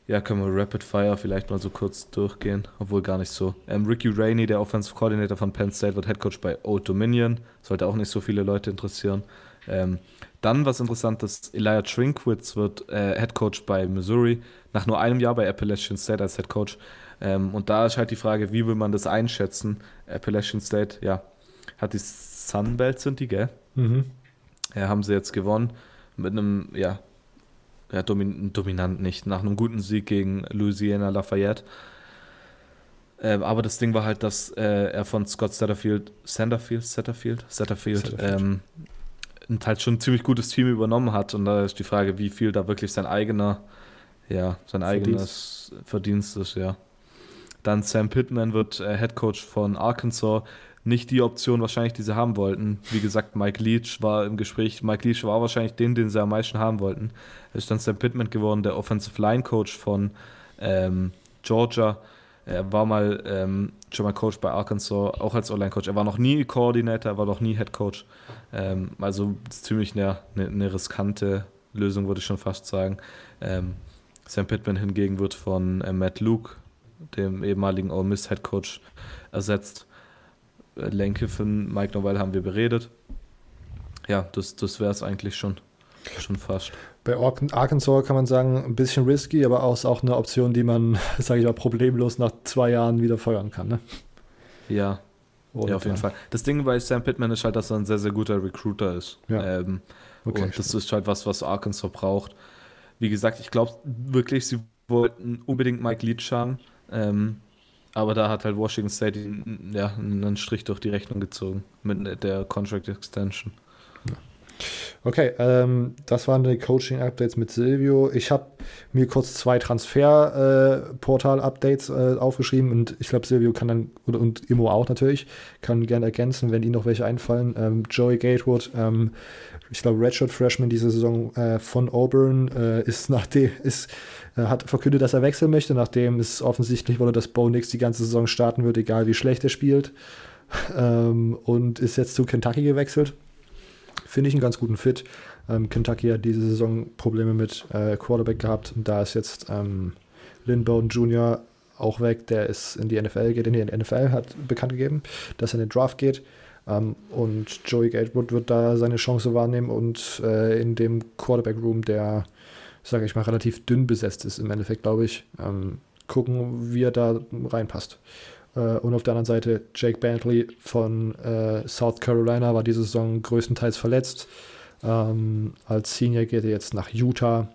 ja, können wir Rapid Fire vielleicht mal so kurz durchgehen, obwohl gar nicht so. Ähm, Ricky Rainey, der Offensive Coordinator von Penn State, wird Head Coach bei Old Dominion. Sollte auch nicht so viele Leute interessieren. Ähm, dann, was interessant ist, Elijah Trinkwitz wird äh, Head Coach bei Missouri, nach nur einem Jahr bei Appalachian State als Head Coach. Ähm, und da ist halt die Frage, wie will man das einschätzen? Appalachian State, ja, hat die Sunbelt sind die, gell? Mhm. Ja, haben sie jetzt gewonnen mit einem, ja, ja domin dominant nicht, nach einem guten Sieg gegen Louisiana Lafayette. Ähm, aber das Ding war halt, dass äh, er von Scott Satterfield, Sanderfield, Satterfield, Satterfield, Satterfield. ähm, ein halt schon ein ziemlich gutes Team übernommen hat. Und da ist die Frage, wie viel da wirklich sein eigener, ja, sein eigenes Verdienst ist, ja. Dann Sam Pittman wird äh, Head Coach von Arkansas. Nicht die Option wahrscheinlich, die sie haben wollten. Wie gesagt, Mike Leach war im Gespräch. Mike Leach war wahrscheinlich den, den sie am meisten haben wollten. Es ist dann Sam Pittman geworden, der Offensive Line Coach von ähm, Georgia. Er war mal ähm, schon mal Coach bei Arkansas, auch als Online-Coach. Er war noch nie Coordinator, er war noch nie Head Coach. Ähm, also ziemlich eine, eine, eine riskante Lösung, würde ich schon fast sagen. Ähm, Sam Pittman hingegen wird von äh, Matt Luke, dem ehemaligen Ole Miss Head Coach, ersetzt. Lenke von Mike Novell haben wir beredet. Ja, das, das wäre es eigentlich schon. Schon fast. Bei Ar- Arkansas kann man sagen, ein bisschen risky, aber auch, auch eine Option, die man, sage ich mal, problemlos nach zwei Jahren wieder feuern kann. Ne? Ja, Ohne ja, auf jeden. Fall. Das Ding bei Sam Pittman ist halt, dass er ein sehr, sehr guter Recruiter ist. Ja. Ähm, Okay, und das ist halt was, was Arkansas braucht. Wie gesagt, ich glaube wirklich, sie wollten unbedingt Mike Leach haben. Ähm, aber da hat halt Washington State ja, einen Strich durch die Rechnung gezogen mit der Contract Extension. Okay, ähm, das waren die Coaching-Updates mit Silvio. Ich habe mir kurz zwei Transfer-Portal-Updates äh, aufgeschrieben und ich glaube, Silvio kann dann, oder, und Immo auch natürlich, kann gerne ergänzen, wenn Ihnen noch welche einfallen. Ähm, Joey Gatewood, ähm, ich glaube, Redshirt Freshman diese Saison äh, von Auburn, äh, ist nachdem, ist, äh, hat verkündet, dass er wechseln möchte, nachdem es offensichtlich wurde, dass Bo Nix die ganze Saison starten wird, egal wie schlecht er spielt. Ähm, und ist jetzt zu Kentucky gewechselt finde ich einen ganz guten Fit. Ähm, Kentucky hat diese Saison Probleme mit äh, Quarterback gehabt und da ist jetzt ähm, Lynn Bowden Jr. auch weg, der ist in die NFL, geht in die NFL, hat bekannt gegeben, dass er in den Draft geht. Ähm, und Joey Gatewood wird da seine Chance wahrnehmen und äh, in dem Quarterback Room, der, sage ich mal, relativ dünn besetzt ist, im Endeffekt, glaube ich, ähm, gucken, wie er da reinpasst. Äh, und auf der anderen Seite Jake Bentley von äh, South Carolina war diese Saison größtenteils verletzt. Ähm, als Senior geht er jetzt nach Utah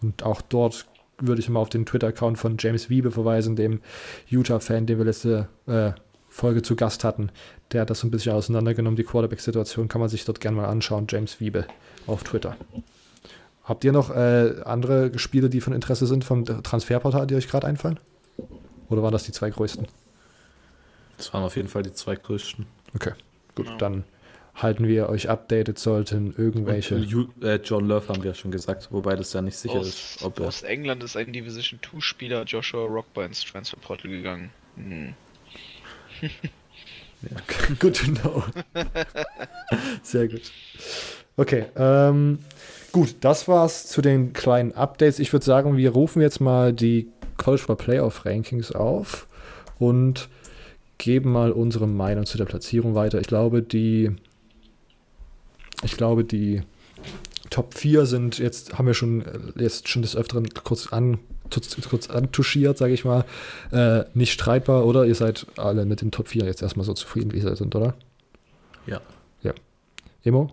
und auch dort würde ich mal auf den Twitter-Account von James Wiebe verweisen, dem Utah-Fan, den wir letzte äh, Folge zu Gast hatten. Der hat das so ein bisschen auseinandergenommen, die Quarterback-Situation kann man sich dort gerne mal anschauen. James Wiebe auf Twitter. Habt ihr noch äh, andere Spiele, die von Interesse sind vom Transferportal, die euch gerade einfallen? Oder waren das die zwei größten? Das waren auf jeden Fall die zwei größten. Okay, gut, Genau. dann halten wir euch updated, sollten irgendwelche. Und äh, John Love haben wir ja schon gesagt, wobei das ja nicht sicher Aus, ist, ob er. aus England ist ein Division 2 Spieler Joshua Rockby ins Transferportal gegangen. Hm. Good to know. Sehr gut. Okay, ähm, gut, das war's zu den kleinen Updates. Ich würde sagen, wir rufen jetzt mal die College Football Playoff Rankings auf und geben mal unsere Meinung zu der Platzierung weiter. Ich glaube, die ich glaube, die Top 4 sind jetzt, haben wir schon äh, jetzt schon des Öfteren kurz an kurz, kurz antuschiert, sage ich mal, äh, nicht streitbar, oder? Ihr seid alle mit den Top 4 jetzt erstmal so zufrieden, wie sie sind, oder? Ja. Ja. Emo?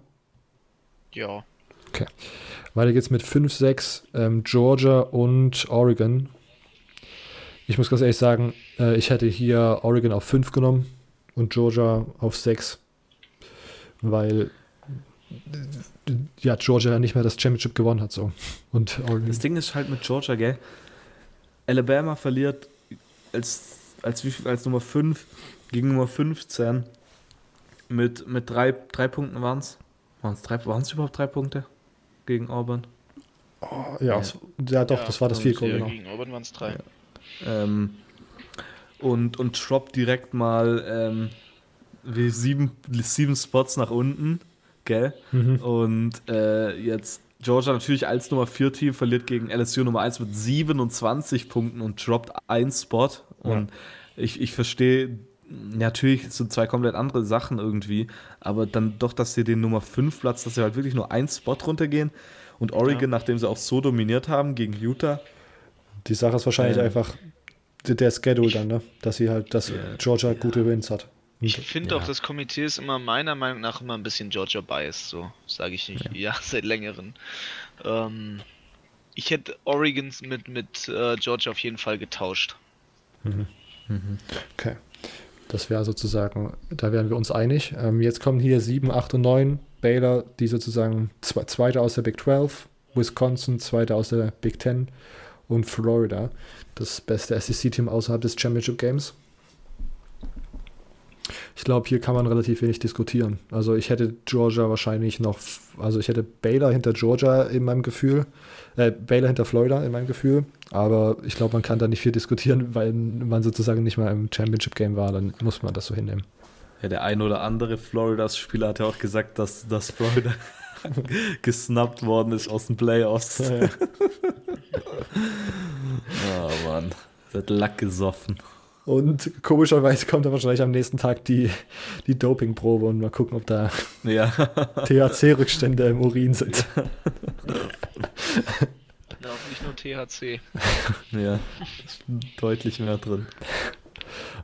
Ja. Weiter geht's mit 5, 6, ähm, Georgia und Oregon. Ich muss ganz ehrlich sagen, äh, ich hätte hier Oregon auf 5 genommen und Georgia auf 6, weil ja, Georgia nicht mehr das Championship gewonnen hat. So. Und. Das Ding ist halt mit Georgia, gell? Alabama verliert als, als, als Nummer 5 gegen Nummer 15 mit, mit drei, drei Punkten waren es. Waren es überhaupt drei Punkte gegen Auburn? Oh, ja, es- ja, doch, das war das Field Goal, ja, genau. Gegen Auburn waren es drei. Ähm, und, und droppt direkt mal ähm, wie sieben, sieben Spots nach unten, gell? Mhm. Und äh, jetzt Georgia natürlich als Nummer 4 Team verliert gegen LSU Nummer 1 mit 27 Punkten und droppt ein Spot. Und ich, ich verstehe, natürlich sind zwei komplett andere Sachen irgendwie, aber dann doch, dass sie den Nummer 5 Platz, dass sie halt wirklich nur ein Spot runtergehen. Und Oregon, Ja. nachdem sie auch so dominiert haben gegen Utah, Die Sache ist wahrscheinlich Ähm. einfach der, der Schedule dann, ne? dass sie halt, dass Ja. Georgia gute Wins hat. Ich finde ja. auch, das Komitee ist immer meiner Meinung nach immer ein bisschen Georgia biased, so sage ich nicht. Ja, seit längerem. Ähm, ich hätte Oregons mit, mit äh, Georgia auf jeden Fall getauscht. okay. Das wäre sozusagen, da wären wir uns einig. Ähm, jetzt kommen hier 7, 8 und 9. Baylor, die sozusagen zwe zweite aus der Big 12, Wisconsin, zweite aus der Big 10 und Florida, das beste SEC-Team außerhalb des Championship Games. Ich glaube, hier kann man relativ wenig diskutieren. Also ich hätte Georgia wahrscheinlich noch, also ich hätte Baylor hinter Georgia in meinem Gefühl, äh, Baylor hinter Florida in meinem Gefühl, aber ich glaube, man kann da nicht viel diskutieren, weil man sozusagen nicht mal im Championship Game war, dann muss man das so hinnehmen. Ja, der ein oder andere Floridas-Spieler hat ja auch gesagt, dass, dass Florida gesnappt worden ist aus den Playoffs. Ja, ja. Oh Mann, der hat Lack gesoffen. Und komischerweise kommt dann wahrscheinlich am nächsten Tag die, die Dopingprobe und mal gucken, ob da Ja, THC-Rückstände im Urin sind. Ja, auch nicht nur THC. ja, ist deutlich mehr drin.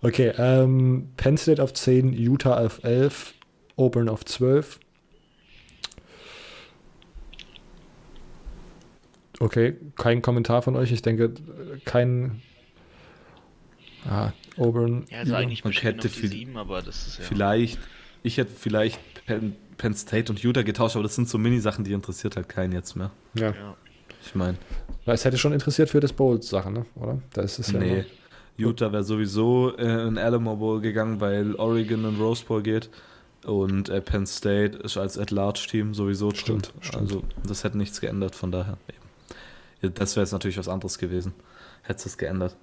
Okay, ähm, Penn State auf 10, Utah auf 11, Auburn auf 12. Okay, kein Kommentar von euch. Ich denke, kein. Ah, Auburn. Ja, also eigentlich man hätte viel- sieben, aber das ist ja. Vielleicht, ich hätte vielleicht Penn, Penn State und Utah getauscht, aber das sind so Mini-Sachen, die interessiert halt keinen jetzt mehr. Ja, Ja. Ich meine, weil es hätte schon interessiert für das Bowl-Sache, ne? oder? Da ist es ja. nee. Utah wäre sowieso äh, in Alamo Bowl gegangen, weil Oregon in Rose Bowl geht. Und äh, Penn State ist als At-Large-Team sowieso drin. Stimmt, stimmt. Also das hätte nichts geändert, von daher. Eben. Das wäre jetzt natürlich was anderes gewesen. Hätte es geändert.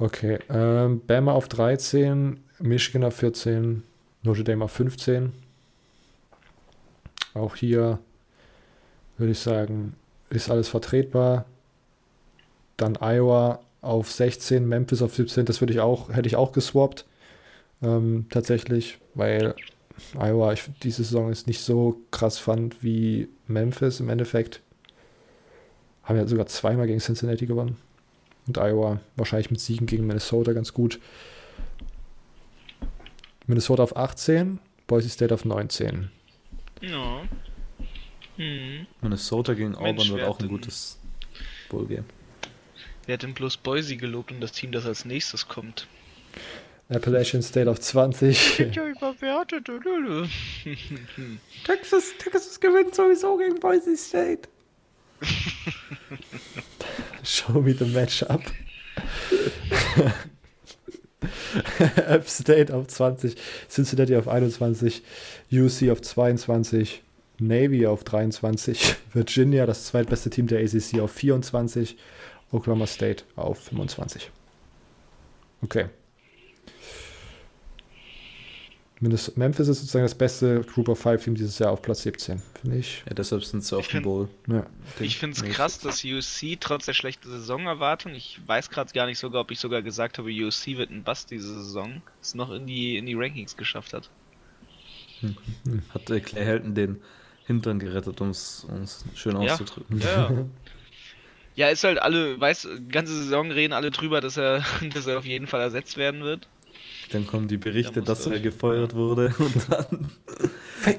Okay, ähm, Bama auf 13, Michigan auf 14, Notre Dame auf 15. Auch hier würde ich sagen, ist alles vertretbar. Dann Iowa auf 16, Memphis auf 17, das würde ich auch, hätte ich auch geswappt. Ähm, tatsächlich, weil Iowa ich diese Saison ist nicht so krass fand wie Memphis im Endeffekt. Haben ja sogar zweimal gegen Cincinnati gewonnen. Und Iowa wahrscheinlich mit Siegen gegen Minnesota ganz gut. Minnesota auf 18, Boise State auf 19. Ja. Hm. Minnesota gegen Auburn Mensch, wird auch ein gutes Bowl-Game. Wer hat denn bloß Boise gelobt und das Team, das als nächstes kommt? Appalachian State auf 20. Ja, überwertet. Texas, Texas gewinnt sowieso gegen Boise State. Show me the matchup. App State auf 20, Cincinnati auf 21, UC auf 22, Navy auf 23, Virginia, das zweitbeste Team der ACC, auf 24, Oklahoma State auf 25. Okay. Memphis ist sozusagen das beste Group of Five Team dieses Jahr auf Platz 17, finde ich. Ja, deshalb sind sie auf dem find- Bowl. Ja. Ich finde es krass, dass USC trotz der schlechten Saisonerwartung, ich weiß gerade gar nicht sogar, ob ich sogar gesagt habe, USC wird ein Bust diese Saison, es noch in die, in die Rankings geschafft hat. Hat äh, Clay Helton den Hintern gerettet, um es schön Ja. auszudrücken. Ja, ja. ja, ist halt alle, weiß, ganze Saison reden alle drüber, dass er, dass er auf jeden Fall ersetzt werden wird. Dann kommen die Berichte, Da dass er gefeuert wurde und dann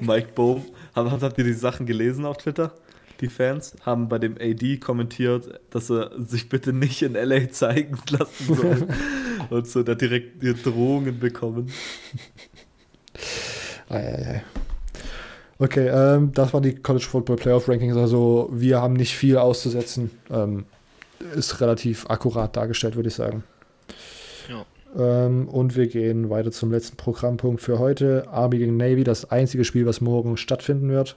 Mike Bohm. Habt, habt ihr die Sachen gelesen auf Twitter? Die Fans haben bei dem AD kommentiert, dass er sich bitte nicht in LA zeigen lassen soll. und so, hat direkt die Drohungen bekommen. Ei, ei, ei. Okay, ähm, das waren die College Football Playoff Rankings. Also wir haben nicht viel auszusetzen. Ähm, ist relativ akkurat dargestellt, würde ich sagen. Ja. Ähm, und wir gehen weiter zum letzten Programmpunkt für heute. Army gegen Navy, das einzige Spiel, was morgen stattfinden wird.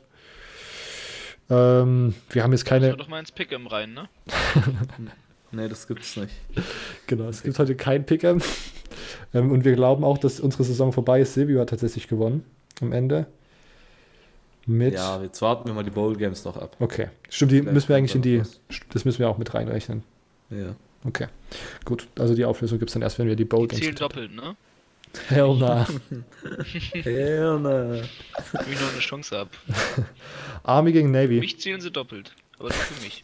Ähm, wir haben jetzt Keine... keine. doch mal ins Pick'em rein, ne? Nee, das gibt's nicht. Genau, es gibt heute kein Pick'em. ähm, und wir glauben auch, dass unsere Saison vorbei ist. Silvio hat tatsächlich gewonnen am Ende. Mit. Ja, jetzt warten wir mal die Bowl Games noch ab. Okay. Stimmt, die Vielleicht müssen wir eigentlich in die. Das müssen wir auch mit reinrechnen. Ja. Okay. Gut. Also die Auflösung gibt es dann erst, wenn wir die Bowl Games. zählen doppelt, ne? Hell nah. Ja, na. Wenn ich noch eine Chance hab. Army gegen Für Navy. mich zählen sie doppelt. Aber nicht für mich.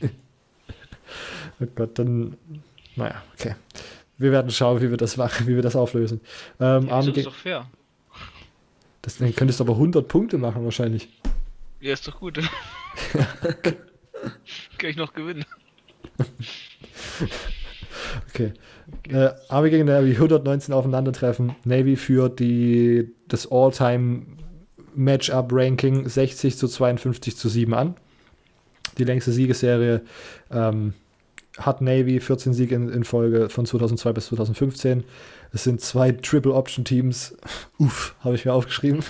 Oh Gott, dann. Naja, okay. Wir werden schauen, wie wir das machen, wie wir das auflösen. Ähm, Ja, Army so ist doch fair. Das, dann könntest du aber 100 Punkte machen, wahrscheinlich. Ja, ist doch gut. Kann ich noch gewinnen. Okay. Äh, Army gegen Navy 119 aufeinandertreffen. Navy führt die, das All-Time Matchup-Ranking 60 zu 52 zu 7 an. Die längste Siegesserie ähm, hat Navy 14 Siege in, in Folge von 2002 bis 2015. Es sind zwei Triple-Option-Teams. Uff, habe ich mir aufgeschrieben.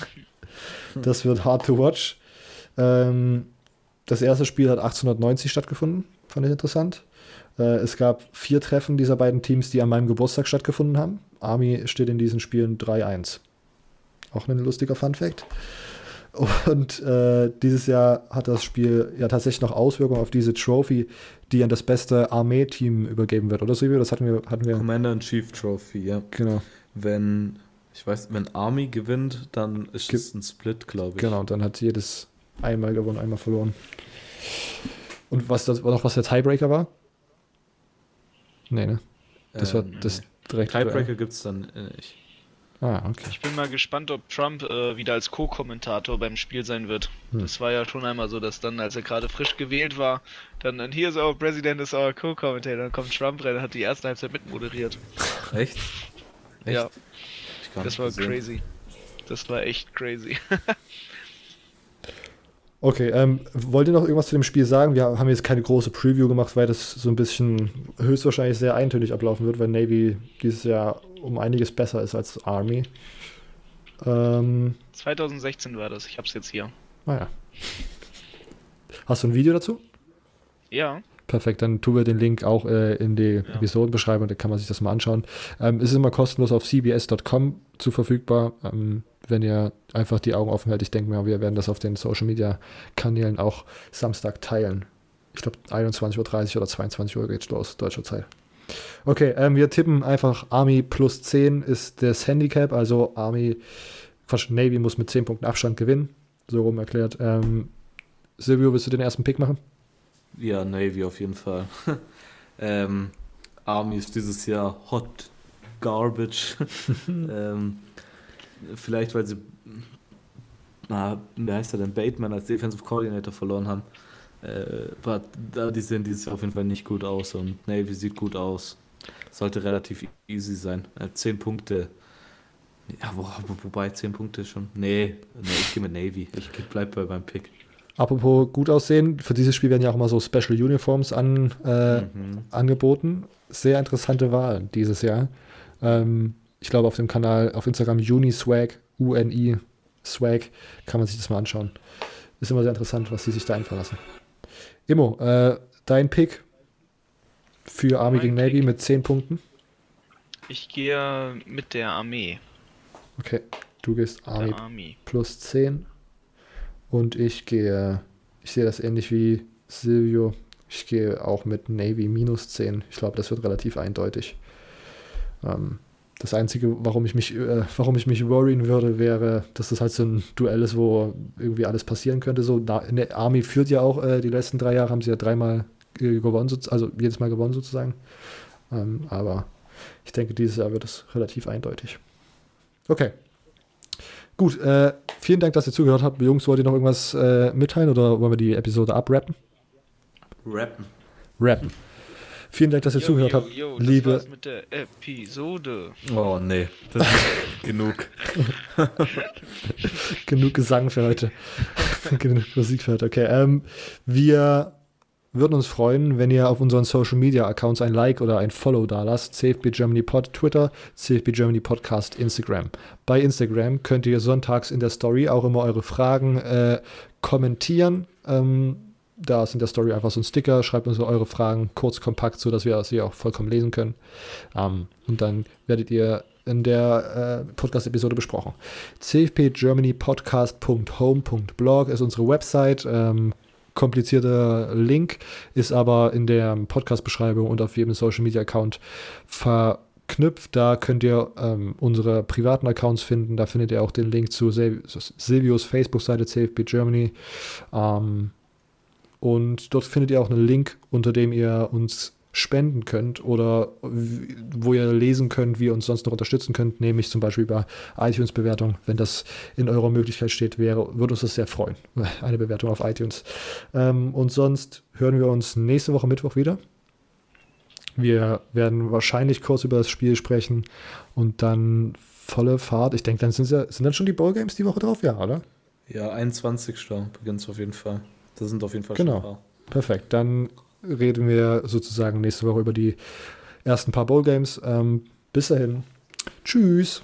Das wird hard to watch. Ähm, das erste Spiel hat 1890 stattgefunden. Fand ich interessant. Äh, es gab vier Treffen dieser beiden Teams, die an meinem Geburtstag stattgefunden haben. Army steht in diesen Spielen 3-1. Auch ein lustiger Fun-Fact. Und äh, dieses Jahr hat das Spiel ja tatsächlich noch Auswirkungen auf diese Trophy, die an das beste Armee-Team übergeben wird, oder Silvio? Das hatten wir, hatten wir. Commander in Chief Trophy, ja. Genau, Wenn, ich weiß, wenn Army gewinnt, dann ist es ein Split, glaube ich. genau. Dann hat jedes einmal gewonnen, einmal verloren. Und was das war noch, was der Tiebreaker war? Nee, ne? Das war Ähm, das direkt. Tiebreaker gibt es dann äh, nicht. Ah, okay. Ich bin mal gespannt, ob Trump äh, wieder als Co-Kommentator beim Spiel sein wird. Hm. Das war ja schon einmal so, dass dann, als er gerade frisch gewählt war, dann, and here's our president is our co-commentator, dann kommt Trump rein hat die erste Halbzeit mitmoderiert. Echt? Echt? Ja, das war gesehen. crazy. Das war echt crazy. Okay, ähm, wollt ihr noch irgendwas zu dem Spiel sagen? Wir haben jetzt keine große Preview gemacht, weil das so ein bisschen höchstwahrscheinlich sehr eintönig ablaufen wird, weil Navy dieses Jahr um einiges besser ist als Army. Ähm, 2016 war das, ich hab's jetzt hier. naja. Hast du ein Video dazu? Ja, Perfekt, dann tun wir den Link auch äh, in die Episodenbeschreibung, da kann man sich das mal anschauen. Ähm, es ist immer kostenlos auf cbs.com zu verfügbar, ähm, wenn ihr einfach die Augen offen hält. Ich denke mal, wir werden das auf den Social Media Kanälen auch Samstag teilen. Ich glaube, 21.30 Uhr oder 22 Uhr geht's los, deutscher Zeit. Okay, ähm, wir tippen einfach Army plus 10 ist das Handicap, also Army, Navy muss mit 10 Punkten Abstand gewinnen, so rum erklärt. Ähm, Silvio, willst du den ersten Pick machen? Ja, Navy auf jeden Fall. ähm, Army ist dieses Jahr Hot Garbage. ähm, vielleicht, weil sie, na, wie heißt er denn, Bateman als Defensive Coordinator verloren haben. Äh, aber da, die sehen dieses Jahr auf jeden Fall nicht gut aus und Navy sieht gut aus. Sollte relativ easy sein. Äh, 10 Punkte. Ja, wo, wo, wobei 10 Punkte schon. Nee, nee ich gehe mit Navy. Ich bleib bei meinem Pick. Apropos gut aussehen, für dieses Spiel werden ja auch immer so Special Uniforms an, äh, Mhm. angeboten. Sehr interessante Wahl dieses Jahr. Ähm, ich glaube, auf dem Kanal, auf Instagram Uniswag, UNI Swag, kann man sich das mal anschauen. Ist immer sehr interessant, was die sich da einfallen lassen. Immo, äh, dein Pick für Army Mein gegen Navy Pick. mit 10 Punkten. ich gehe mit der Armee. Okay, du gehst Army Army. plus 10. Und ich gehe, ich sehe das ähnlich wie Silvio. Ich gehe auch mit Navy minus 10. Ich glaube, das wird relativ eindeutig. Ähm, das Einzige, warum ich mich, äh, warum ich mich worrien würde, wäre, dass das halt so ein Duell ist, wo irgendwie alles passieren könnte. So, der Army führt ja auch äh, die letzten drei Jahre, haben sie ja dreimal äh, gewonnen, so- also jedes Mal gewonnen sozusagen. Ähm, aber ich denke, dieses Jahr wird es relativ eindeutig. Okay. Gut, äh, vielen Dank, dass ihr zugehört habt. Jungs, wollt ihr noch irgendwas äh, mitteilen oder wollen wir die Episode abrappen? Rappen. Rappen. Vielen Dank, dass ihr Jo, zugehört jo, habt. jo, das liebe, war's mit der Episode. Oh nee, das ist genug. genug Gesang für heute. genug Musik für heute. Okay, ähm, wir würden uns freuen, wenn ihr auf unseren Social Media Accounts ein Like oder ein Follow da lasst. CFB Germany Pod Twitter, CFB Germany Podcast Instagram. Bei Instagram könnt ihr sonntags in der Story auch immer eure Fragen äh, kommentieren. Ähm, da ist in der Story einfach so ein Sticker. Schreibt uns eure Fragen kurz, kompakt, so dass wir sie auch vollkommen lesen können. Ähm, und dann werdet ihr in der äh, Podcast-Episode besprochen. cfpgermanypodcast.home.blog ist unsere Website. Ähm, komplizierter Link ist aber in der Podcast-Beschreibung und auf jedem Social-Media-Account verknüpft. Da könnt ihr ähm, unsere privaten Accounts finden. Da findet ihr auch den Link zu Sil Silvios Facebook-Seite CFP Germany. Ähm, und dort findet ihr auch einen Link, unter dem ihr uns spenden könnt oder wo ihr lesen könnt, wie ihr uns sonst noch unterstützen könnt, nämlich zum Beispiel über iTunes-Bewertung. Wenn das in eurer Möglichkeit steht, wäre, würde uns das sehr freuen. Eine Bewertung auf iTunes. Ähm, und sonst hören wir uns nächste Woche Mittwoch wieder. Wir werden wahrscheinlich kurz über das Spiel sprechen und dann volle Fahrt. Ich denke, dann sind, ja, sind dann schon die Ballgames die Woche drauf, ja, oder? Ja, 21. beginnt es auf jeden Fall. Das sind auf jeden Fall Genau. schon ein paar. Perfekt. Dann reden wir sozusagen nächste Woche über die ersten paar Bowl Games. Ähm, bis dahin. Tschüss.